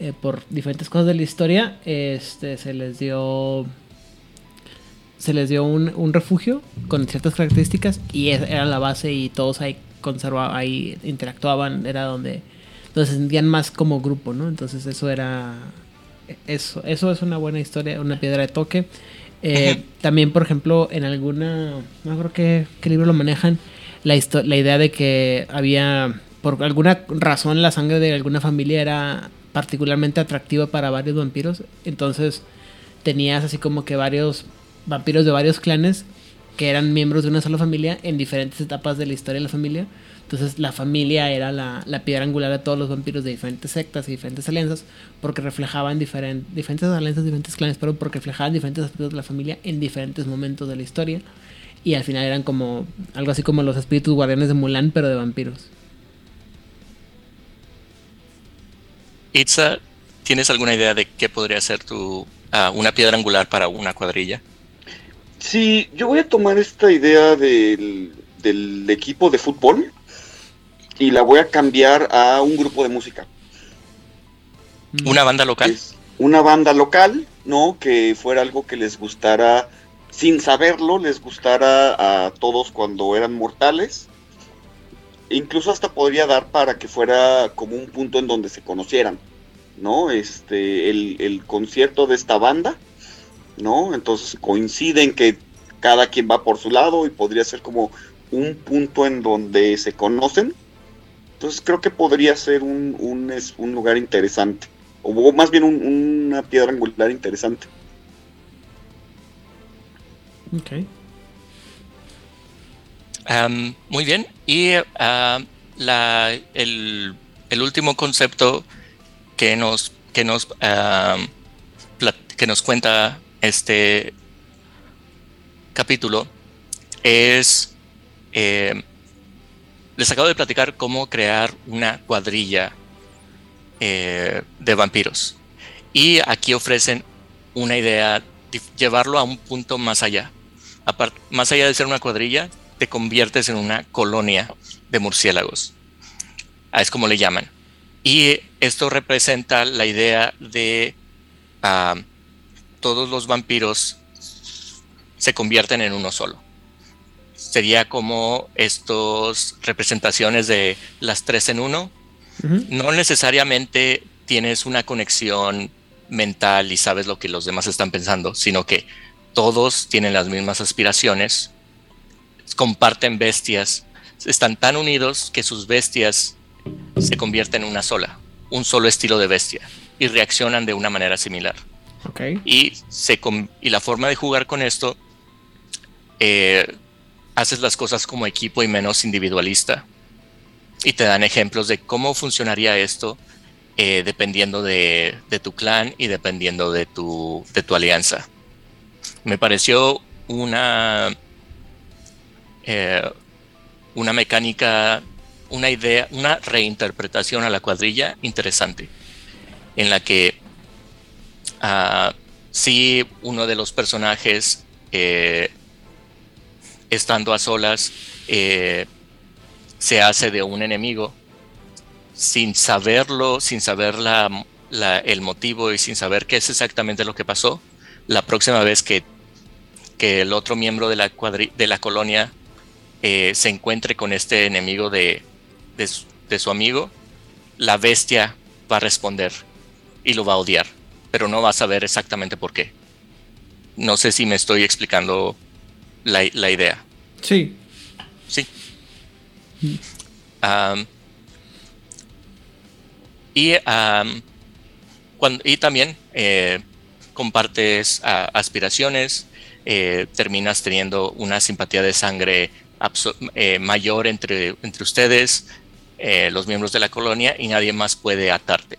Eh, por diferentes cosas de la historia, este, se les dio se les dio un, un, refugio con ciertas características y era la base y todos ahí conservaban, ahí interactuaban, era donde, donde se sentían más como grupo, ¿no? Entonces eso era eso, eso es una buena historia, una piedra de toque. Eh, también, por ejemplo, en alguna, no creo que qué libro lo manejan, la, la idea de que había, por alguna razón, la sangre de alguna familia era particularmente atractiva para varios vampiros. Entonces, tenías así como que varios vampiros de varios clanes que eran miembros de una sola familia en diferentes etapas de la historia de la familia. Entonces la familia era la, piedra angular de todos los vampiros de diferentes sectas y diferentes alianzas, porque reflejaban diferentes alianzas, diferentes clanes, pero porque reflejaban diferentes aspectos de la familia en diferentes momentos de la historia. Y al final eran como algo así como los espíritus guardianes de Mulan, pero de vampiros. Itza, ¿tienes alguna idea de qué podría ser tu, ah, una piedra angular para una cuadrilla? Sí, yo voy a tomar esta idea del, del equipo de fútbol y la voy a cambiar a un grupo de música. ¿Una banda local? una banda local, ¿no? Que fuera algo que les gustara, sin saberlo, les gustara a todos cuando eran mortales. incluso hasta podría dar para que fuera como un punto en donde se conocieran, ¿no? Este, el, el concierto de esta banda, ¿no? Entonces coinciden que cada quien va por su lado y podría ser como un punto en donde se conocen entonces creo que podría ser un, un, lugar interesante, o más bien una piedra angular interesante. Ok. muy bien. Y la, el, último concepto que nos, que nos, que nos cuenta este capítulo es eh, les acabo de platicar cómo crear una cuadrilla eh, de vampiros. Y aquí ofrecen una idea, llevarlo a un punto más allá. más allá de ser una cuadrilla, te conviertes en una colonia de murciélagos. Ah, es como le llaman. Y esto representa la idea de ah, todos los vampiros se convierten en uno solo. Sería como estos representaciones de las tres en uno. No necesariamente tienes una conexión mental y sabes lo que los demás están pensando, sino que todos tienen las mismas aspiraciones, comparten bestias, están tan unidos que sus bestias se convierten en una sola, un solo estilo de bestia y reaccionan de una manera similar. Y, se y la forma de jugar con esto, eh, haces las cosas como equipo y menos individualista. Y te dan ejemplos de cómo funcionaría esto eh, dependiendo de, tu clan y dependiendo de tu, de tu alianza. Me pareció una, eh, una mecánica, una idea, una reinterpretación a la cuadrilla interesante, en la que uh, sí uno de los personajes eh, estando a solas se hace de un enemigo sin saberlo, sin saber el motivo y sin saber qué es exactamente lo que pasó, la próxima vez que, el otro miembro de la, de la colonia eh, se encuentre con este enemigo de, de, su amigo, la bestia va a responder y lo va a odiar, pero no va a saber exactamente por qué. No sé si me estoy explicando la, idea. Sí. Sí. Y, cuando, y también eh, compartes aspiraciones, eh, terminas teniendo una simpatía de sangre eh, mayor entre, entre ustedes, los miembros de la colonia, y nadie más puede atarte.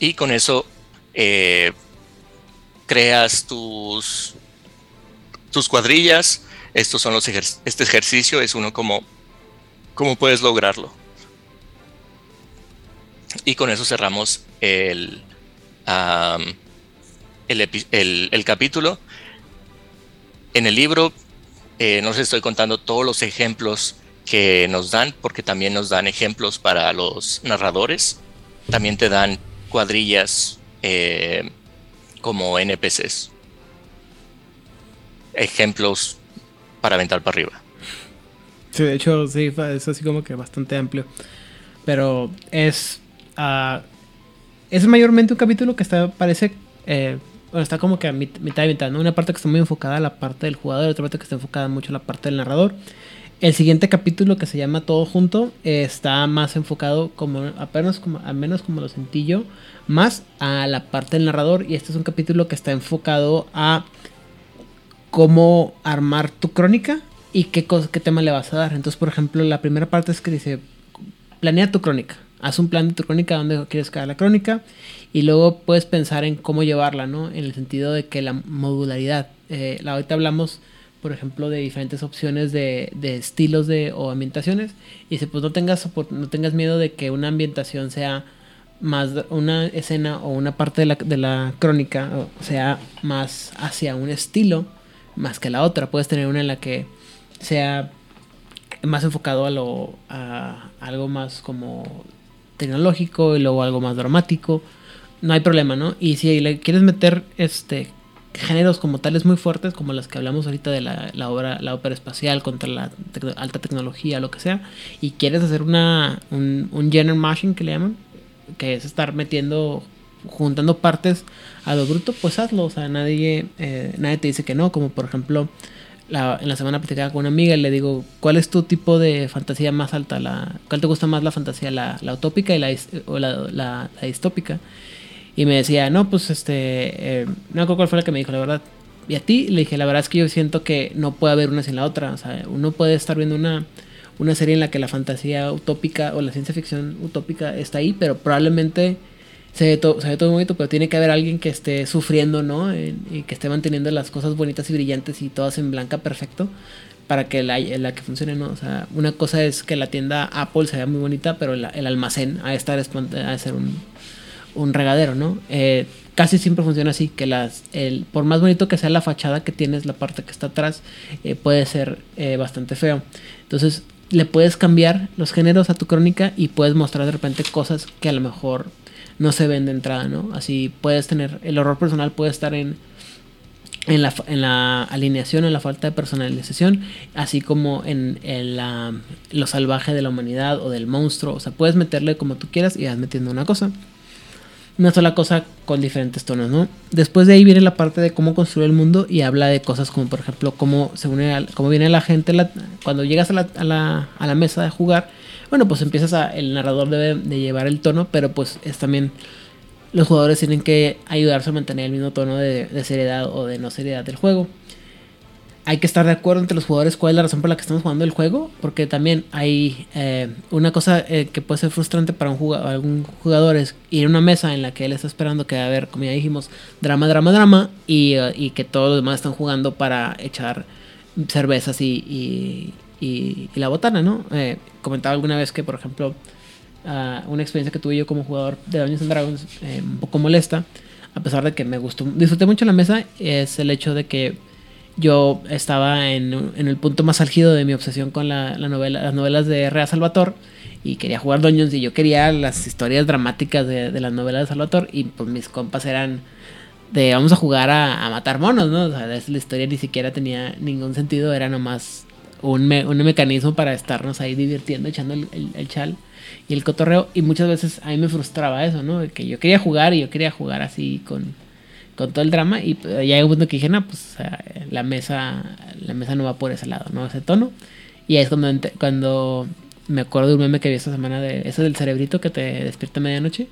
Y con eso creas tus, tus cuadrillas. Estos son los este ejercicio es uno como cómo puedes lograrlo. Y con eso cerramos el, el, capítulo. En el libro eh, no les estoy contando todos los ejemplos que nos dan, porque también nos dan ejemplos para los narradores. También te dan cuadrillas eh, como NPCs. Ejemplos para aventar para arriba. Sí, de hecho, sí, es así como que bastante amplio. Pero es es mayormente un capítulo que está, parece, eh, bueno, está como que a mitad y mitad, ¿no? Una parte que está muy enfocada a la parte del jugador, otra parte que está enfocada mucho a la parte del narrador. El siguiente capítulo que se llama Todo Junto está más enfocado como apenas como al menos como lo sentí yo, más a la parte del narrador y este es un capítulo que está enfocado a cómo armar tu crónica y qué qué tema le vas a dar. Entonces, por ejemplo, la primera parte es que dice planea tu crónica haz un plan de tu crónica donde quieres caer la crónica y luego puedes pensar en cómo llevarla, ¿no? En el sentido de que la modularidad, eh, ahorita hablamos, por ejemplo, de diferentes opciones de, estilos de, o ambientaciones y dice, pues no tengas, no tengas miedo de que una ambientación sea más una escena o una parte de la, de la crónica sea más hacia un estilo más que la otra. Puedes tener una en la que sea más enfocado a lo a algo más como tecnológico y luego algo más dramático. No hay problema, ¿no? Y si le quieres meter este géneros como tales muy fuertes, como las que hablamos ahorita de la, la obra, la ópera espacial contra la alta tecnología, lo que sea, y quieres hacer una, un, un genre mashing que le llaman, que es estar metiendo, juntando partes a lo bruto, pues hazlo. O sea, nadie, eh, nadie te dice que no, como por ejemplo en la semana platicaba con una amiga y le digo, ¿cuál es tu tipo de fantasía más alta? La, ¿Cuál te gusta más la fantasía, la, la utópica y la, o la, la, distópica? Y me decía, no, pues este, eh, no recuerdo cuál fue la que me dijo, la verdad. Y a ti le dije, la verdad es que yo siento que no puede haber una sin la otra. O sea, uno puede estar viendo una, una serie en la que la fantasía utópica o la ciencia ficción utópica está ahí, pero probablemente se ve, todo, se ve todo bonito, pero tiene que haber alguien que esté sufriendo, ¿no? y que esté manteniendo las cosas bonitas y brillantes y todas en blanca perfecto para que la, la que funcione, ¿no? O sea, una cosa es que la tienda Apple se vea muy bonita, pero el almacén a estar a ser un, un regadero, ¿no? Eh, casi siempre funciona así, que las, el, por más bonito que sea la fachada que tienes, la parte que está atrás, eh, puede ser eh, bastante feo. Entonces le puedes cambiar los géneros a tu crónica y puedes mostrar de repente cosas que a lo mejor no se ven de entrada, ¿no? Así puedes tener, el horror personal puede estar en, en, la, en la alineación, en la falta de personalización, así como en, la, lo salvaje de la humanidad o del monstruo. O sea, puedes meterle como tú quieras y vas metiendo una cosa una sola cosa con diferentes tonos, ¿no? Después de ahí viene la parte de cómo construir el mundo y habla de cosas como, por ejemplo, cómo, se une cómo viene la gente cuando llegas a la, a, la, a la, mesa de jugar. Bueno, pues empiezas a. El narrador debe de llevar el tono, pero pues es también. Los jugadores tienen que ayudarse a mantener el mismo tono de seriedad o de no seriedad del juego hay que estar de acuerdo entre los jugadores cuál es la razón por la que estamos jugando el juego, porque también hay eh, una cosa eh, que puede ser frustrante para un jugador, algún jugador es ir a una mesa en la que él está esperando que va a haber, como ya dijimos, drama, drama, drama, y, que todos los demás están jugando para echar cervezas y, y, y la botana, ¿no? Eh, comentaba alguna vez que, por ejemplo, uh, una experiencia que tuve yo como jugador de Dungeons and Dragons, un poco molesta, a pesar de que me gustó, disfruté mucho la mesa, es el hecho de que yo estaba en, el punto más álgido de mi obsesión con la, novela, las novelas de Rea Salvatore y quería jugar Dungeons y yo quería las historias dramáticas de, las novelas de Salvatore y pues mis compas eran de vamos a jugar a, matar monos, ¿no? O sea, la historia ni siquiera tenía ningún sentido, era nomás un, mecanismo para estarnos ahí divirtiendo, echando el, el, chal y el cotorreo y muchas veces a mí me frustraba eso, ¿no? Que yo quería jugar y yo quería jugar así con con todo el drama y ya hay un punto que dije, no, pues la mesa la mesa no va por ese lado, ¿no? Ese tono. Y ahí es cuando, cuando me acuerdo de un meme que vi esta semana de ese del cerebrito que te despierta a medianoche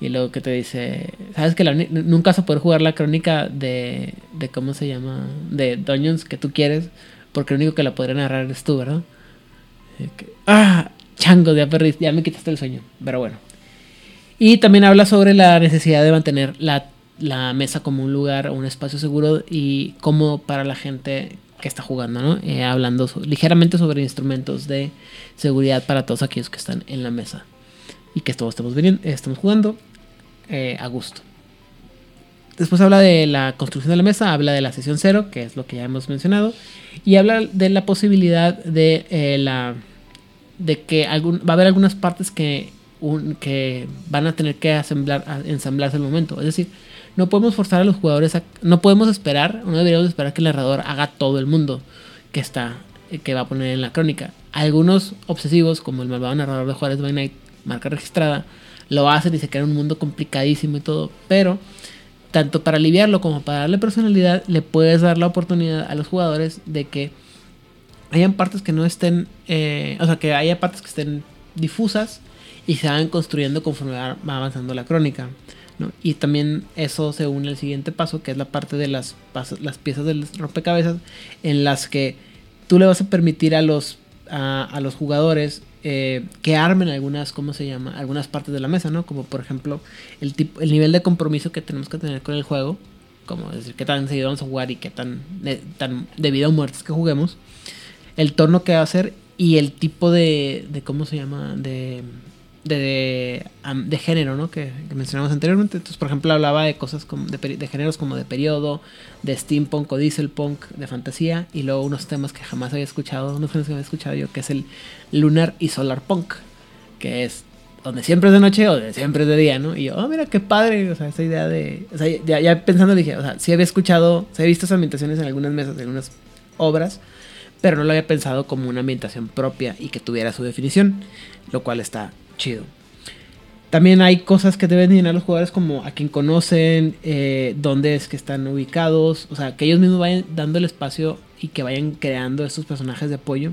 y luego que te dice, sabes que nunca vas a poder jugar la crónica de, de cómo se llama, de Dungeons que tú quieres, porque el único que la podría narrar es tú, ¿verdad? ah, chango, ya perdí, ya me quitaste el sueño, pero bueno. Y también habla sobre la necesidad de mantener la la mesa como un lugar un espacio seguro y cómodo para la gente que está jugando, ¿no? Eh, hablando ligeramente sobre instrumentos de seguridad para todos aquellos que están en la mesa y que todos estamos, estamos jugando eh, a gusto. Después habla de la construcción de la mesa, habla de la sesión cero, que es lo que ya hemos mencionado, y habla de la posibilidad de eh, la de que algún, va a haber algunas partes que, que van a tener que ensamblarse al momento. Es decir, no podemos forzar a los jugadores a, no podemos esperar, no deberíamos esperar que el narrador haga todo el mundo que está eh, que va a poner en la crónica. Algunos obsesivos, como el malvado narrador de Juárez by Night, marca registrada, lo hacen y se crea un mundo complicadísimo y todo, pero tanto para aliviarlo como para darle personalidad, le puedes dar la oportunidad a los jugadores de que hayan partes que no estén, eh, o sea, que haya partes que estén difusas y se van construyendo conforme va avanzando la crónica. Y también eso se une al siguiente paso, que es la parte de las, las piezas del rompecabezas, en las que tú le vas a permitir a los, a, los jugadores eh, que armen algunas, ¿cómo se llama? Algunas partes de la mesa, ¿no? Como por ejemplo el, tipo, el nivel de compromiso que tenemos que tener con el juego, como decir qué tan seguido vamos a jugar y qué tan de, tan de vida o muerte que juguemos, el torno que va a hacer y el tipo de, de ¿cómo se llama? De de, de, género, ¿no? Que, mencionamos anteriormente. Entonces, por ejemplo, hablaba de cosas como de, géneros como de periodo, de steampunk o dieselpunk, de fantasía, y luego unos temas que jamás había escuchado, unos temas que había escuchado yo, que es el lunar y solar punk, que es donde siempre es de noche o de siempre es de día, ¿no? Y yo, oh, mira qué padre, o sea, esa idea de, o sea, ya, pensando dije, o sea, sí había escuchado, sí he visto esas ambientaciones en algunas mesas, en algunas obras, pero no lo había pensado como una ambientación propia y que tuviera su definición, lo cual está chido. También hay cosas que deben llenar los jugadores como a quien conocen, eh, dónde es que están ubicados, o sea, que ellos mismos vayan dando el espacio y que vayan creando estos personajes de apoyo.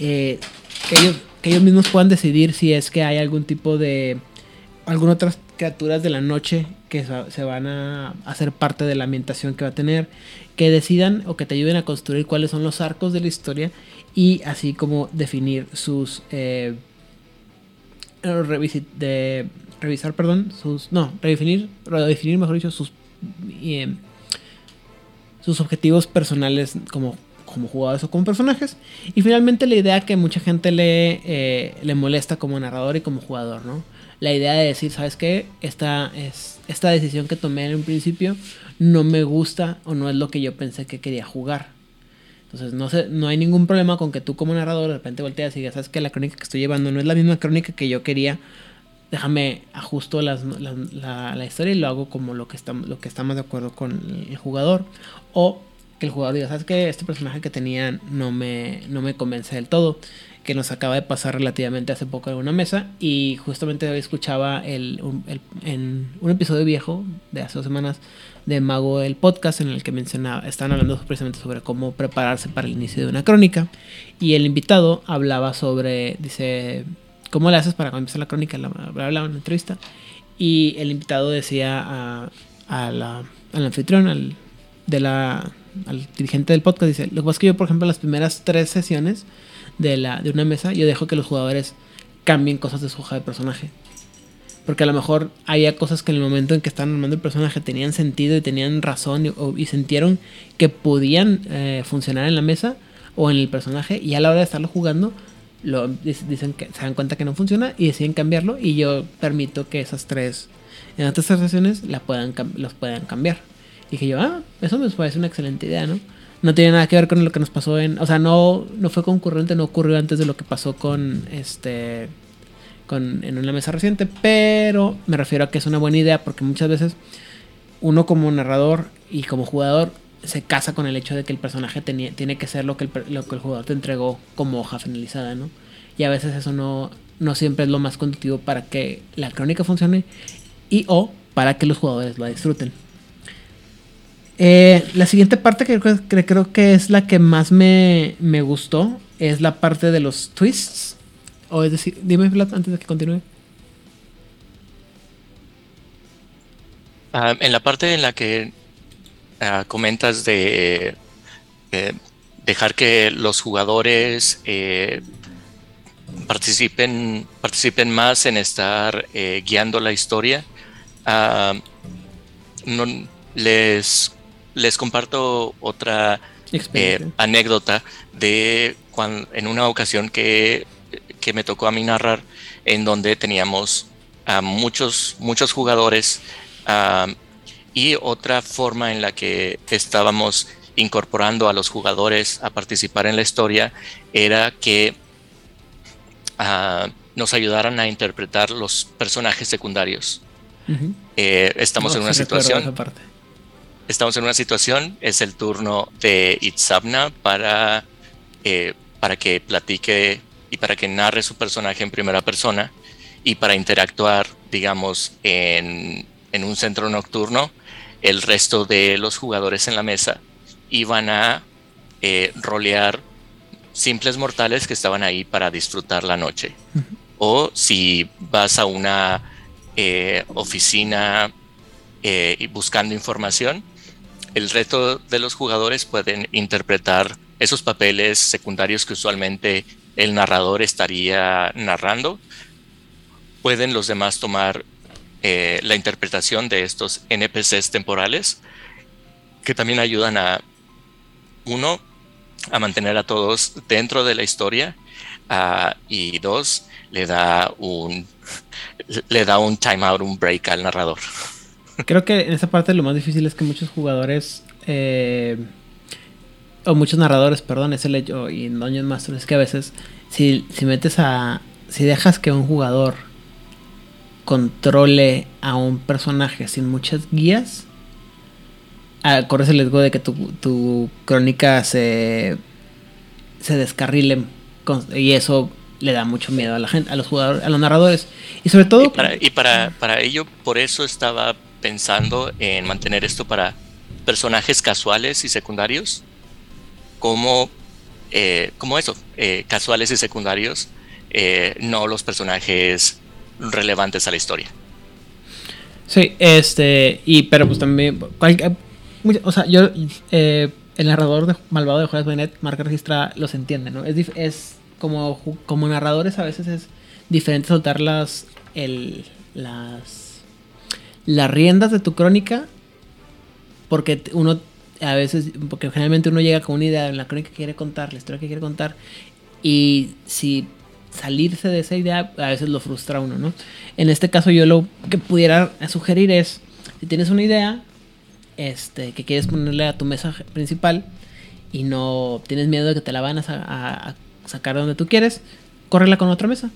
Eh, que, ellos, que ellos mismos puedan decidir si es que hay algún tipo de... algunas otras criaturas de la noche que se van a hacer parte de la ambientación que va a tener, que decidan o que te ayuden a construir cuáles son los arcos de la historia y así como definir sus... Eh, de revisar, perdón, sus, no, redefinir, redefinir, mejor dicho, sus, em, sus objetivos personales como, como jugadores o como personajes. Y finalmente la idea que mucha gente le, eh, le molesta como narrador y como jugador, ¿no? la idea de decir, ¿sabes qué? Esta, es, esta decisión que tomé en un principio no me gusta o no es lo que yo pensé que quería jugar. Entonces, no, sé, no hay ningún problema con que tú como narrador de repente volteas y digas, ¿sabes qué? La crónica que estoy llevando no es la misma crónica que yo quería. Déjame ajusto la, la, la, historia y lo hago como lo que, está, lo que está más de acuerdo con el jugador. O que el jugador diga, ¿sabes qué? Este personaje que tenía no me, no me convence del todo que nos acaba de pasar relativamente hace poco en una mesa y justamente hoy escuchaba el, el, en un episodio viejo de hace dos semanas de Mago el podcast en el que mencionaba, estaban hablando precisamente sobre cómo prepararse para el inicio de una crónica y el invitado hablaba sobre, dice, ¿cómo le haces para empieza la crónica? La, hablaba en una entrevista y el invitado decía a, a la, al anfitrión, al, de la, al dirigente del podcast, dice, lo que pasa es que yo, por ejemplo, las primeras tres sesiones de, la, de una mesa, yo dejo que los jugadores cambien cosas de su hoja de personaje. Porque a lo mejor había cosas que en el momento en que estaban armando el personaje tenían sentido y tenían razón y, o, sintieron que podían eh, funcionar en la mesa o en el personaje y a la hora de estarlo jugando lo, dicen que se dan cuenta que no funciona y deciden cambiarlo y yo permito que esas tres en otras sesiones la puedan, los puedan cambiar. Y dije yo, ah, eso me parece una excelente idea, ¿no? no tiene nada que ver con lo que nos pasó en, o sea, no no fue concurrente, no ocurrió antes de lo que pasó con este en una mesa reciente, pero me refiero a que es una buena idea porque muchas veces uno como narrador y como jugador se casa con el hecho de que el personaje tenía, tiene que ser lo que, el, lo que el jugador te entregó como hoja finalizada, ¿no? Y a veces eso no, no siempre es lo más conductivo para que la crónica funcione y o para que los jugadores lo disfruten. Eh, la siguiente parte que creo, que creo, que es la que más me, me, gustó es la parte de los twists. O es decir, dime Vlad antes de que continúe. Uh, en la parte en la que uh, comentas de eh, dejar que los jugadores eh, participen, participen más en estar eh, guiando la historia, uh, no, les les comparto otra anécdota de cuando, en una ocasión que, que, me tocó a mí narrar, en donde teníamos a muchos, muchos jugadores uh, y otra forma en la que estábamos incorporando a los jugadores a participar en la historia era que uh, nos ayudaran a interpretar los personajes secundarios. Uh -huh. eh, estamos no, en una situación estamos en una situación, es el turno de Itzabna para, eh, para que platique y para que narre su personaje en primera persona y para interactuar, digamos, en, en un centro nocturno, el resto de los jugadores en la mesa iban a eh, rolear simples mortales que estaban ahí para disfrutar la noche. Uh -huh. O si vas a una eh, oficina eh, buscando información, el resto de los jugadores pueden interpretar esos papeles secundarios que usualmente el narrador estaría narrando. Pueden los demás tomar eh, la interpretación de estos NPCs temporales que también ayudan a, uno, a mantener a todos dentro de la historia uh, y dos, le da un le da un timeout, un break al narrador. Creo que en esa parte lo más difícil es que muchos jugadores eh, o muchos narradores, perdón, es el hecho y en Dungeon Master es que a veces si, si metes a si dejas que un jugador controle a un personaje sin muchas guías, corres el riesgo de que tu, tu crónica se se descarrile y eso le da mucho miedo a la gente, a los jugadores, a los narradores. Y sobre todo y para, y para, para ello por eso estaba pensando en mantener esto para personajes casuales y secundarios, como, eh, como eso, eh, casuales y secundarios, eh, no los personajes relevantes a la historia. Sí, este, y pero pues también, o sea, yo, el narrador de Malvado de Juárez Benet, marca registra, los entiende, ¿no? Es, es como, como narradores a veces es diferente soltar las, el, las las riendas de tu crónica, porque uno a veces, porque generalmente uno llega con una idea en la crónica que quiere contar, la historia que quiere contar, y si salirse de esa idea a veces lo frustra uno, ¿no? En este caso yo lo que pudiera sugerir es, si tienes una idea este, que quieres ponerle a tu mesa principal y no tienes miedo de que te la van a, a sacar donde tú quieres, córrela con otra mesa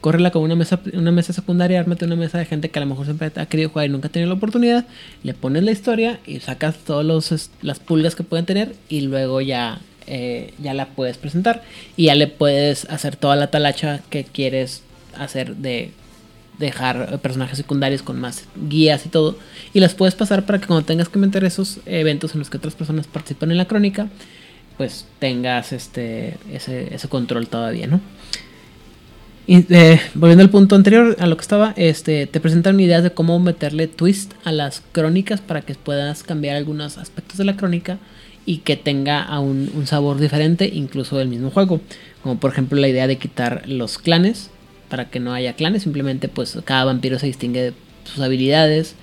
córrela con una mesa, una mesa secundaria, ármate una mesa de gente que a lo mejor siempre ha querido jugar y nunca ha tenido la oportunidad, le pones la historia y sacas todas las pulgas que pueden tener y luego ya, eh, ya la puedes presentar y ya le puedes hacer toda la talacha que quieres hacer de dejar personajes secundarios con más guías y todo y las puedes pasar para que cuando tengas que meter esos eventos en los que otras personas participan en la crónica pues tengas este ese, ese control todavía, ¿no? Eh, volviendo al punto anterior, a lo que estaba, este, te presentan ideas de cómo meterle twist a las crónicas para que puedas cambiar algunos aspectos de la crónica y que tenga aún un sabor diferente, incluso del mismo juego. Como por ejemplo la idea de quitar los clanes, para que no haya clanes, simplemente pues cada vampiro se distingue de sus habilidades,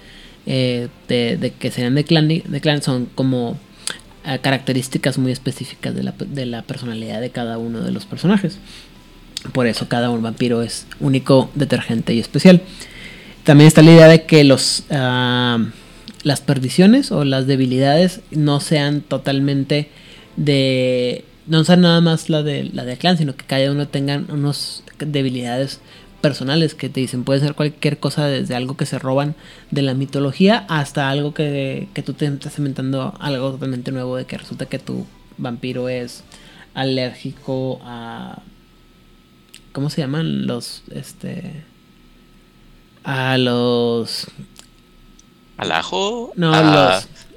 eh, de, que sean de clan, de clan son como eh, características muy específicas de la, de la personalidad de cada uno de los personajes. Por eso cada un vampiro es único, detergente y especial. También está la idea de que los, ah, las perdiciones o las debilidades no sean totalmente de... No sean nada más la de la de clan, sino que cada uno tenga unas debilidades personales que te dicen puede ser cualquier cosa desde algo que se roban de la mitología hasta algo que, que tú te estás inventando algo totalmente nuevo de que resulta que tu vampiro es alérgico a ¿Cómo se llaman? Los. Este. A los. ¿Al ajo? No,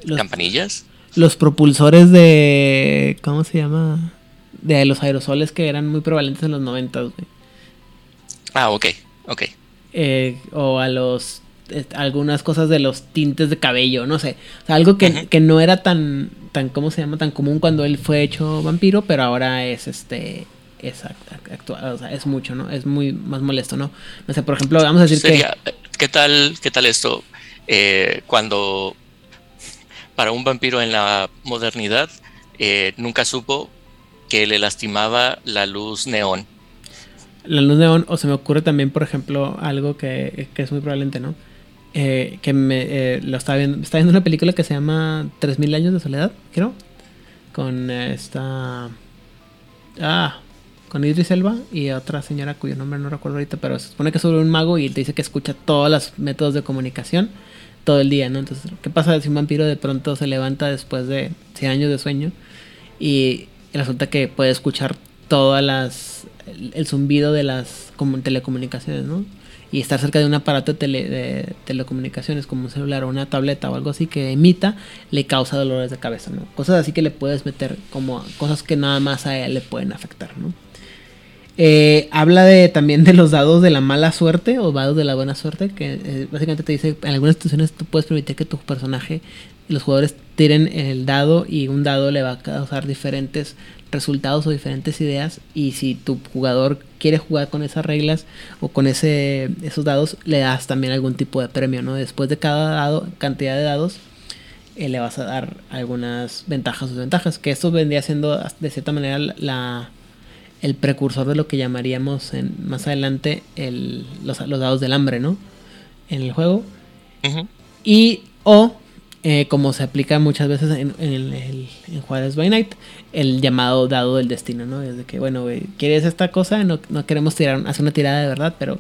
los, ¿Campanillas? Los propulsores de. ¿Cómo se llama? De los aerosoles que eran muy prevalentes en los 90, güey. Ah, ok, ok. Eh, o a los. algunas cosas de los tintes de cabello, no sé. O sea, algo que, que no era tan. tan ¿Cómo se llama? Tan común cuando él fue hecho vampiro, pero ahora es este Exacto, o sea, es mucho, ¿no? Es muy más molesto, ¿no? No sé, por ejemplo, vamos a decir que... ¿Qué tal, qué tal esto? Eh, cuando para un vampiro en la modernidad eh, nunca supo que le lastimaba la luz neón. La luz neón, o se me ocurre también, por ejemplo, algo que, es muy probablemente, ¿no? Eh, que me lo estaba viendo, estaba viendo una película que se llama 3000 años de soledad, creo, con esta... Ah, con Idris Elba y otra señora cuyo nombre no recuerdo ahorita, pero se supone que es sobre un mago y te dice que escucha todos los métodos de comunicación todo el día, ¿no? Entonces, ¿qué pasa si un vampiro de pronto se levanta después de 100 años de sueño y resulta que puede escuchar todas las el, zumbido de las telecomunicaciones, ¿no? y estar cerca de un aparato de, de, telecomunicaciones como un celular o una tableta o algo así que emita le causa dolores de cabeza, ¿no? Cosas así que le puedes meter como cosas que nada más a él le pueden afectar, ¿no? Eh, habla de también de los dados de la mala suerte o dados de la buena suerte, que eh, básicamente te dice, en algunas situaciones tú puedes permitir que tu personaje, los jugadores tiren el dado y un dado le va a causar diferentes resultados o diferentes ideas y si tu jugador quiere jugar con esas reglas o con ese, esos dados, le das también algún tipo de premio, ¿no? Después de cada dado, cantidad de dados, eh, le vas a dar algunas ventajas o desventajas, que esto vendría siendo de cierta manera la el precursor de lo que llamaríamos en, más adelante el, los, dados del hambre, ¿no? En el juego. Y o, eh, como se aplica muchas veces en, el, en Juárez by Night, el llamado dado del destino, ¿no? Desde que, bueno, ¿quieres esta cosa? No, no queremos tirar, hacer una tirada de verdad, pero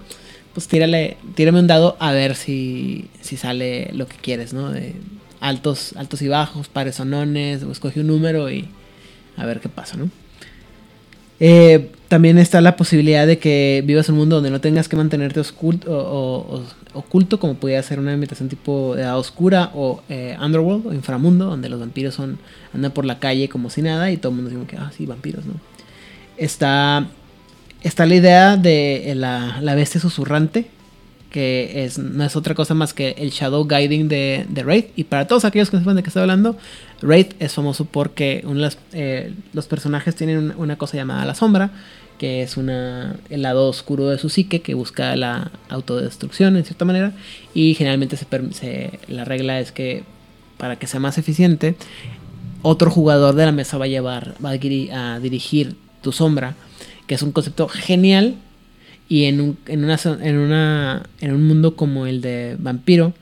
pues tírale, tírame un dado a ver si, si sale lo que quieres, ¿no? De altos, altos y bajos, pares o nones, o escoge un número y a ver qué pasa, ¿no? Eh, también está la posibilidad de que vivas un mundo donde no tengas que mantenerte oculto, oculto como podría ser una imitación tipo de oscura o eh, underworld o inframundo, donde los vampiros andan por la calle como si nada y todo el mundo dice que, ah, sí, vampiros, ¿no? Está, está la idea de la, la bestia susurrante, que es, no es otra cosa más que el shadow guiding de, de Wraith. Y para todos aquellos que sepan de qué estoy hablando, Wraith es famoso porque uno de eh, los personajes tienen una, cosa llamada la sombra, que es el lado oscuro de su psique que busca la autodestrucción en cierta manera. Y generalmente se, la regla es que para que sea más eficiente, otro jugador de la mesa va a llevar, va a dirigir tu sombra que es un concepto genial y en un, en una, en una en un mundo como el de vampiro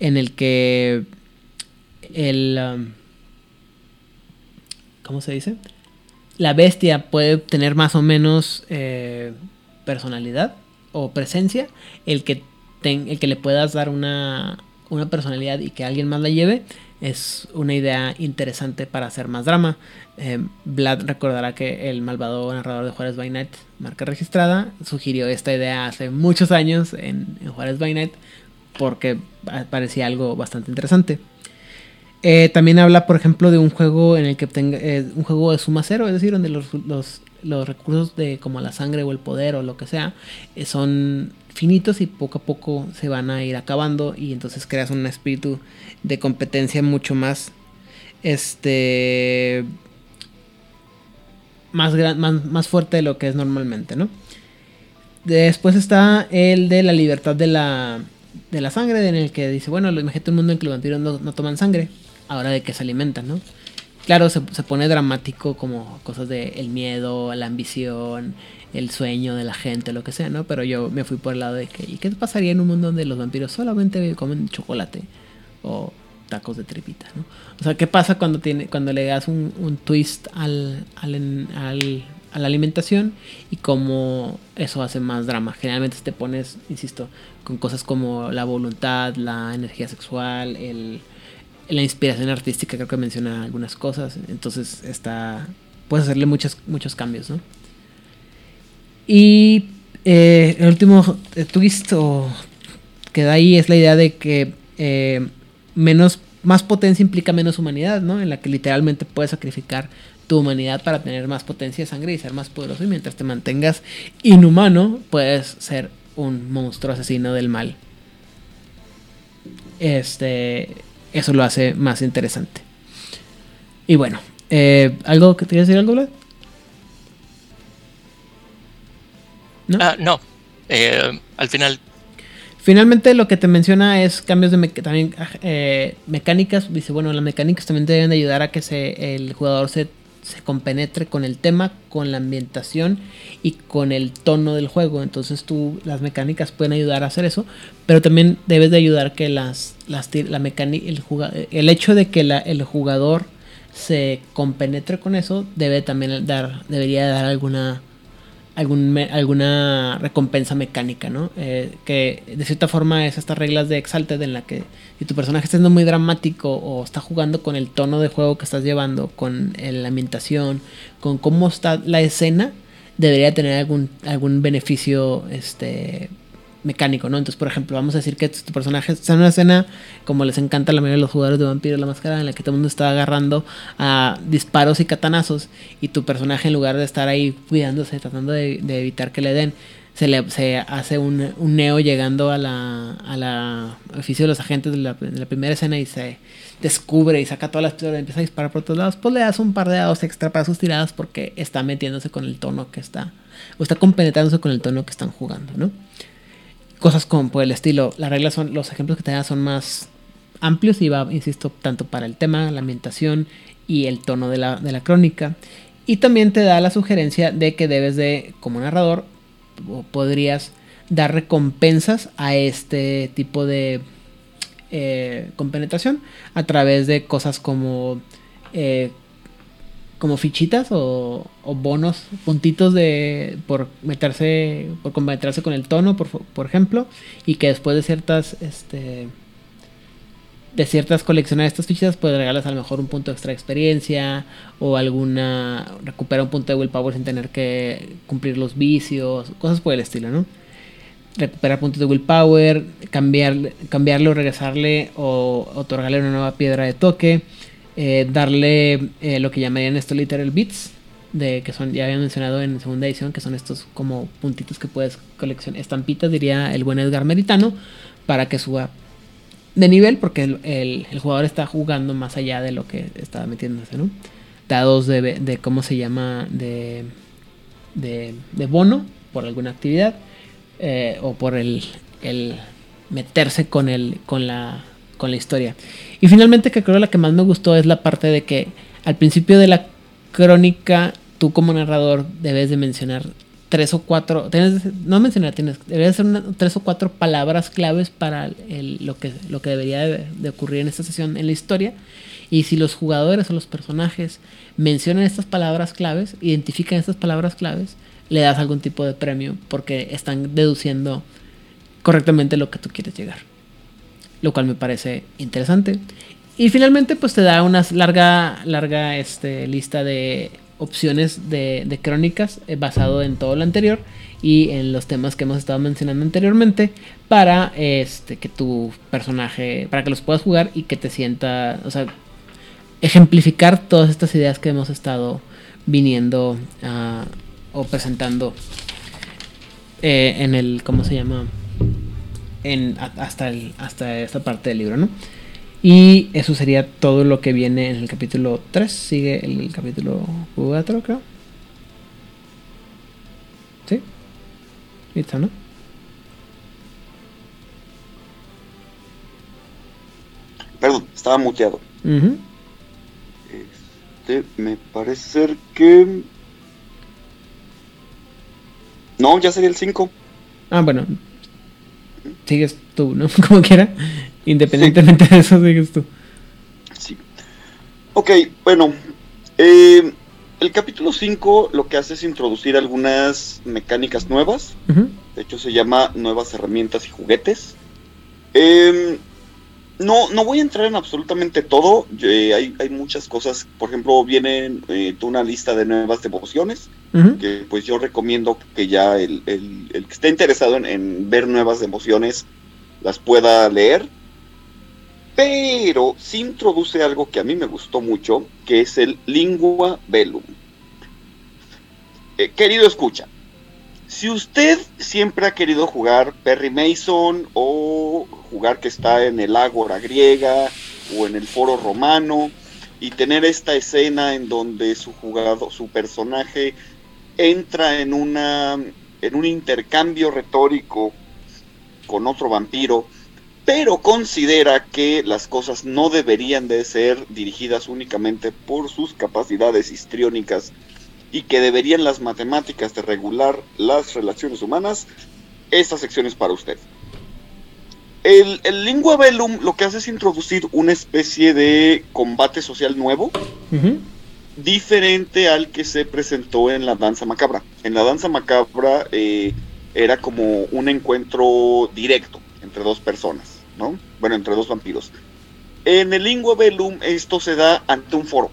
en el que el um, ¿cómo se dice? La bestia puede tener más o menos eh, personalidad o presencia, el que, el que le puedas dar una, una personalidad y que alguien más la lleve es una idea interesante para hacer más drama. Eh, Vlad recordará que el malvado narrador de Juárez by Night, marca registrada, sugirió esta idea hace muchos años en, Juárez by Night porque parecía algo bastante interesante. Eh, también habla, por ejemplo, de un juego en el que tenga eh, un juego de suma cero, es decir, donde los, los, los, recursos de como la sangre o el poder o lo que sea son finitos y poco a poco se van a ir acabando y entonces creas un espíritu de competencia mucho más este más, gran, más, fuerte de lo que es normalmente, ¿no? Después está el de la libertad de la, de la sangre, en el que dice, bueno, imagínate un mundo en que los vampiros no, toman sangre, ahora de que se alimentan, ¿no? Claro, se, se pone dramático como cosas de el miedo, la ambición, el sueño de la gente, lo que sea, ¿no? Pero yo me fui por el lado de que, ¿y qué pasaría en un mundo donde los vampiros solamente comen chocolate o tacos de tripita, ¿no? O sea, ¿qué pasa cuando, tiene, cuando le das un, twist al, al, a la alimentación y cómo eso hace más drama? Generalmente te pones, insisto, con cosas como la voluntad, la energía sexual, el, la inspiración artística, creo que menciona algunas cosas, entonces está, puedes hacerle muchos, muchos cambios, ¿no? Y eh, el último twist que da ahí es la idea de que eh, menos, más potencia implica menos humanidad, ¿no? En la que literalmente puedes sacrificar tu humanidad para tener más potencia de sangre y ser más poderoso. Y mientras te mantengas inhumano, puedes ser un monstruo asesino del mal. Este, eso lo hace más interesante. Y bueno, eh, ¿algo que te decir algo, Vlad? ¿no? Ah, no. Eh, al final. Finalmente lo que te menciona es cambios de también eh, mecánicas. Dice, bueno, las mecánicas también deben de ayudar a que se, el jugador se, se compenetre con el tema, con la ambientación y con el tono del juego. Entonces tú, las mecánicas pueden ayudar a hacer eso, pero también debes de ayudar que las, las la mecánica, el, el hecho de que la, el jugador se compenetre con eso debe también dar, debería dar alguna algún alguna recompensa mecánica, ¿no? Eh, que de cierta forma es estas reglas de Exalted en la que si tu personaje está siendo muy dramático o está jugando con el tono de juego que estás llevando, con la ambientación, con cómo está la escena, debería tener algún, algún beneficio este, mecánico, ¿no? Entonces, por ejemplo, vamos a decir que tu personaje está en una escena, como les encanta a la mayoría de los jugadores de Vampiro la Máscara, en la que todo el mundo está agarrando a disparos y katanazos, y tu personaje, en lugar de estar ahí cuidándose, tratando de, evitar que le den, se le se hace un, neo llegando a la, a la oficio de los agentes de la, primera escena y se descubre y saca todas las pistolas y empieza a disparar por todos lados, pues le das un par de dados extra para sus tiradas porque está metiéndose con el tono que está, o está compenetrándose con el tono que están jugando, ¿no? Cosas como por el estilo. Las reglas son, los ejemplos que te da son más amplios y va, insisto, tanto para el tema, la ambientación y el tono de la, de la crónica. Y también te da la sugerencia de que debes de, como narrador, podrías dar recompensas a este tipo de eh, compenetración a través de cosas como eh, como fichitas o, bonos, puntitos de por meterse, por compenetrarse con el tono, por, por ejemplo, y que después de ciertas, este, de ciertas coleccionar estas fichitas, pues regalas a lo mejor un punto extra de experiencia o alguna, recupera un punto de willpower sin tener que cumplir los vicios, cosas por el estilo, ¿no? Recuperar puntos de willpower, cambiar, cambiarle o regresarle o otorgarle una nueva piedra de toque eh, darle eh, lo que llamarían esto literal bits, de que son, ya había mencionado en segunda edición, que son estos como puntitos que puedes coleccionar, estampitas, diría el buen Edgar Meritano, para que suba de nivel, porque el, jugador está jugando más allá de lo que estaba metiéndose, ¿no? Dados de, de cómo se llama, de, de, bono por alguna actividad, eh, o por el, el meterse con, el, con la con la historia. Y finalmente, que creo la que más me gustó es la parte de que al principio de la crónica, tú como narrador debes de mencionar tres o cuatro, tienes, no mencionar, tienes, debería ser una- tres o cuatro palabras claves para lo, que, lo que debería de, de ocurrir en esta sesión en la historia. Y si los jugadores o los personajes mencionan estas palabras claves, identifican estas palabras claves, le das algún tipo de premio porque están deduciendo correctamente lo que tú quieres llegar. Lo cual me parece interesante. Y finalmente, pues te da una larga, larga este, lista de opciones de, de crónicas eh, basado en todo lo anterior y en los temas que hemos estado mencionando anteriormente para este que tu personaje, para que los puedas jugar y que te sienta, o sea, ejemplificar todas estas ideas que hemos estado viniendo ah, o presentando eh, en el, ¿cómo se llama? En, hasta, el, hasta esta parte del libro, ¿no? Y eso sería todo lo que viene en el capítulo 3. Sigue el, capítulo 4, creo. ¿Sí? Listo, ¿no? Perdón, estaba muteado. Este, me parece ser que. No, ya sería el 5. Ah, bueno. Sigues tú, ¿no? Como quiera. Independientemente de eso, sigues tú. Sí. Ok, bueno. eh, el capítulo 5 lo que hace es introducir algunas mecánicas nuevas. De hecho, se llama Nuevas Herramientas y Juguetes. Em, no, no voy a entrar en absolutamente todo. Eh, hay, hay muchas cosas. Por ejemplo, viene eh, una lista de nuevas devociones. Que pues yo recomiendo que ya el, el- el que esté interesado en, en ver nuevas devociones las pueda leer. Pero sí introduce algo que a mí me gustó mucho, que es el Lingua Velum. Eh, querido escucha, si usted siempre ha querido jugar Perry Mason o jugar que está en el Ágora griega o en el Foro Romano y tener esta escena en donde su jugador, su personaje entra en una en un intercambio retórico con otro vampiro, pero considera que las cosas no deberían de ser dirigidas únicamente por sus capacidades histriónicas y que deberían las matemáticas de regular las relaciones humanas, esta sección es para usted. El, el Lingua Velum lo que hace es introducir una especie de combate social nuevo, Ujú. diferente al que se presentó en la danza macabra. En la danza macabra eh, era como un encuentro directo entre dos personas, ¿no? Bueno, entre dos vampiros. En el Lingua Velum esto se da ante un foro.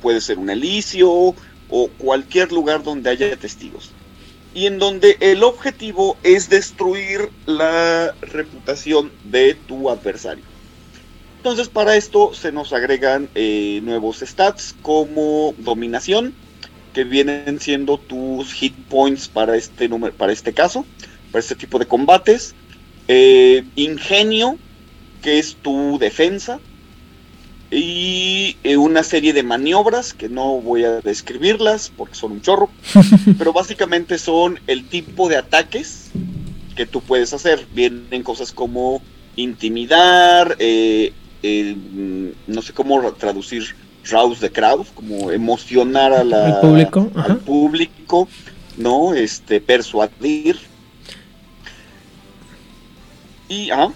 Puede ser un elicio o cualquier lugar donde haya testigos. Y en donde el objetivo es destruir la reputación de tu adversario. Entonces para esto se nos agregan eh, nuevos stats como dominación, que vienen siendo tus hit points para este, número, para este caso, para este tipo de combates. Eh, ingenio, que es tu defensa. Y eh, una serie de maniobras que no voy a describirlas porque son un chorro. pero básicamente son el tipo de ataques que tú puedes hacer. Vienen cosas como intimidar, eh, mm, no sé cómo traducir rouse the crowd, como emocionar a la, público, al público, ¿no? Este, persuadir. Y, ajá,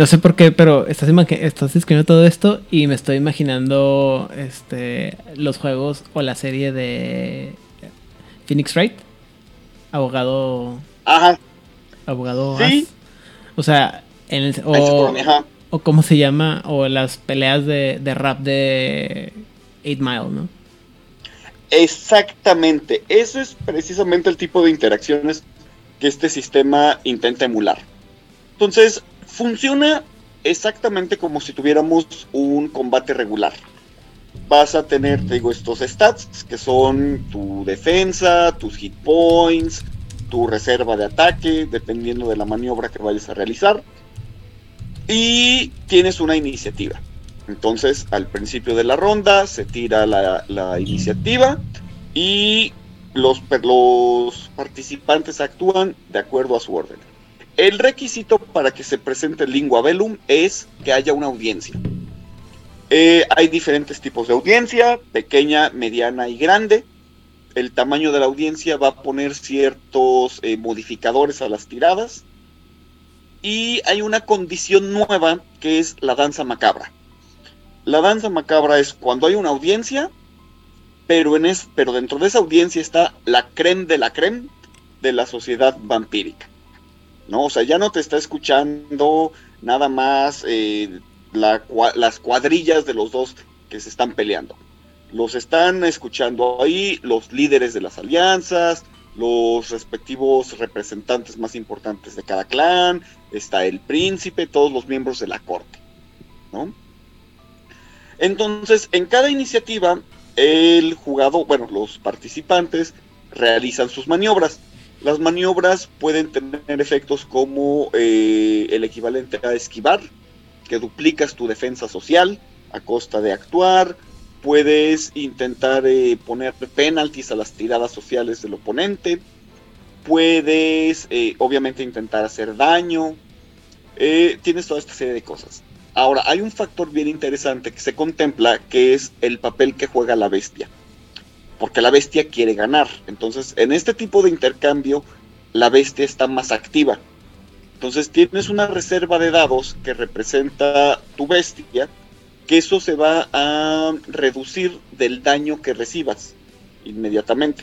No sé por qué, pero estás, estás escribiendo todo esto y me estoy imaginando este los juegos o la serie de Phoenix Wright. Abogado. ajá, Abogado. Sí. As. O sea, en el, o, o cómo se llama, o las peleas de, de rap de 8 Mile, ¿no? Exactamente, eso es precisamente el tipo de interacciones que este sistema intenta emular. Entonces, funciona exactamente como si tuviéramos un combate regular. Vas a tener, te digo, estos stats que son tu defensa, tus hit points, tu reserva de ataque, dependiendo de la maniobra que vayas a realizar. Y tienes una iniciativa. Entonces, al principio de la ronda se tira la, la iniciativa y los, los participantes actúan de acuerdo a su orden. El requisito para que se presente Lingua Velum es que haya una audiencia. Eh, hay diferentes tipos de audiencia, pequeña, mediana y grande. el tamaño de la audiencia va a poner ciertos eh, modificadores a las tiradas. Y hay una condición nueva que es la danza macabra. La danza macabra es cuando hay una audiencia, pero, en pero dentro de esa audiencia está la creme de la creme de la sociedad vampírica. ¿No? O sea, ya no te está escuchando nada más eh, las cuadrillas de los dos que se están peleando. Los están escuchando ahí los líderes de las alianzas, los respectivos representantes más importantes de cada clan, está el príncipe, todos los miembros de la corte, ¿no? Entonces, en cada iniciativa, el jugador, bueno, los participantes realizan sus maniobras. Las maniobras pueden tener efectos como eh, el equivalente a esquivar, que duplicas tu defensa social a costa de actuar. Puedes intentar eh, poner penalties a las tiradas sociales del oponente. Puedes, eh, obviamente, intentar hacer daño. tienes toda esta serie de cosas. Ahora, hay un factor bien interesante que se contempla, que es el papel que juega la bestia. Porque la bestia quiere ganar. Entonces, en este tipo de intercambio, la bestia está más activa. Entonces, tienes una reserva de dados que representa tu bestia, que eso se va a reducir del daño que recibas inmediatamente.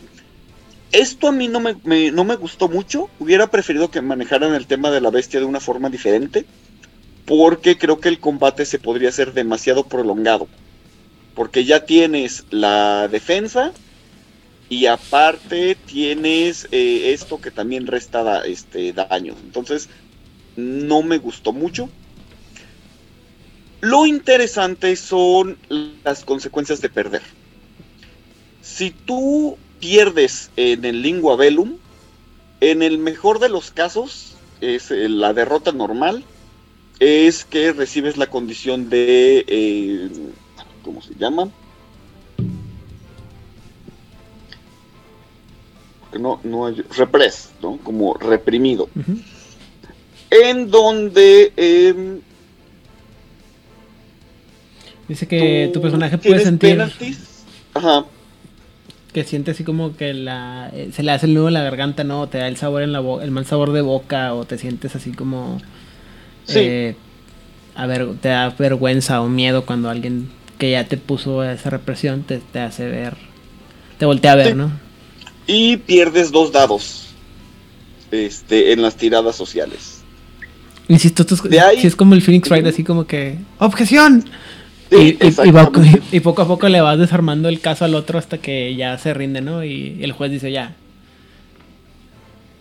Esto a mí no me, no me gustó mucho. Hubiera preferido que manejaran el tema de la bestia de una forma diferente porque creo que el combate se podría hacer demasiado prolongado. Porque ya tienes la defensa y aparte tienes eh, esto que también resta este, daño. Entonces, no me gustó mucho. Lo interesante son las consecuencias de perder. Si tú pierdes en el Lingua Velum, en el mejor de los casos, es la derrota normal, es que recibes la condición de, eh, ¿cómo se llama? No, no hay, repres, ¿no? Como reprimido. En donde... Em, Dice que tu personaje puede sentir... Penalties? Ajá. Que siente así como que la, eh, se le hace el nudo en la garganta, ¿no? te da el sabor en la el mal sabor de boca, o te sientes así como Sí. Eh, a ver, te da vergüenza o miedo cuando alguien que ya te puso esa represión te, hace ver, te voltea a ver, ¿no? Y pierdes dos dados este, en las tiradas sociales. Insisto, es, si es como el Phoenix Wright, así como que, ¡objeción! y, y, poco a poco le vas desarmando el caso al otro hasta que ya se rinde, ¿no? Y el juez dice ya.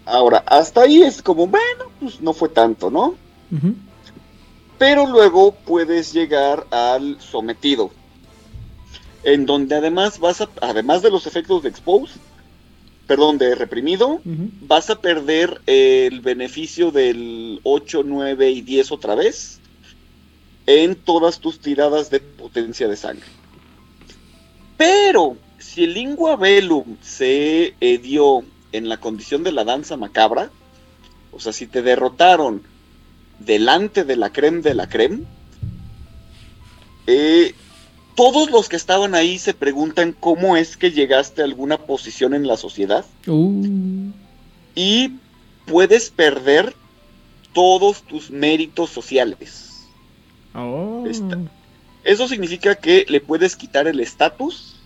Ahora, hasta ahí es como, bueno, pues no fue tanto, ¿no? Pero luego puedes llegar al sometido, en donde además vas a, además de los efectos de expose, perdón, de reprimido, vas a perder el beneficio del 8, 9 y 10 otra vez en todas tus tiradas de potencia de sangre. Pero si el lingua velum se dio en la condición de la danza macabra, o sea, si te derrotaron delante de la creme de la creme, eh, todos los que estaban ahí se preguntan cómo es que llegaste a alguna posición en la sociedad. Uh. Y puedes perder todos tus méritos sociales. Oh. eso significa que le puedes quitar el estatus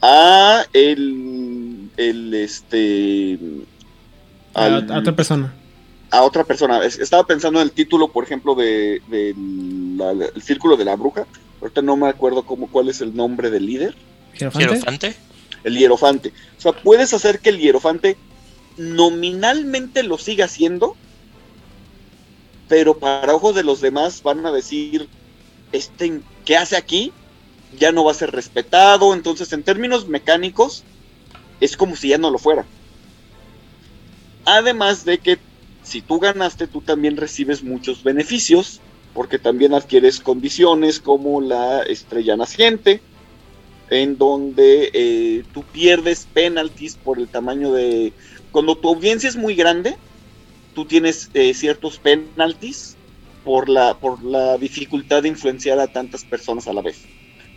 a el, el este a otra persona a otra persona. Estaba pensando en el título, por ejemplo, de, el Círculo de la Bruja. Ahorita no me acuerdo cómo, cuál es el nombre del líder. ¿Hierofante? El hierofante. O sea, puedes hacer que el hierofante nominalmente lo siga haciendo, pero para ojos de los demás van a decir, este, ¿qué hace aquí? Ya no va a ser respetado. Entonces, en términos mecánicos, es como si ya no lo fuera. Además de que si tú ganaste, tú también recibes muchos beneficios, porque también adquieres condiciones como la estrella naciente, en donde eh, tú pierdes penalties por el tamaño de... Cuando tu audiencia es muy grande, tú tienes eh, ciertos penalties por la, por la dificultad de influenciar a tantas personas a la vez.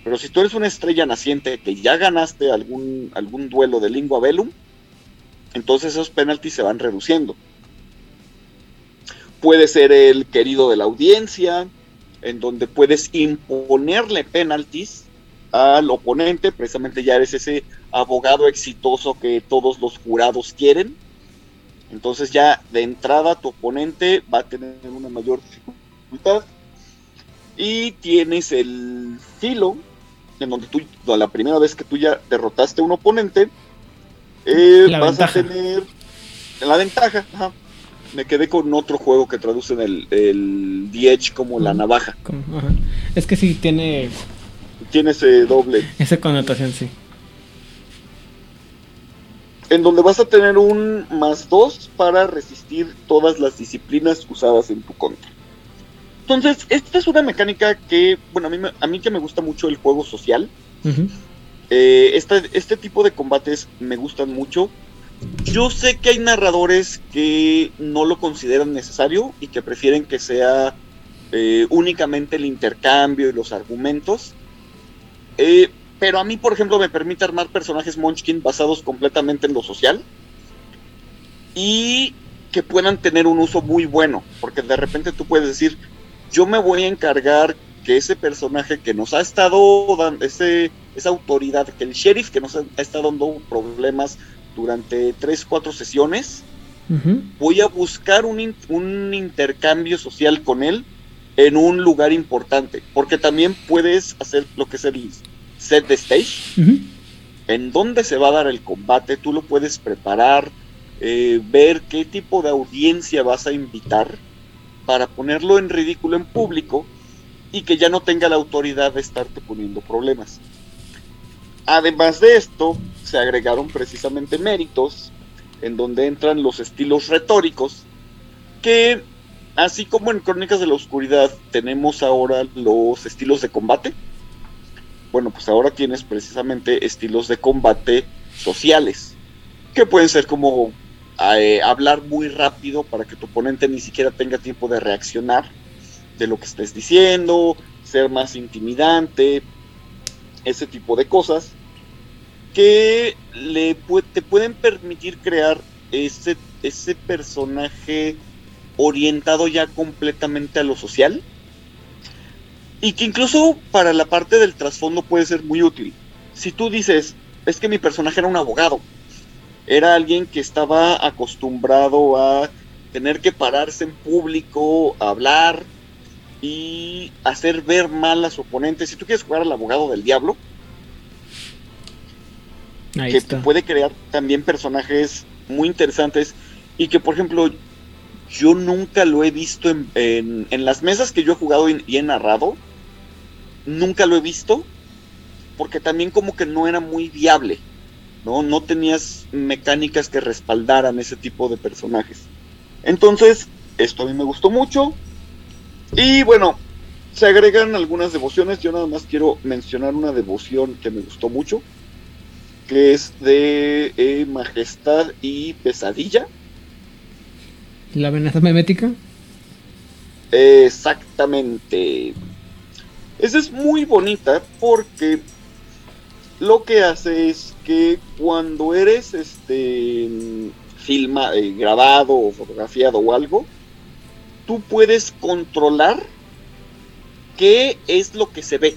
Pero si tú eres una estrella naciente que ya ganaste algún, algún duelo de lingua velum, entonces esos penaltis se van reduciendo. Puede ser el querido de la audiencia, en donde puedes imponerle penaltis al oponente, precisamente ya eres ese abogado exitoso que todos los jurados quieren. Entonces ya de entrada tu oponente va a tener una mayor dificultad. Y tienes el filo, en donde tú, la primera vez que tú ya derrotaste a un oponente, eh, vas a tener la ventaja. Me quedé con otro juego que traducen el, el como la navaja. Es que sí, tiene... Tiene ese doble. Esa connotación, sí en donde vas a tener un más dos para resistir todas las disciplinas usadas en tu contra. Entonces, esta es una mecánica que, bueno, a mí, a mí que me gusta mucho el juego social. Eh, este tipo de combates me gustan mucho. Yo sé que hay narradores que no lo consideran necesario y que prefieren que sea eh, únicamente el intercambio y los argumentos. Eh, pero a mí, por ejemplo, me permite armar personajes Munchkin basados completamente en lo social y que puedan tener un uso muy bueno, porque de repente tú puedes decir, yo me voy a encargar que ese personaje que nos ha estado dando, ese, esa autoridad, que el sheriff que nos ha, estado dando problemas durante tres, cuatro sesiones, voy a buscar un, un intercambio social con él en un lugar importante, porque también puedes hacer lo que es el set de stage, en dónde se va a dar el combate, tú lo puedes preparar, eh, ver qué tipo de audiencia vas a invitar para ponerlo en ridículo en público y que ya no tenga la autoridad de estarte poniendo problemas. Además de esto, se agregaron precisamente méritos en donde entran los estilos retóricos que así como en Crónicas de la Oscuridad tenemos ahora los estilos de combate, bueno, pues ahora tienes precisamente estilos de combate sociales, que pueden ser como eh, hablar muy rápido para que tu oponente ni siquiera tenga tiempo de reaccionar de lo que estés diciendo, ser más intimidante, ese tipo de cosas que le te pueden permitir crear ese, ese personaje orientado ya completamente a lo social y que incluso para la parte del trasfondo puede ser muy útil. Si tú dices, es que mi personaje era un abogado, era alguien que estaba acostumbrado a tener que pararse en público, hablar y hacer ver mal a su oponente. Si tú quieres jugar al abogado del diablo, que puede crear también personajes muy interesantes y que, por ejemplo, yo nunca lo he visto en, en, las mesas que yo he jugado y he narrado nunca lo he visto, porque también como que no era muy viable, ¿no? No tenías mecánicas que respaldaran ese tipo de personajes. Entonces, esto a mí me gustó mucho. Y bueno, se agregan algunas devociones. Yo nada más quiero mencionar una devoción que me gustó mucho, que es de eh, Majestad y Pesadilla. ¿La amenaza memética? Exactamente. Esa es muy bonita porque lo que hace es que cuando eres este filma, eh, grabado o fotografiado o algo, tú puedes controlar qué es lo que se ve.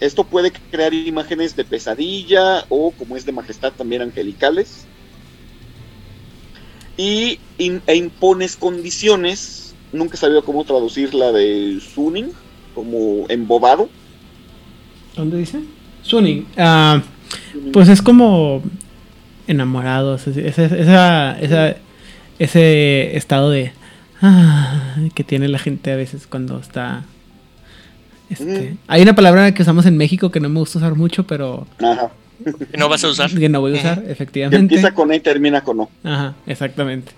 Esto puede crear imágenes de pesadilla o como es de majestad también angelicales. Y e impones condiciones nunca he sabido cómo traducir la de Suning, como embobado. ¿Dónde dice? Suning. Ah, pues es como enamorados, esa, ese estado de ah, que tiene la gente a veces cuando está... Este, hay una palabra que usamos en México que no me gusta usar mucho, pero... Ajá. Que no vas a usar. Que no voy a usar, efectivamente. empieza con E y termina con O. Ajá, exactamente.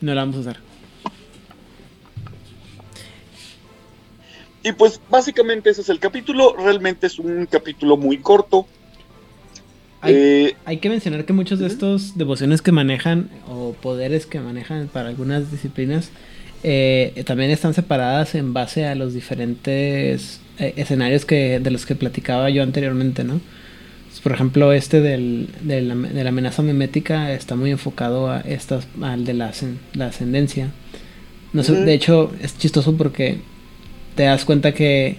No la vamos a usar. Y pues básicamente ese es el capítulo. Realmente es un capítulo muy corto. Hay, eh, que mencionar que muchos de estos devociones que manejan o poderes que manejan para algunas disciplinas eh, también están separadas en base a los diferentes eh, escenarios que de los que platicaba yo anteriormente, ¿no? Por ejemplo, este del, de, la, de, la, amenaza memética está muy enfocado a estas, al de la, la ascendencia. No sé, De hecho, es chistoso porque te das cuenta que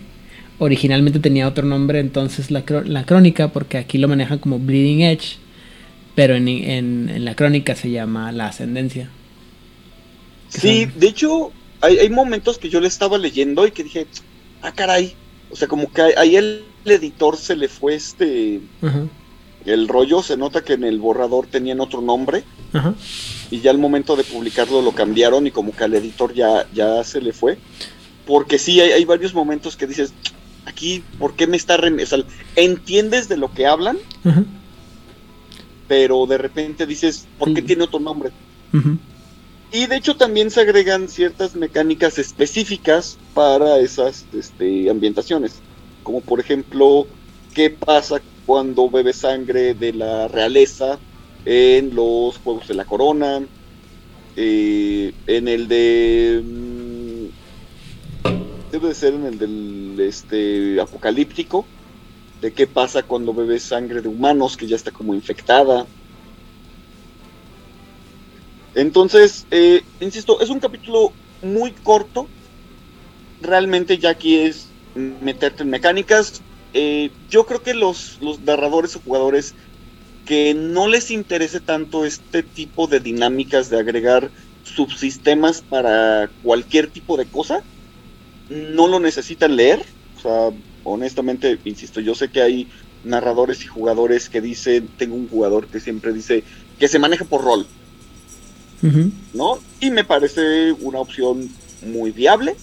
originalmente tenía otro nombre, entonces la, la crónica, porque aquí lo manejan como Bleeding Edge, pero en, en, en la crónica se llama La Ascendencia. Sí, de hecho, hay, hay, momentos que yo le estaba leyendo y que dije, ah, caray. O sea, como que ahí el editor se le fue este. El rollo, se nota que en el borrador tenían otro nombre. Y ya al momento de publicarlo lo cambiaron y como que al editor ya, ya se le fue. Porque sí, hay, hay varios momentos que dices, aquí, ¿por qué me está... O sea, entiendes de lo que hablan, pero de repente dices, ¿por qué tiene otro nombre? Y de hecho también se agregan ciertas mecánicas específicas para esas este, ambientaciones. Como por ejemplo, ¿qué pasa cuando bebe sangre de la realeza en los Juegos de la Corona? Eh, en el de... Mm, debe de ser en el del este, apocalíptico. De qué pasa cuando bebe sangre de humanos que ya está como infectada. Entonces, eh, insisto, es un capítulo muy corto. Realmente ya aquí es meterte en mecánicas. Eh, yo creo que los, los narradores o jugadores que no les interese tanto este tipo de dinámicas de agregar subsistemas para cualquier tipo de cosa, no lo necesitan leer. O sea, honestamente, insisto, yo sé que hay narradores y jugadores que dicen, tengo un jugador que siempre dice que se maneja por rol. ¿No? Y me parece una opción muy viable.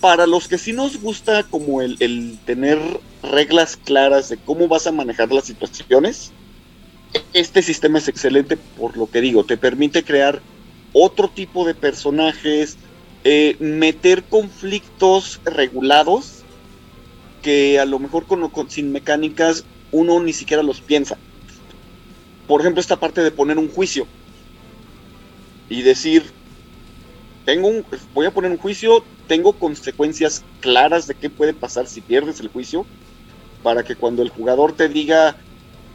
Para los que sí nos gusta como el, el tener reglas claras de cómo vas a manejar las situaciones, este sistema es excelente por lo que digo, te permite crear otro tipo de personajes, eh, meter conflictos regulados que a lo mejor con, con, sin mecánicas uno ni siquiera los piensa. Por ejemplo, esta parte de poner un juicio y decir, tengo un, voy a poner un juicio, tengo consecuencias claras de qué puede pasar si pierdes el juicio, para que cuando el jugador te diga,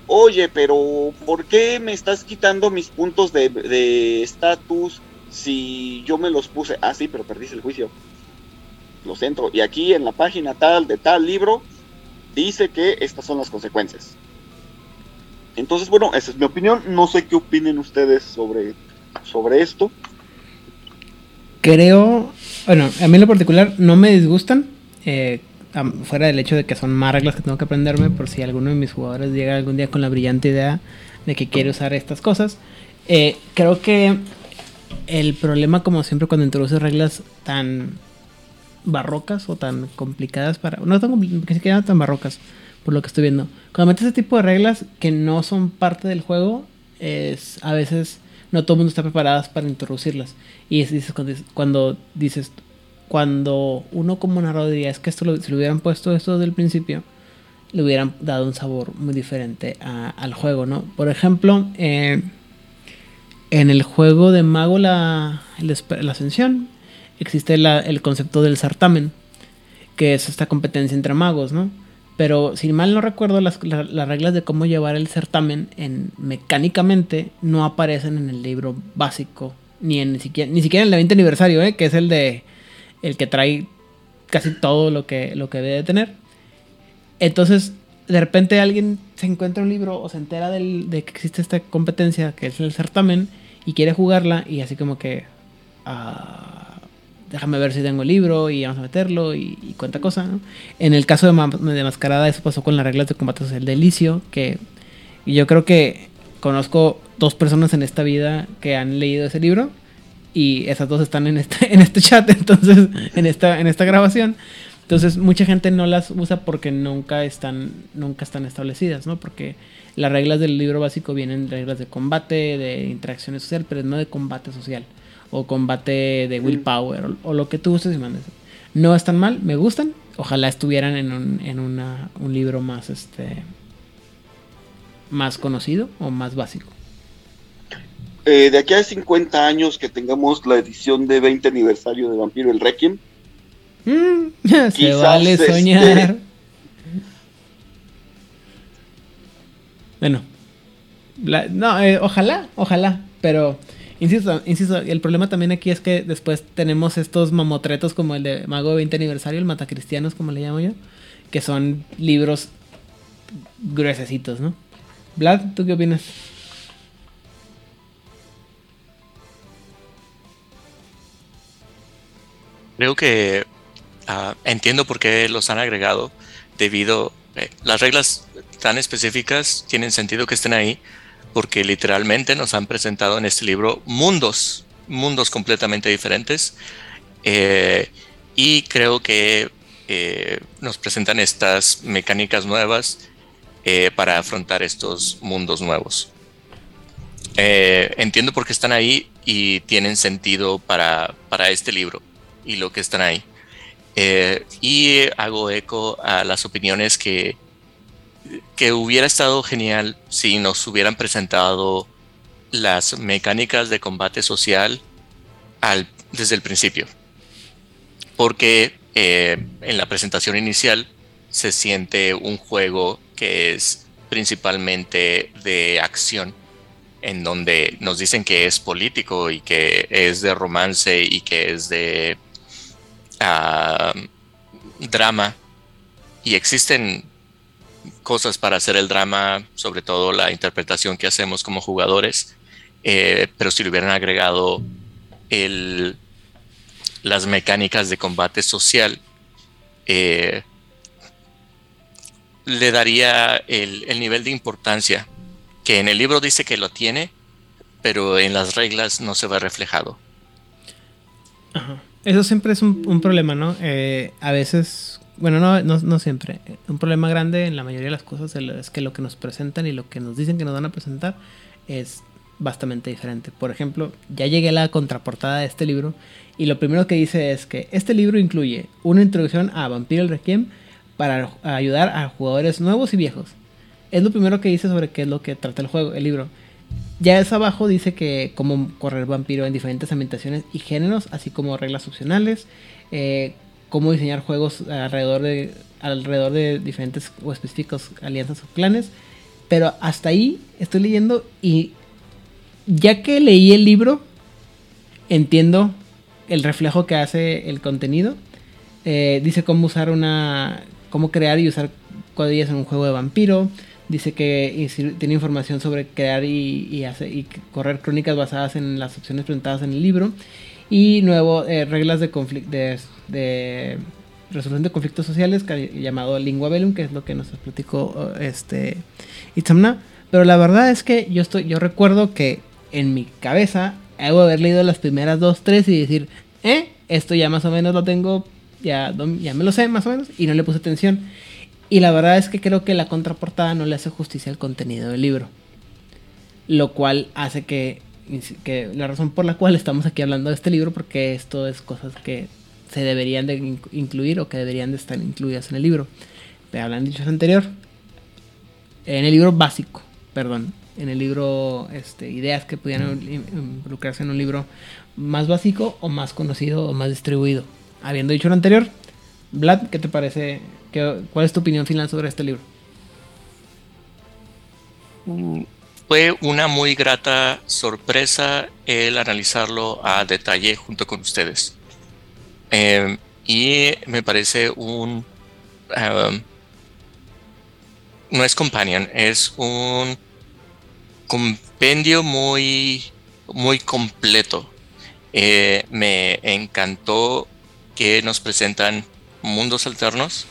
oye, pero ¿por qué me estás quitando mis puntos de estatus si yo me los puse? Ah, sí, pero perdiste el juicio. Los entro. Y aquí en la página tal de tal libro dice que estas son las consecuencias. Entonces, bueno, esa es mi opinión. No sé qué opinen ustedes sobre sobre esto. Creo, bueno, a mí en lo particular no me disgustan, eh, fuera del hecho de que son más reglas que tengo que aprenderme por si alguno de mis jugadores llega algún día con la brillante idea de que quiere usar estas cosas. Eh, creo que el problema, como siempre, cuando introduces reglas tan barrocas o tan complicadas para. No tan quedan tan barrocas, por lo que estoy viendo. Cuando metes ese tipo de reglas que no son parte del juego, es a veces no todo el mundo está preparado para introducirlas. Y es, cuando, dices, cuando uno como narrador diría, es que esto lo, si lo hubieran puesto esto desde el principio, le hubieran dado un sabor muy diferente al juego, ¿no? Por ejemplo, eh, en el juego de Mago la, la Ascensión existe el concepto del certamen, que es esta competencia entre magos, ¿no? Pero si mal no recuerdo, las, reglas de cómo llevar el certamen en, mecánicamente no aparecen en el libro básico, ni, en, ni, siquiera, ni siquiera en el 20 aniversario, ¿eh? que es el de el que trae casi todo lo que, lo que debe tener. Entonces, de repente alguien se encuentra un libro o se entera de que existe esta competencia, que es el certamen, y quiere jugarla, y así como que... Uh, déjame ver si tengo el libro y vamos a meterlo y, cuánta cosa. En el caso de, de, Mascarada, eso pasó con las reglas de combate social de Licio, que yo creo que conozco dos personas en esta vida que han leído ese libro y esas dos están en este, en este chat, entonces, en esta, en esta grabación. Entonces, mucha gente no las usa porque nunca están, nunca están establecidas, ¿no? Porque las reglas del libro básico vienen reglas de combate, de interacciones social, pero no de combate social o combate de willpower o, lo que tú gustes y mandes. No están mal, me gustan. Ojalá estuvieran en un, en una, un libro más este más conocido o más básico. Eh, de aquí a 50 años que tengamos la edición de 20 aniversario de Vampiro el Requiem, Mm, se vale este- soñar. Bueno. la- no, eh, ojalá, ojalá. Pero, insisto, insisto, el problema también aquí es que después tenemos estos mamotretos como el de Mago 20 aniversario, el Matacristianos, como le llamo yo. Que son libros gruesecitos, ¿no? Vlad, ¿tú qué opinas? Creo que ah, entiendo por qué los han agregado debido eh, las reglas tan específicas tienen sentido que estén ahí porque literalmente nos han presentado en este libro mundos, mundos completamente diferentes eh, y creo que eh, nos presentan estas mecánicas nuevas eh, para afrontar estos mundos nuevos. Entiendo por qué están ahí y tienen sentido para, para este libro y lo que están ahí. Y hago eco a las opiniones que, que hubiera estado genial si nos hubieran presentado las mecánicas de combate social al, desde el principio. Porque eh, en la presentación inicial se siente un juego que es principalmente de acción, en donde nos dicen que es político y que es de romance y que es de ah, drama. Y existen cosas para hacer el drama, sobre todo la interpretación que hacemos como jugadores, eh, pero si le hubieran agregado el, las mecánicas de combate social, eh, le daría el, el nivel de importancia que en el libro dice que lo tiene, pero en las reglas no se ve reflejado. Eso siempre es un, un problema, ¿no? Eh, a veces, bueno, no, no, no siempre. Un problema grande en la mayoría de las cosas es que lo que nos presentan y lo que nos dicen que nos van a presentar es bastante diferente. Por ejemplo, ya llegué a la contraportada de este libro y lo primero que dice es que este libro incluye una introducción a Vampiro el Requiem para ayudar a jugadores nuevos y viejos. Es lo primero que dice sobre qué es lo que trata el juego, el libro. Ya es abajo dice que cómo correr vampiro en diferentes ambientaciones y géneros, así como reglas opcionales, eh, cómo diseñar juegos alrededor de, alrededor de diferentes o específicos alianzas o clanes. Pero hasta ahí estoy leyendo y ya que leí el libro, entiendo el reflejo que hace el contenido. Eh, dice cómo usar una. cómo crear y usar cuadrillas en un juego de vampiro. Dice que tiene información sobre crear y, y, hacer, y correr crónicas basadas en las opciones presentadas en el libro. Y nuevo, eh, reglas de, de, de, resolución de conflictos sociales llamado Lingua Bellum, que es lo que nos platicó este, Itzamna. Pero la verdad es que yo, estoy, yo recuerdo que en mi cabeza hago haber leído las primeras dos, tres y decir, eh, esto ya más o menos lo tengo, ya, ya me lo sé más o menos, y no le puse atención. Y la verdad es que creo que la contraportada no le hace justicia al contenido del libro. Lo cual hace que, que la razón por la cual estamos aquí hablando de este libro, porque esto es cosas que se deberían de incluir o que deberían de estar incluidas en el libro. Me hablan dicho anterior. En el libro básico, perdón. En el libro, este, ideas que pudieran involucrarse en un libro más básico o más conocido o más distribuido. Habiendo dicho lo anterior, Vlad, ¿qué te parece ¿Qué, ¿Cuál es tu opinión final sobre este libro? Fue una muy grata sorpresa el analizarlo a detalle junto con ustedes. Eh, y me parece un... Um, no es companion, es un compendio muy, muy completo. Eh, me encantó que nos presentan mundos alternos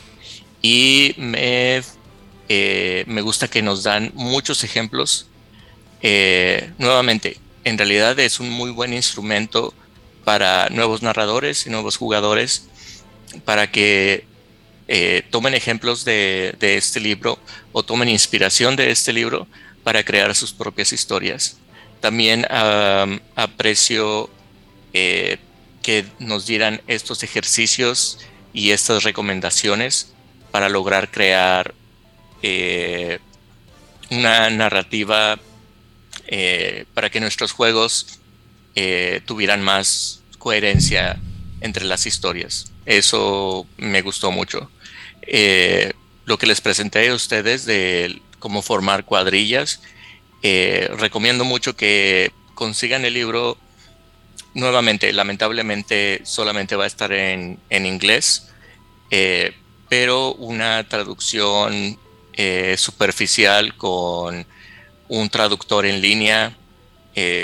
y me, eh, me gusta que nos dan muchos ejemplos. Eh, nuevamente, en realidad es un muy buen instrumento para nuevos narradores y nuevos jugadores para que eh, tomen ejemplos de, este libro o tomen inspiración de este libro para crear sus propias historias. También aprecio que nos dieran estos ejercicios y estas recomendaciones para lograr crear eh, una narrativa eh, para que nuestros juegos eh, tuvieran más coherencia entre las historias. Eso me gustó mucho. Eh, lo que les presenté a ustedes de cómo formar cuadrillas, recomiendo mucho que consigan el libro. Nuevamente, lamentablemente solamente va a estar en, inglés, eh, pero una traducción superficial con un traductor en línea,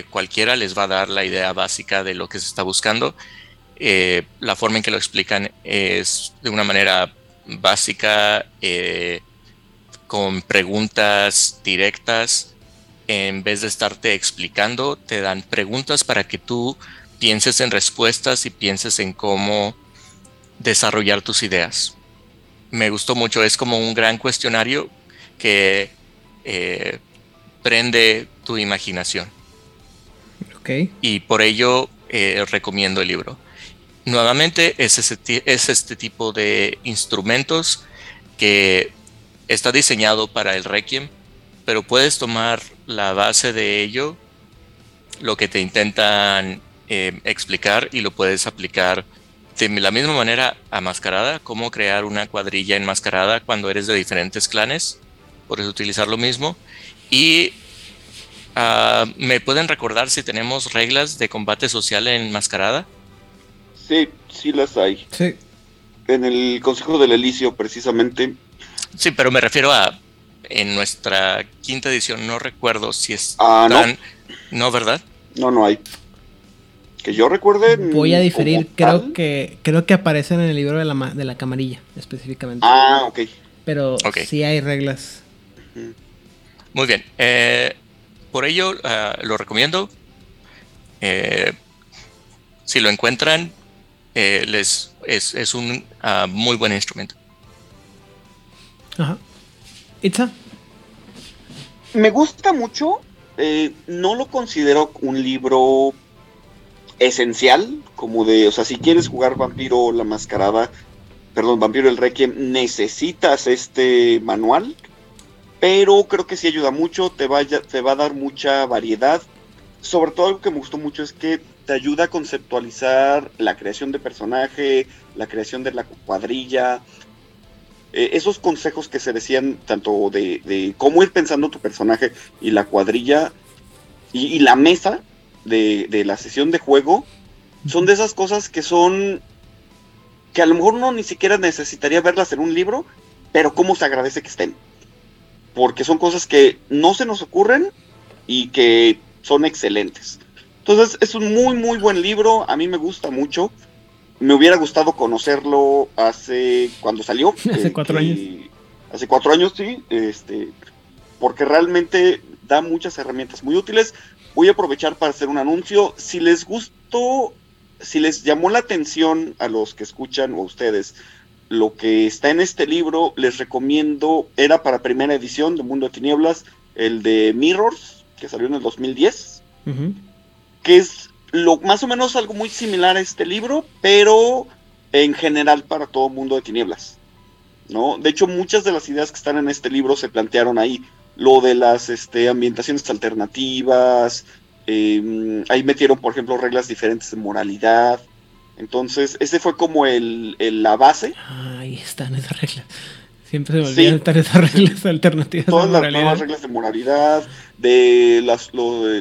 cualquiera les va a dar la idea básica de lo que se está buscando. la forma en que lo explican es de una manera básica, eh, con preguntas directas, en vez de estarte explicando, te dan preguntas para que tú pienses en respuestas y pienses en cómo desarrollar tus ideas. Me gustó mucho, es como un gran cuestionario que eh, prende tu imaginación. Y por ello eh, recomiendo el libro. Nuevamente es, es este tipo de instrumentos que está diseñado para el Requiem, pero puedes tomar la base de ello, lo que te intentan eh, explicar y lo puedes aplicar de la misma manera a mascarada, cómo crear una cuadrilla enmascarada cuando eres de diferentes clanes, puedes utilizar lo mismo. Y ah, me pueden recordar si tenemos reglas de combate social en mascarada. Sí, sí las hay. Sí. En el Consejo del Elicio, precisamente. Sí, pero me refiero a. En nuestra quinta edición, no recuerdo si es. Ah, no. No, ¿verdad? No, no hay. Que yo recuerde. Voy a diferir, creo que creo que aparecen en el libro de la, de la camarilla, específicamente. Ah, ok. Pero sí hay reglas. Muy bien. Eh, por ello, ah, lo recomiendo. Eh, si lo encuentran, eh, les, es, un ah, muy buen instrumento. Ajá. ¿Itza? Me gusta mucho. Eh, no lo considero un libro esencial, como de, o sea, si quieres jugar Vampiro la Mascarada, perdón, Vampiro el Requiem, necesitas este manual, pero creo que sí ayuda mucho, te, vaya, te va a dar mucha variedad. Sobre todo algo que me gustó mucho es que te ayuda a conceptualizar la creación de personaje, la creación de la cuadrilla, eh, esos consejos que se decían tanto de, cómo ir pensando tu personaje y la cuadrilla y, la mesa de, la sesión de juego, son de esas cosas que son que a lo mejor uno ni siquiera necesitaría verlas en un libro, pero cómo se agradece que estén. Porque son cosas que no se nos ocurren y que son excelentes. Entonces es un muy, muy buen libro, a mí me gusta mucho. Me hubiera gustado conocerlo hace, cuando salió. hace cuatro años. Hace cuatro años, sí, este, porque realmente da muchas herramientas muy útiles. Voy a aprovechar para hacer un anuncio. Si les gustó, si les llamó la atención a los que escuchan o a ustedes lo que está en este libro, les recomiendo, era para primera edición de Mundo de Tinieblas, el de Mirrors, que salió en el 2010 que es lo más o menos algo muy similar a este libro, pero en general para todo mundo de tinieblas. ¿no? De hecho, muchas de las ideas que están en este libro se plantearon ahí. Lo de las este, ambientaciones alternativas, em, ahí metieron, por ejemplo, reglas diferentes de moralidad. Entonces, ese fue como el, la base. Ahí están esas reglas. Siempre se me olvidan estar esas reglas alternativas. Todas las nuevas reglas de moralidad, de las,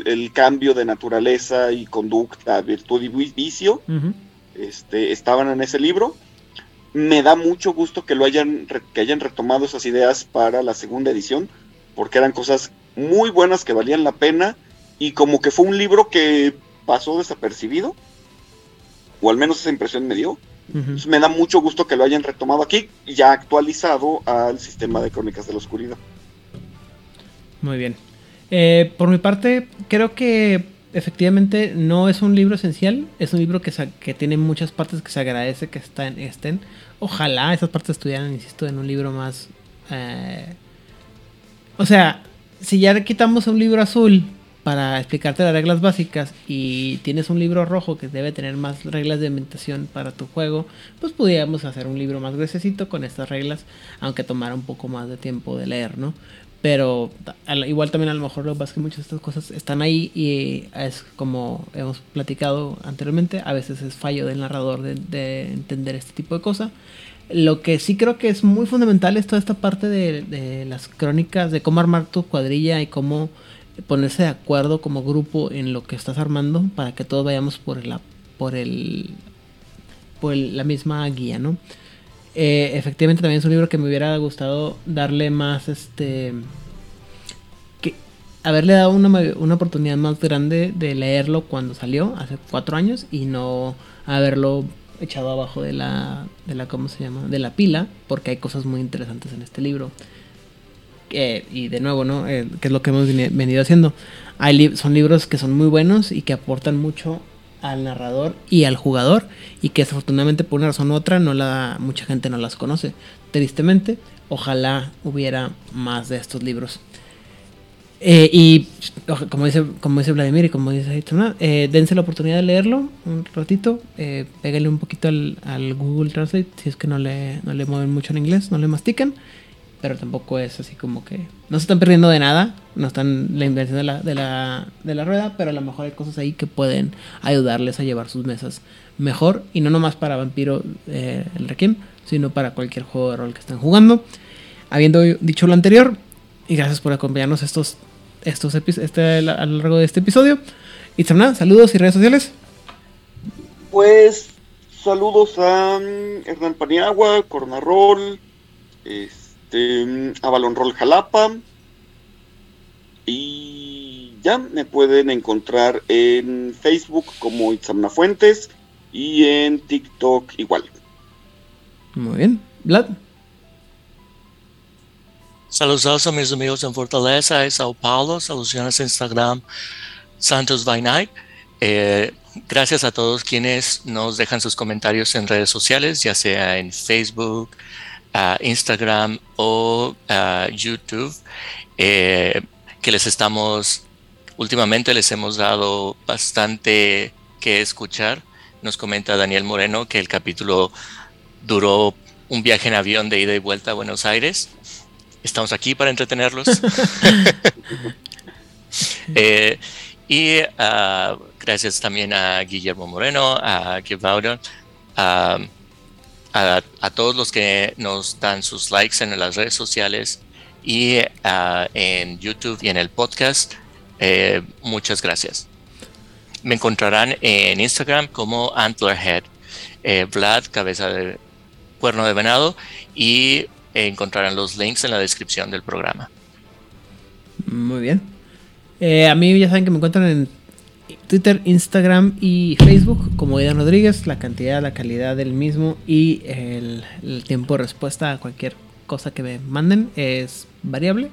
el cambio de naturaleza y conducta, virtud y vicio, este, estaban en ese libro. Me da mucho gusto que lo hayan, que hayan retomado esas ideas para la segunda edición, porque eran cosas muy buenas que valían la pena y como que fue un libro que pasó desapercibido, o al menos esa impresión me dio. me da mucho gusto que lo hayan retomado aquí, ya actualizado al sistema de crónicas de la oscuridad. Muy bien. Eh, por mi parte, creo que efectivamente no es un libro esencial, es un libro que, que tiene muchas partes que se agradece que están, estén. Ojalá esas partes estuvieran, insisto, en un libro más... Eh, o sea, si ya quitamos un libro azul para explicarte las reglas básicas y tienes un libro rojo que debe tener más reglas de ambientación para tu juego, pues podríamos hacer un libro más gruesecito con estas reglas, aunque tomara un poco más de tiempo de leer, ¿no? Pero al- igual también a lo mejor lo que que muchas de estas cosas están ahí y es como hemos platicado anteriormente, a veces es fallo del narrador de, de entender este tipo de cosas. Lo que sí creo que es muy fundamental es toda esta parte de, de las crónicas, de cómo armar tu cuadrilla y cómo ponerse de acuerdo como grupo en lo que estás armando para que todos vayamos por la por el por el- la misma guía, ¿no? Eh, efectivamente también es un libro que me hubiera gustado darle más este que haberle dado una, una oportunidad más grande de leerlo cuando salió hace cuatro años y no haberlo echado abajo de la de la cómo se llama de la pila porque hay cosas muy interesantes en este libro Eh, y de nuevo no Eh, que es lo que hemos veni- venido haciendo. Hay son libros que son muy buenos y que aportan mucho al narrador y al jugador y que desafortunadamente por una razón u otra no la mucha gente no las conoce. Tristemente ojalá hubiera más de estos libros. Eh, y como dice como dice Vladimir y como dice eh, dense la oportunidad de leerlo un ratito eh, pégale un poquito al, al Google Translate si es que no le, no le mueven mucho en inglés no le mastican pero tampoco es así como que no se están perdiendo de nada, no están la invención de la, de la, de la rueda, pero a lo mejor hay cosas ahí que pueden ayudarles a llevar sus mesas mejor y no nomás para Vampiro eh, el Requiem, sino para cualquier juego de rol que estén jugando. Habiendo dicho lo anterior, y gracias por acompañarnos estos, estos este, a lo largo de este episodio. Itzamna, saludos y redes sociales. Pues saludos a mm, Hernán Paniagua, Corona Roll, este, a Balón Roll Jalapa. Y ya me pueden encontrar en Facebook como Itzamna Fuentes y en TikTok igual. Muy bien. Vlad. Saludos a mis amigos en Fortaleza y Sao Paulo. Saludos en Instagram, Santos by Night. Eh, gracias a todos quienes nos dejan sus comentarios en redes sociales, ya sea en Facebook, ah, Instagram o ah, YouTube, eh, que les estamos, últimamente les hemos dado bastante que escuchar. Nos comenta Daniel Moreno que el capítulo duró un viaje en avión de ida y vuelta a Buenos Aires. Estamos aquí para entretenerlos. Eh, y ah, gracias también a Guillermo Moreno, a Givauda, a, a, todos los que nos dan sus likes en las redes sociales y ah, en YouTube y en el podcast. Eh, muchas gracias. Me encontrarán en Instagram como Antlerhead, eh, Vlad, cabeza de cuerno de venado, y encontrarán los links en la descripción del programa. Muy bien. Eh, a mí ya saben que me encuentran en Twitter, Instagram y Facebook como Idan Rodríguez. La cantidad, la calidad del mismo y el, tiempo de respuesta a cualquier cosa que me manden es variable.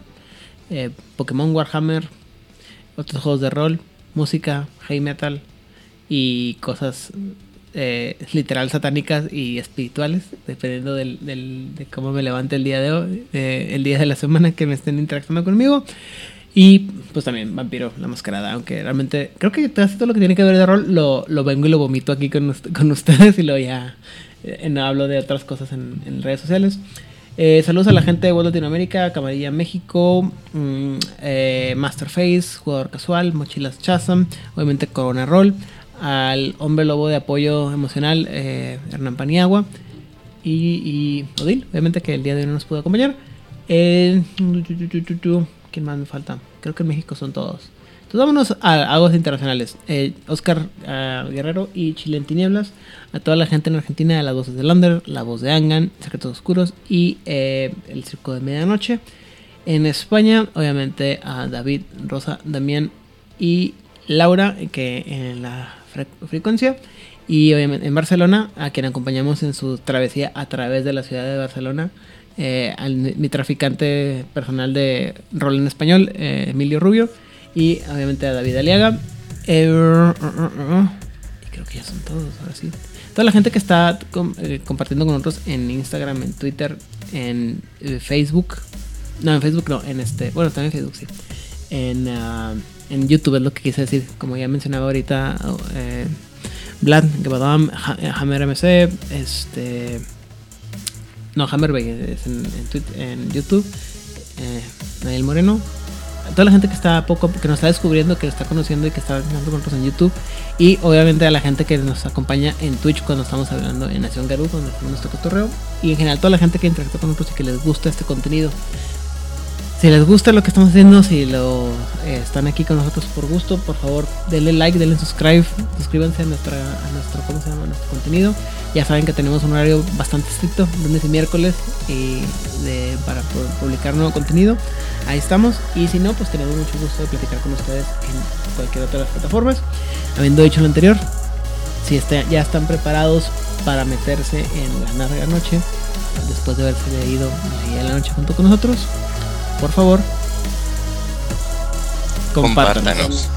Eh, Pokémon, Warhammer, otros juegos de rol, música, heavy metal y cosas eh, literal satánicas y espirituales, dependiendo del- de cómo me levante el día de hoy, eh, el día de la semana que me estén interactuando conmigo. Y pues también Vampiro, la mascarada, aunque realmente creo que casi todo lo que tiene que ver de rol lo, lo vengo y lo vomito aquí con, con ustedes y lo ya eh, no hablo de otras cosas en, en redes sociales. Eh, saludos a la gente de World Latinoamérica, Camarilla México, mm, eh, Masterface, Jugador Casual, Mochilas Chasam, obviamente Corona Roll, al Hombre Lobo de Apoyo Emocional, eh, Hernán Paniagua y, y Odil, obviamente que el día de hoy no nos pudo acompañar. Eh. ¿Quién más me falta? Creo que México son todos. Entonces vámonos a aguas internacionales. Eh, Oscar ah, Guerrero y Chile en Tinieblas. A toda la gente en Argentina las voces de Lander, la voz de Angan, Secretos Oscuros y eh, El Circo de Medianoche. En España, obviamente a David, Rosa, Damián y Laura, que en la fre- frecuencia. Y obviamente en Barcelona, a quien acompañamos en su travesía a través de la ciudad de Barcelona. Eh, al, mi traficante personal de rol en español, eh, Emilio Rubio. Y obviamente a David Aliaga. Eh, y creo que ya son todos, ahora sí. Toda la gente que está com- compartiendo con nosotros en Instagram, en Twitter, en Facebook. No, en Facebook no, en este. Bueno, también en Facebook sí. En, ah, en YouTube es lo que quise decir. Como ya mencionaba ahorita, Vlad, eh, Hammer MC, este. No, Hammer Bay es en, en, en YouTube. eh, Daniel Moreno. Toda la gente que está poco, que nos está descubriendo, que está conociendo y que está hablando con nosotros en YouTube. Y obviamente a la gente que nos acompaña en Twitch cuando estamos hablando en Nación Garú, cuando hacemos nuestro cotorreo. Y en general toda la gente que interactúa con nosotros y que les gusta este contenido. Si les gusta lo que estamos haciendo, si lo eh, están aquí con nosotros por gusto, por favor denle like, denle subscribe, suscríbanse a nuestra, a nuestro, ¿cómo se llama? nuestro contenido. Ya saben que tenemos un horario bastante estricto, lunes y miércoles, y de, para pu- publicar nuevo contenido. Ahí estamos. Y si no, pues tenemos mucho gusto de platicar con ustedes en cualquier otra de las plataformas. Habiendo dicho lo anterior, si está- ya están preparados para meterse en la larga noche, después de haberse leído la guía la noche junto con nosotros, por favor, compártanos.